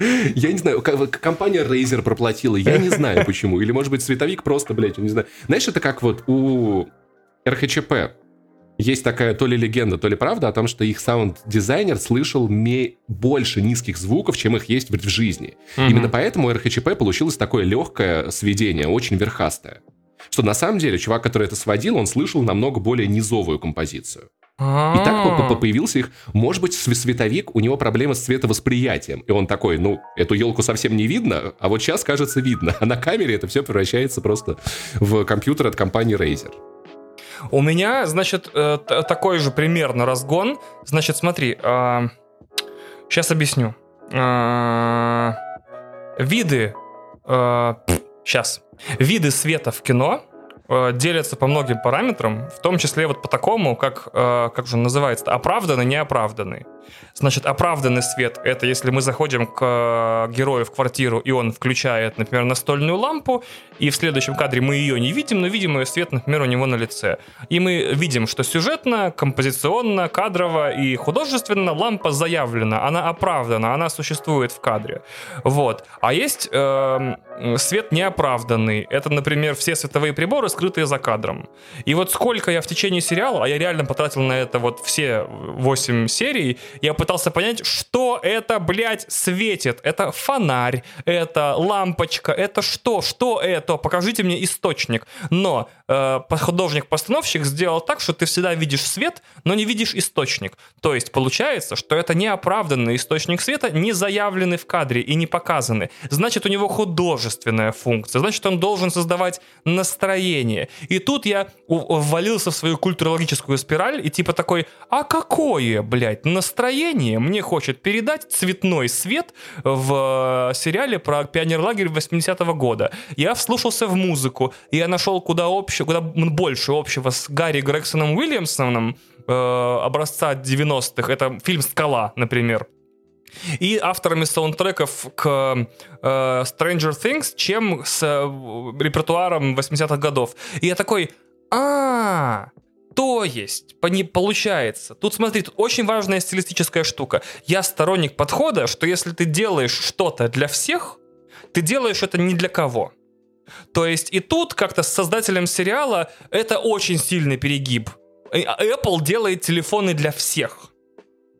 [LAUGHS] Я не знаю, компания Razer проплатила, я не знаю почему. Или, может быть, световик просто, блядь, не знаю. Знаешь, это как вот у РХЧП есть такая то ли легенда, то ли правда о том, что их саунд-дизайнер слышал больше низких звуков, чем их есть в, жизни. Mm-hmm. Именно поэтому у РХЧП получилось такое легкое сведение, очень верхастое. Что на самом деле чувак, который это сводил, он слышал намного более низовую композицию. И так появился их, может быть, световик, у него проблема с цветовосприятием. И он такой, ну, эту елку совсем не видно, а вот сейчас, кажется, видно. [LAUGHS] А на камере это все превращается просто в компьютер от компании Razer. У меня, значит, э, такой же примерно разгон. Значит, смотри, сейчас а, объясню. А, виды, сейчас, а, виды света в кино Э, делятся по многим параметрам, в том числе вот по такому, как, э, как же он называется, оправданный, неоправданный. Значит, оправданный свет — это если мы заходим к э, герою в квартиру, и он включает, например, настольную лампу, и в следующем кадре мы ее не видим, но видим ее свет, например, у него на лице. И мы видим, что сюжетно, композиционно, кадрово и художественно лампа заявлена, она оправдана, она существует в кадре. Вот. А есть э, свет неоправданный. Это, например, все световые приборы, скрытые за кадром. И вот сколько я в течение сериала, а я реально потратил на это вот все 8 серий, я пытался понять, что это, блядь, светит. Это фонарь, это лампочка, это что? Что это? Покажите мне источник. Но э, художник-постановщик сделал так, что ты всегда видишь свет, но не видишь источник. То есть получается, что это неоправданный источник света, не заявленный в кадре и не показанный. Значит, у него художественная функция. Значит, он должен создавать настроение. И тут я ввалился в свою культурологическую спираль и типа такой, а какое, блядь, настроение мне хочет передать цветной свет в э, сериале про пионерлагерь 80-го года? Я вслушался в музыку, я нашел куда общего, куда больше общего с Гарри Грегсоном Уильямсоном, э, образца 90-х. Это фильм «Скала», например и авторами саундтреков к э, Stranger Things, чем с э, репертуаром 80-х годов. И я такой, а, то есть, по получается. Тут смотри, тут очень важная стилистическая штука. Я сторонник подхода, что если ты делаешь что-то для всех, ты делаешь это не для кого. То есть и тут как-то с создателем сериала это очень сильный перегиб. Apple делает телефоны для всех.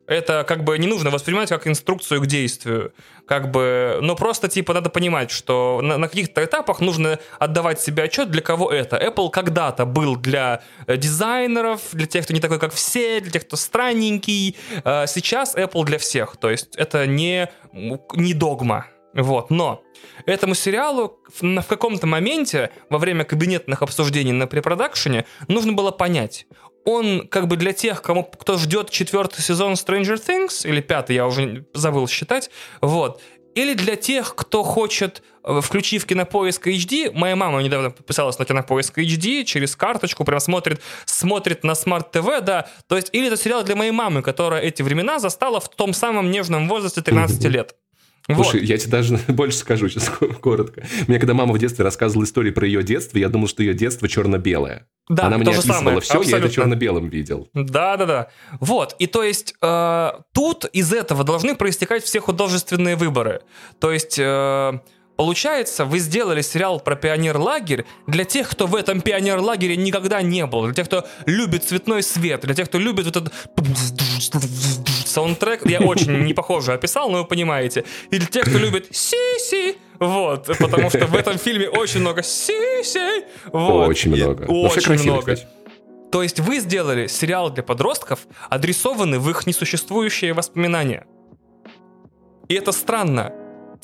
Это как бы не нужно воспринимать как инструкцию к действию. Как бы, но просто типа надо понимать, что на, на каких-то этапах нужно отдавать себе отчет, для кого это. Apple когда-то был для э, дизайнеров, для тех, кто не такой, как все, для тех, кто странненький. А сейчас Apple для всех. То есть это не, не догма. Вот, но этому сериалу в, в каком-то моменте во время кабинетных обсуждений на препродакшене нужно было понять, он как бы для тех, кому, кто ждет четвертый сезон Stranger Things, или пятый, я уже забыл считать, вот, или для тех, кто хочет, э, включив кинопоиск HD, моя мама недавно подписалась на кинопоиск HD, через карточку прям смотрит, смотрит на смарт-ТВ, да, то есть, или это сериал для моей мамы, которая эти времена застала в том самом нежном возрасте 13 [LAUGHS] лет. Слушай, вот. я тебе даже [LAUGHS] больше скажу сейчас коротко. Мне когда мама в детстве рассказывала истории про ее детство, я думал, что ее детство черно-белое. Да, Она мне описывала самое, все, абсолютно. я это черно-белым видел. Да, да, да. Вот, и то есть э, тут из этого должны проистекать все художественные выборы. То есть... Э, Получается, вы сделали сериал про пионер-лагерь для тех, кто в этом пионер-лагере никогда не был, для тех, кто любит цветной свет, для тех, кто любит вот этот саундтрек. Я очень не похоже описал, но вы понимаете. И для тех, кто любит си-си, вот, потому что в этом фильме очень много си-си. Вот. Очень много. Очень много. То есть вы сделали сериал для подростков, адресованный в их несуществующие воспоминания. И это странно,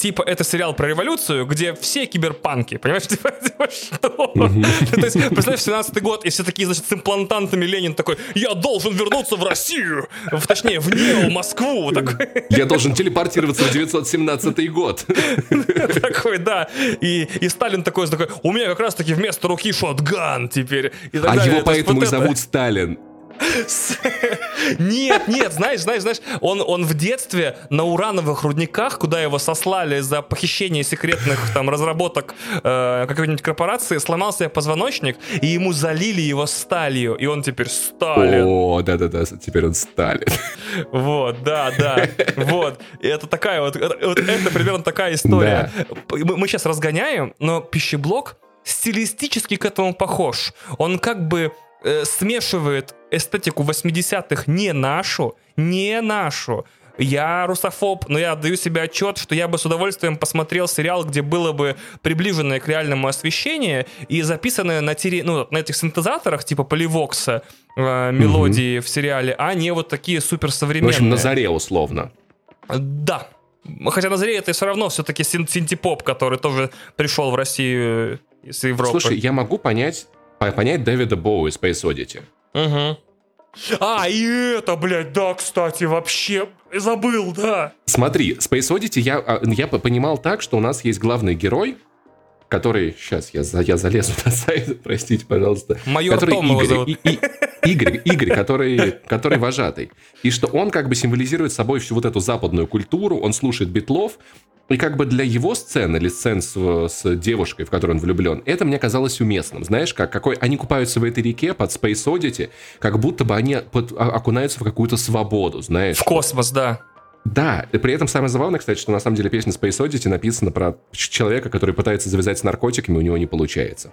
типа, это сериал про революцию, где все киберпанки, понимаешь? [LAUGHS] Типа, типа что? [LAUGHS] То есть, представляешь, 17 год, и все такие, значит, с имплантантами Ленин такой, я должен вернуться в Россию, в, точнее, в Нео, Москву. Такой. [LAUGHS] Я должен телепортироваться в 917 год. Такой, да. И, и Сталин такой, такой, у меня как раз-таки вместо руки шотган теперь. а его поэтому и зовут Сталин. Нет, нет, знаешь, знаешь, знаешь, он, он в детстве на урановых рудниках, куда его сослали за похищение секретных там разработок э, какой-нибудь корпорации, сломал себе позвоночник, и ему залили его сталью, и он теперь Сталин. О, да-да-да, теперь он Сталин. Вот, да, да, вот. И это такая вот, вот это примерно такая история. Да. Мы, мы сейчас разгоняем, но пищеблок стилистически к этому похож. Он как бы э, смешивает эстетику 80-х не нашу, не нашу. Я русофоб, но я отдаю себе отчет, что я бы с удовольствием посмотрел сериал, где было бы приближенное к реальному освещение и записанное на, тире, ну, на этих синтезаторах, типа поливокса, э, мелодии угу. в сериале, а не вот такие суперсовременные. В общем, на заре условно. Да. Хотя на заре это все равно все-таки синтепоп, который тоже пришел в Россию из Европы. Слушай, я могу понять понять Дэвида Боу из Space Oddity. Угу. А, и это, блядь, да, кстати, вообще забыл, да. Смотри, Space Oddity я, а, я понимал так, что у нас есть главный герой, который... Сейчас я, я залезу на сайт, [LAUGHS] простите, пожалуйста. Майор который Том Игорь, зовут. И, и, Игорь, Игорь который, который вожатый. И что он как бы символизирует собой всю вот эту западную культуру, он слушает битлов, и как бы для его сцены или сцен с, с девушкой, в которую он влюблен, это мне казалось уместным. Знаешь, как какой они купаются в этой реке под Space Oddity, как будто бы они под, окунаются в какую-то свободу, знаешь. В космос, да. Да, и при этом самое забавное, кстати, что на самом деле песня Space Oddity написана про человека, который пытается завязать с наркотиками, у него не получается.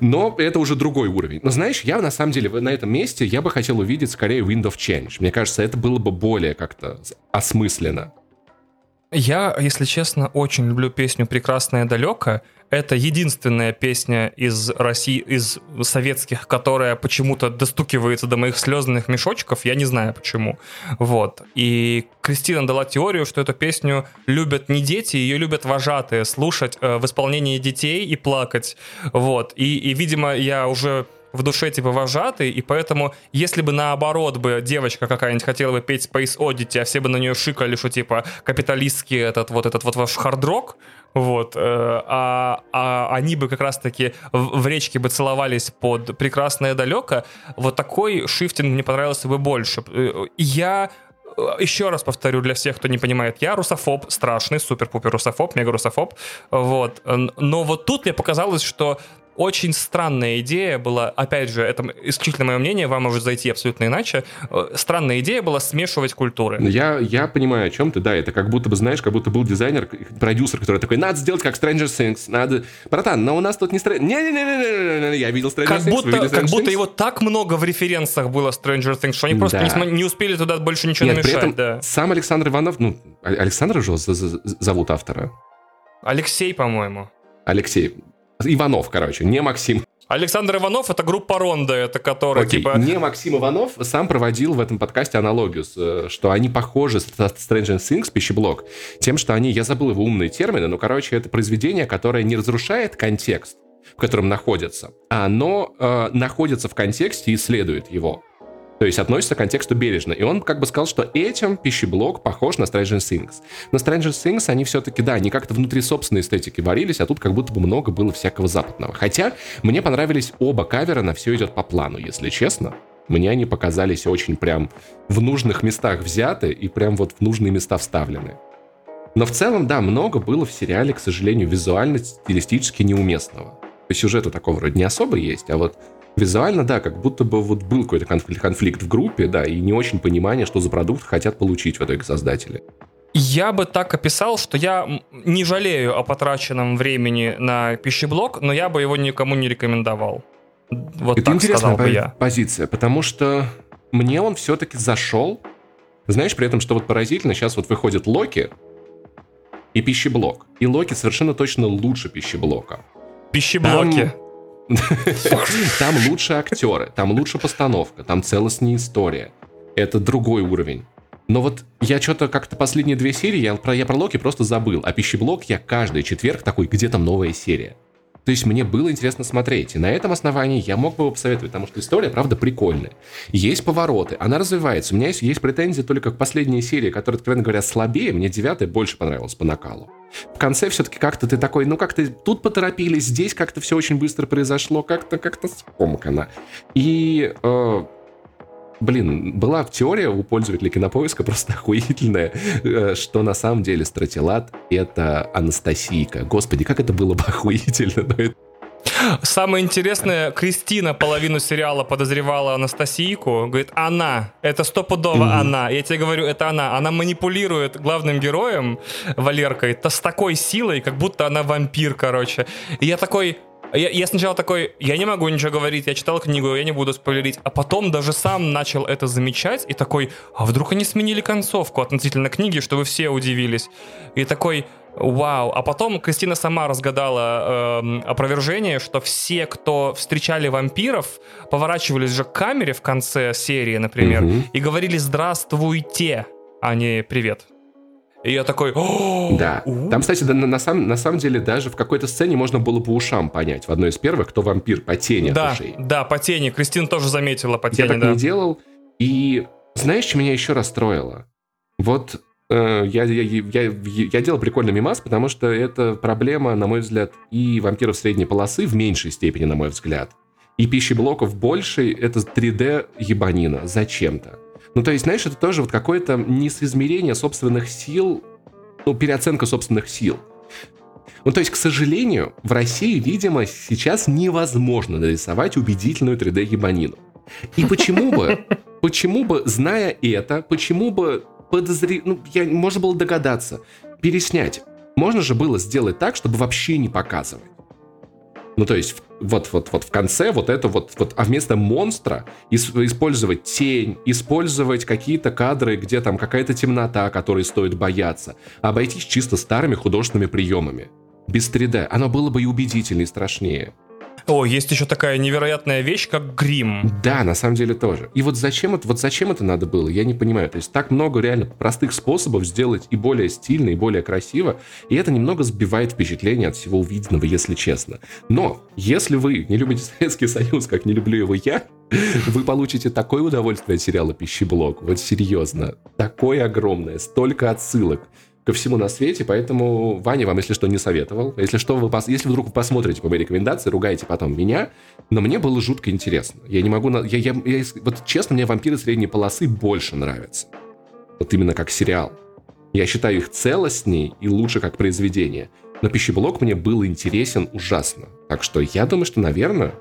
Но это уже другой уровень. Но знаешь, я на самом деле на этом месте я бы хотел увидеть скорее Wind of Change. Мне кажется, это было бы более как-то осмысленно. Я, если честно, очень люблю песню «Прекрасное далеко». Это единственная песня из России, из советских, которая почему-то достукивается до моих слезных мешочков. Я не знаю почему. Вот. И Кристина дала теорию, что эту песню любят не дети, ее любят вожатые слушать э, в исполнении детей и плакать. Вот. И, и, видимо, я уже в душе типа вожатый, и поэтому, если бы наоборот бы девочка какая-нибудь хотела бы петь Space Oddity, а все бы на нее шикали, что типа капиталистский этот вот этот вот ваш хардрок, вот, э, а, а они бы как раз-таки в, в речке бы целовались под прекрасное далеко, вот такой шифтинг мне понравился бы больше. Э, я э, еще раз повторю для всех, кто не понимает, я русофоб, страшный, супер-пупер русофоб, мега русофоб, вот, но вот тут мне показалось, что очень странная идея была, опять же, это исключительно мое мнение, вам может зайти абсолютно иначе. Э, странная идея была смешивать культуры. Я, я понимаю, о чем ты, да, это как будто бы, знаешь, как будто был дизайнер, продюсер, который такой, надо сделать как Stranger Things, надо... Братан, но у нас тут не Stranger... Не-не-не, я видел Stranger как Things, будто, Stranger Как будто его так много в референсах было Stranger Things, что они просто да. не, не успели туда больше ничего Нет, намешать. При этом да. сам Александр Иванов, ну, Александр же зовут автора. Алексей, по-моему. Алексей. Иванов, короче, не Максим. Александр Иванов это группа Ронда, это которая Окей. типа... Не Максим Иванов сам проводил в этом подкасте аналогию, э, что они похожи с Stranger Things, пищеблок, тем, что они, я забыл его умные термины, но, короче, это произведение, которое не разрушает контекст, в котором находится, а оно э, находится в контексте и исследует его. То есть относится к контексту бережно. И он как бы сказал, что этим пищеблок похож на Stranger Things. На Stranger Things они все-таки, да, они как-то внутри собственной эстетики варились, а тут как будто бы много было всякого западного. Хотя мне понравились оба кавера на «Все идет по плану», если честно. Мне они показались очень прям в нужных местах взяты и прям вот в нужные места вставлены. Но в целом, да, много было в сериале, к сожалению, визуально, стилистически неуместного. По сюжету такого вроде не особо есть, а вот визуально, да, как будто бы вот был какой-то конфликт, в группе, да, и не очень понимание, что за продукт хотят получить в итоге создатели. Я бы так описал, что я не жалею о потраченном времени на пищеблок, но я бы его никому не рекомендовал. Вот Это так сказал бы я. позиция, потому что мне он все-таки зашел. Знаешь, при этом, что вот поразительно, сейчас вот выходит Локи и пищеблок. И Локи совершенно точно лучше пищеблока. Пищеблоки. Там Там лучше актеры, там лучше постановка, там целостнее история. Это другой уровень. Но вот я что-то как-то последние две серии, я про, я про Локи просто забыл. А пищеблок я каждый четверг такой, где там новая серия. То есть мне было интересно смотреть. И на этом основании я мог бы его посоветовать, потому что история, правда, прикольная. Есть повороты, она развивается. У меня есть, есть претензии только к последней серии, которая, откровенно говоря, слабее. Мне девятая больше понравилась по накалу. В конце все-таки как-то ты такой, ну как-то тут поторопились, здесь как-то все очень быстро произошло, как-то как-то скомкано. И э, Блин, была теория у пользователей кинопоиска [LAUGHS] просто охуительная, э, что на самом деле стратилат — это Анастасийка. Господи, как это было бы охуительно. Самое интересное, Кристина половину сериала подозревала Анастасийку. Говорит, она, это стопудово mm-hmm. она. Я тебе говорю, это она. Она манипулирует главным героем, Валеркой, то с такой силой, как будто она вампир, короче. И я такой, я, я сначала такой, я не могу ничего говорить, я читал книгу, я не буду спойлерить. А потом даже сам начал это замечать и такой, а вдруг они сменили концовку относительно книги, что вы все удивились. И такой, вау. А потом Кристина сама разгадала э, опровержение, что все, кто встречали вампиров, поворачивались же к камере в конце серии, например, угу. и говорили «здравствуйте», а не «привет». И я такой... Да. Там, кстати, на, на, сам, на самом деле даже в какой-то сцене можно было по ушам понять. В одной из первых, кто вампир, по тени да, от ушей. Да, по тени. Кристина тоже заметила по тени, Я так да. не делал. И знаешь, что меня еще расстроило? Вот я, я, я, я, я делал прикольный мимас, потому что это проблема, на мой взгляд, и вампиров средней полосы в меньшей степени, на мой взгляд. И пищеблоков больше, это 3D ебанина зачем-то. Ну, то есть, знаешь, это тоже вот какое-то несоизмерение собственных сил, ну, переоценка собственных сил. Ну, то есть, к сожалению, в России, видимо, сейчас невозможно нарисовать убедительную 3D-ебанину. И почему бы, [LAUGHS] почему бы, зная это, почему бы подозри... Ну, я, можно было догадаться, переснять. Можно же было сделать так, чтобы вообще не показывать. Ну, то есть, вот, вот, вот в конце вот это вот, вот а вместо монстра использовать тень, использовать какие-то кадры, где там какая-то темнота, которой стоит бояться, обойтись чисто старыми художественными приемами. Без 3D. Оно было бы и убедительнее, и страшнее. О, есть еще такая невероятная вещь, как грим. Да, на самом деле тоже. И вот зачем это, вот зачем это надо было, я не понимаю. То есть так много реально простых способов сделать и более стильно, и более красиво, и это немного сбивает впечатление от всего увиденного, если честно. Но если вы не любите Советский Союз, как не люблю его я, [LAUGHS] вы получите такое удовольствие от сериала «Пищеблок». Вот серьезно. Такое огромное. Столько отсылок ко всему на свете, поэтому Ваня вам, если что, не советовал. Если что, вы если вдруг вы посмотрите по моей рекомендации, ругаете потом меня, но мне было жутко интересно. Я не могу... Я, я, я... Вот честно, мне «Вампиры средней полосы» больше нравятся. Вот именно как сериал. Я считаю их целостней и лучше как произведение. Но «Пищеблок» мне был интересен ужасно. Так что я думаю, что, наверное,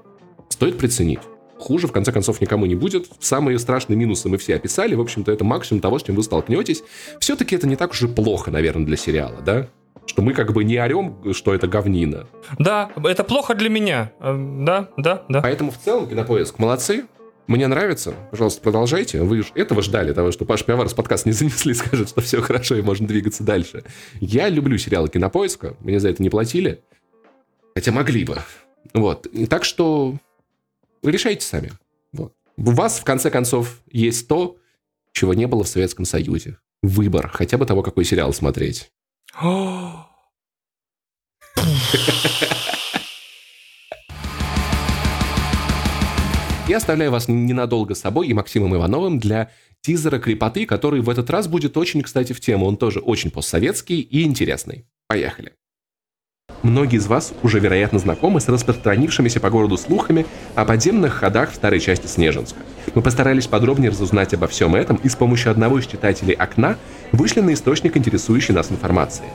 стоит приценить хуже, в конце концов, никому не будет. Самые страшные минусы мы все описали. В общем-то, это максимум того, с чем вы столкнетесь. Все-таки это не так уж и плохо, наверное, для сериала, да? Что мы как бы не орем, что это говнина. Да, это плохо для меня. Э, да, да, да. Поэтому в целом Кинопоиск молодцы. Мне нравится. Пожалуйста, продолжайте. Вы этого ждали, того, что Паш Пиавар с подкаст не занесли, [LAUGHS] скажет, что все хорошо и можно двигаться дальше. Я люблю сериалы Кинопоиска. Мне за это не платили. Хотя могли бы. Вот. И так что вы решайте сами. Вот. У вас, в конце концов, есть то, чего не было в Советском Союзе. Выбор хотя бы того, какой сериал смотреть. [GASPS] Я оставляю вас ненадолго с собой и Максимом Ивановым для тизера крепоты, который в этот раз будет очень, кстати, в тему. Он тоже очень постсоветский и интересный. Поехали. Многие из вас уже, вероятно, знакомы с распространившимися по городу слухами о подземных ходах в старой части Снежинска. Мы постарались подробнее разузнать обо всем этом и с помощью одного из читателей «Окна» вышли на источник интересующей нас информации –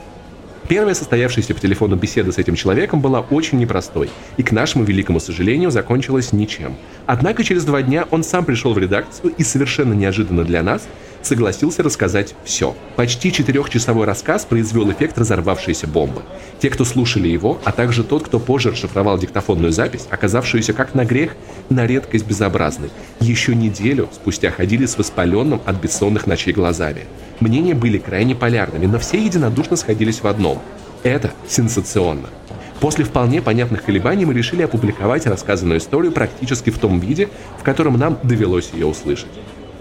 Первая состоявшаяся по телефону беседа с этим человеком была очень непростой, и к нашему великому сожалению закончилась ничем. Однако через два дня он сам пришел в редакцию и совершенно неожиданно для нас согласился рассказать все. Почти четырехчасовой рассказ произвел эффект разорвавшейся бомбы. Те, кто слушали его, а также тот, кто позже расшифровал диктофонную запись, оказавшуюся как на грех, на редкость безобразной, еще неделю спустя ходили с воспаленным от бессонных ночей глазами. Мнения были крайне полярными, но все единодушно сходились в одном. Это сенсационно. После вполне понятных колебаний мы решили опубликовать рассказанную историю практически в том виде, в котором нам довелось ее услышать.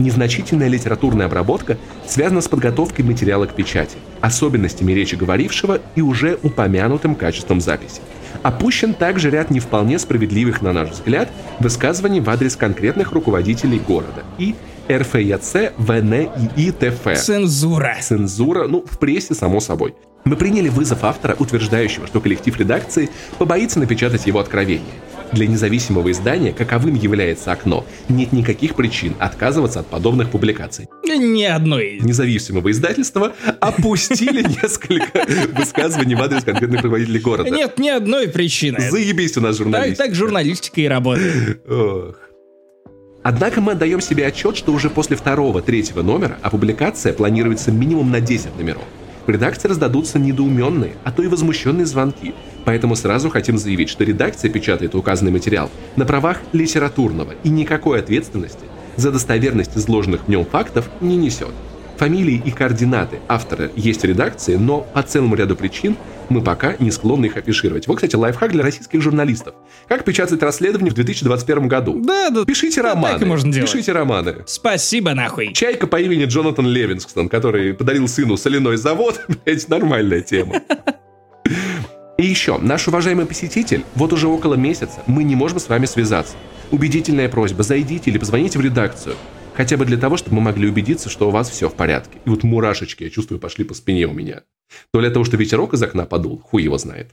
Незначительная литературная обработка связана с подготовкой материала к печати, особенностями речи говорившего и уже упомянутым качеством записи. Опущен также ряд не вполне справедливых, на наш взгляд, высказываний в адрес конкретных руководителей города и РФЯЦ, ВН и ИТФ. Цензура. Цензура, ну, в прессе, само собой. Мы приняли вызов автора, утверждающего, что коллектив редакции побоится напечатать его откровение. Для независимого издания, каковым является окно, нет никаких причин отказываться от подобных публикаций. Ни одной. Независимого издательства опустили [LAUGHS] несколько высказываний в адрес конкретных руководителей города. Нет ни одной причины. Заебись у нас журналистика. Так, так журналистика и работает. Ох. Однако мы отдаем себе отчет, что уже после второго-третьего номера опубликация планируется минимум на 10 номеров. В редакции раздадутся недоуменные, а то и возмущенные звонки. Поэтому сразу хотим заявить, что редакция печатает указанный материал на правах литературного и никакой ответственности за достоверность изложенных в нем фактов не несет. Фамилии и координаты автора есть в редакции, но по целому ряду причин мы пока не склонны их афишировать. Вот, кстати, лайфхак для российских журналистов. Как печатать расследование в 2021 году? Да, да. Пишите романы. Так и можно делать. Пишите романы. Спасибо, нахуй. Чайка по имени Джонатан Левингстон, который подарил сыну соляной завод, [LAUGHS] блять, нормальная тема. И еще, наш уважаемый посетитель, вот уже около месяца мы не можем с вами связаться. Убедительная просьба, зайдите или позвоните в редакцию. Хотя бы для того, чтобы мы могли убедиться, что у вас все в порядке. И вот мурашечки, я чувствую, пошли по спине у меня. То ли того, что ветерок из окна подул, хуй его знает.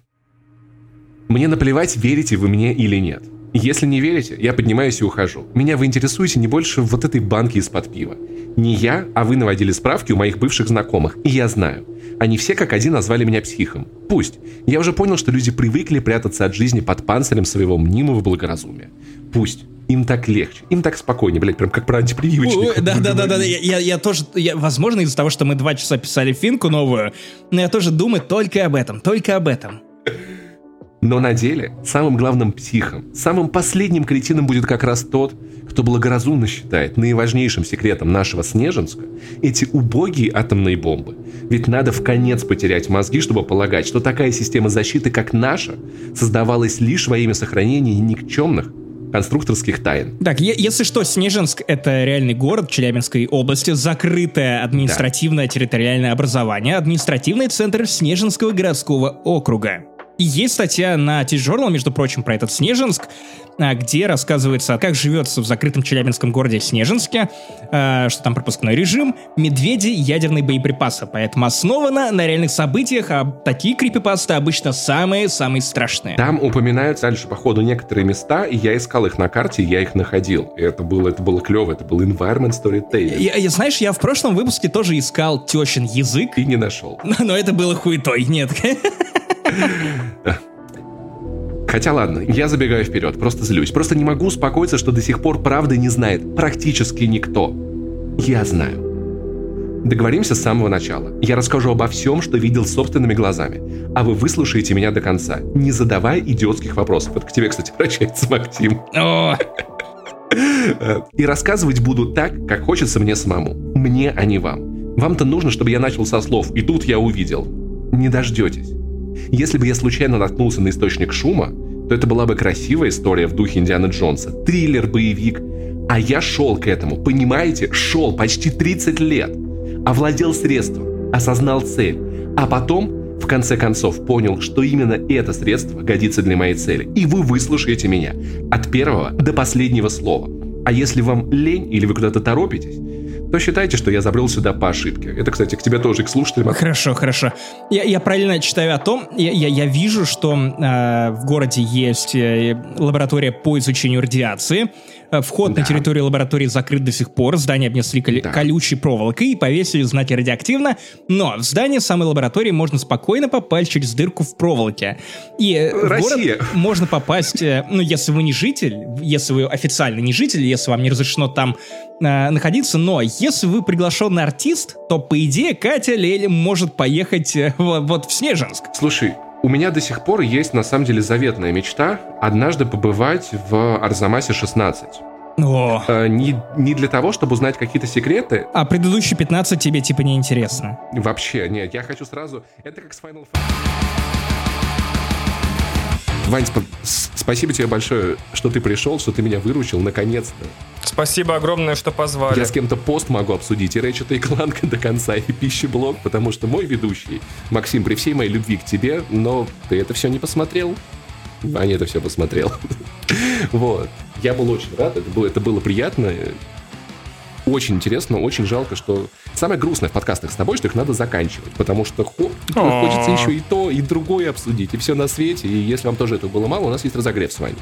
Мне наплевать, верите вы мне или нет. Если не верите, я поднимаюсь и ухожу. Меня вы интересуете не больше вот этой банки из-под пива. Не я, а вы наводили справки у моих бывших знакомых, и я знаю. Они все как один назвали меня психом. Пусть. Я уже понял, что люди привыкли прятаться от жизни под панцирем своего мнимого благоразумия. Пусть. Им так легче, им так спокойнее, блядь, прям как про антипрививочник. Да, да, да, да, я, я, я тоже, я, возможно, из-за того, что мы два часа писали финку новую, но я тоже думаю только об этом, только об этом. Но на деле самым главным психом, самым последним кретином будет как раз тот, кто благоразумно считает наиважнейшим секретом нашего Снежинска эти убогие атомные бомбы. Ведь надо в конец потерять мозги, чтобы полагать, что такая система защиты, как наша, создавалась лишь во имя сохранения никчемных конструкторских тайн. Так, если что, Снежинск — это реальный город Челябинской области, закрытое административное территориальное образование, административный центр Снежинского городского округа. И есть статья на T-Journal, между прочим, про этот Снежинск, а, где рассказывается, как живется в закрытом челябинском городе Снежинске, а, что там пропускной режим, медведи, ядерные боеприпасы. Поэтому основано на реальных событиях, а такие крипипасты обычно самые-самые страшные. Там упоминаются дальше, по ходу, некоторые места, и я искал их на карте, я их находил. И это было, это было клево, это был environment storytelling. Я, я, знаешь, я в прошлом выпуске тоже искал тещин язык. И не нашел. Но, [LAUGHS] но это было хуетой, нет. [LAUGHS] Хотя ладно, я забегаю вперед, просто злюсь. Просто не могу успокоиться, что до сих пор правды не знает практически никто. Я знаю. Договоримся с самого начала. Я расскажу обо всем, что видел собственными глазами. А вы выслушаете меня до конца, не задавая идиотских вопросов. Это к тебе, кстати, [LAUGHS] обращается Максим. И рассказывать буду так, как хочется мне самому. Мне, а не вам. Вам-то нужно, чтобы я начал со слов «и тут я увидел». Не дождетесь. Если бы я случайно наткнулся на источник шума, то это была бы красивая история в духе Индианы Джонса. Триллер-боевик. А я шел к этому, понимаете? Шел почти 30 лет. Овладел средством, осознал цель. А потом в конце концов понял, что именно это средство годится для моей цели, и вы выслушаете меня от первого до последнего слова. А если вам лень или вы куда-то торопитесь, то считайте, что я забрел сюда по ошибке. Это, кстати, к тебе тоже, к слушателям. Хорошо, хорошо. Я, я правильно читаю о том, я, я, я вижу, что э, в городе есть э, лаборатория по изучению радиации, вход да. на территорию лаборатории закрыт до сих пор, здание обнесли кол- да. колючей проволокой и повесили знаки радиоактивно, но в здание самой лаборатории можно спокойно попасть через дырку в проволоке. И э, Россия. в город можно попасть, э, ну, если вы не житель, если вы официально не житель, если вам не разрешено там э, находиться, но если вы приглашенный артист, то, по идее, Катя Лель может поехать э, вот в Снежинск. Слушай, у меня до сих пор есть, на самом деле, заветная мечта однажды побывать в Арзамасе 16. О. Э, не, не для того, чтобы узнать какие-то секреты. А предыдущие 15 тебе типа не интересно? Вообще, нет, я хочу сразу... Это как с Final Fantasy. Вань, сп- спасибо тебе большое, что ты пришел, что ты меня выручил, наконец-то. Спасибо огромное, что позвали. Я с кем-то пост могу обсудить, и Рэчета и Кланка до конца, и пищеблог, потому что мой ведущий, Максим, при всей моей любви к тебе, но ты это все не посмотрел. Ваня это все посмотрел. [LAUGHS] вот. Я был очень рад, это было, это было приятно. Очень интересно, очень жалко, что... Самое грустное в подкастах с тобой, что их надо заканчивать, потому что хо... хочется еще и то, и другое обсудить, и все на свете. И если вам тоже этого было мало, у нас есть разогрев с вами.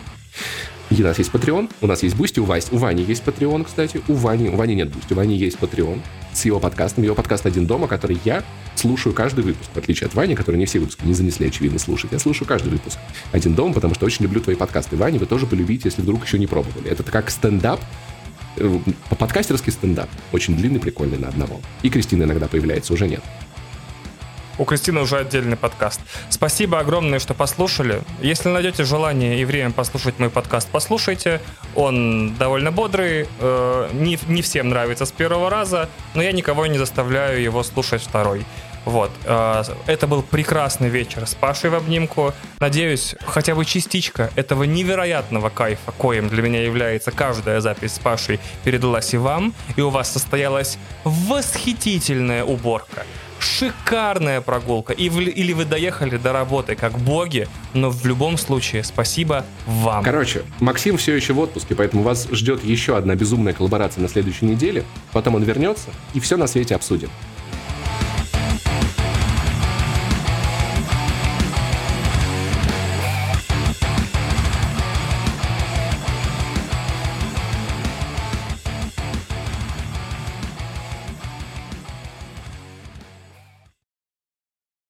И у нас есть Patreon, у нас есть Boosty, у, Вась, у Вани есть Patreon, кстати, у Вани, у Вани нет Boosty, у Вани есть Patreon с его подкастом, его подкаст «Один дома», который я слушаю каждый выпуск, в отличие от Вани, который не все выпуски не занесли, очевидно, слушать. Я слушаю каждый выпуск «Один дом», потому что очень люблю твои подкасты. Вани, вы тоже полюбите, если вдруг еще не пробовали. Это как стендап, подкастерский стендап. Очень длинный, прикольный на одного. И Кристина иногда появляется, уже нет. У Кристины уже отдельный подкаст. Спасибо огромное, что послушали. Если найдете желание и время послушать мой подкаст, послушайте. Он довольно бодрый, э, не, не всем нравится с первого раза, но я никого не заставляю его слушать второй. Вот. Э, это был прекрасный вечер с Пашей в обнимку. Надеюсь, хотя бы частичка этого невероятного кайфа, коим для меня является каждая запись с Пашей, передалась и вам, и у вас состоялась восхитительная уборка шикарная прогулка. И в, или вы доехали до работы как боги, но в любом случае спасибо вам. Короче, Максим все еще в отпуске, поэтому вас ждет еще одна безумная коллаборация на следующей неделе. Потом он вернется и все на свете обсудим.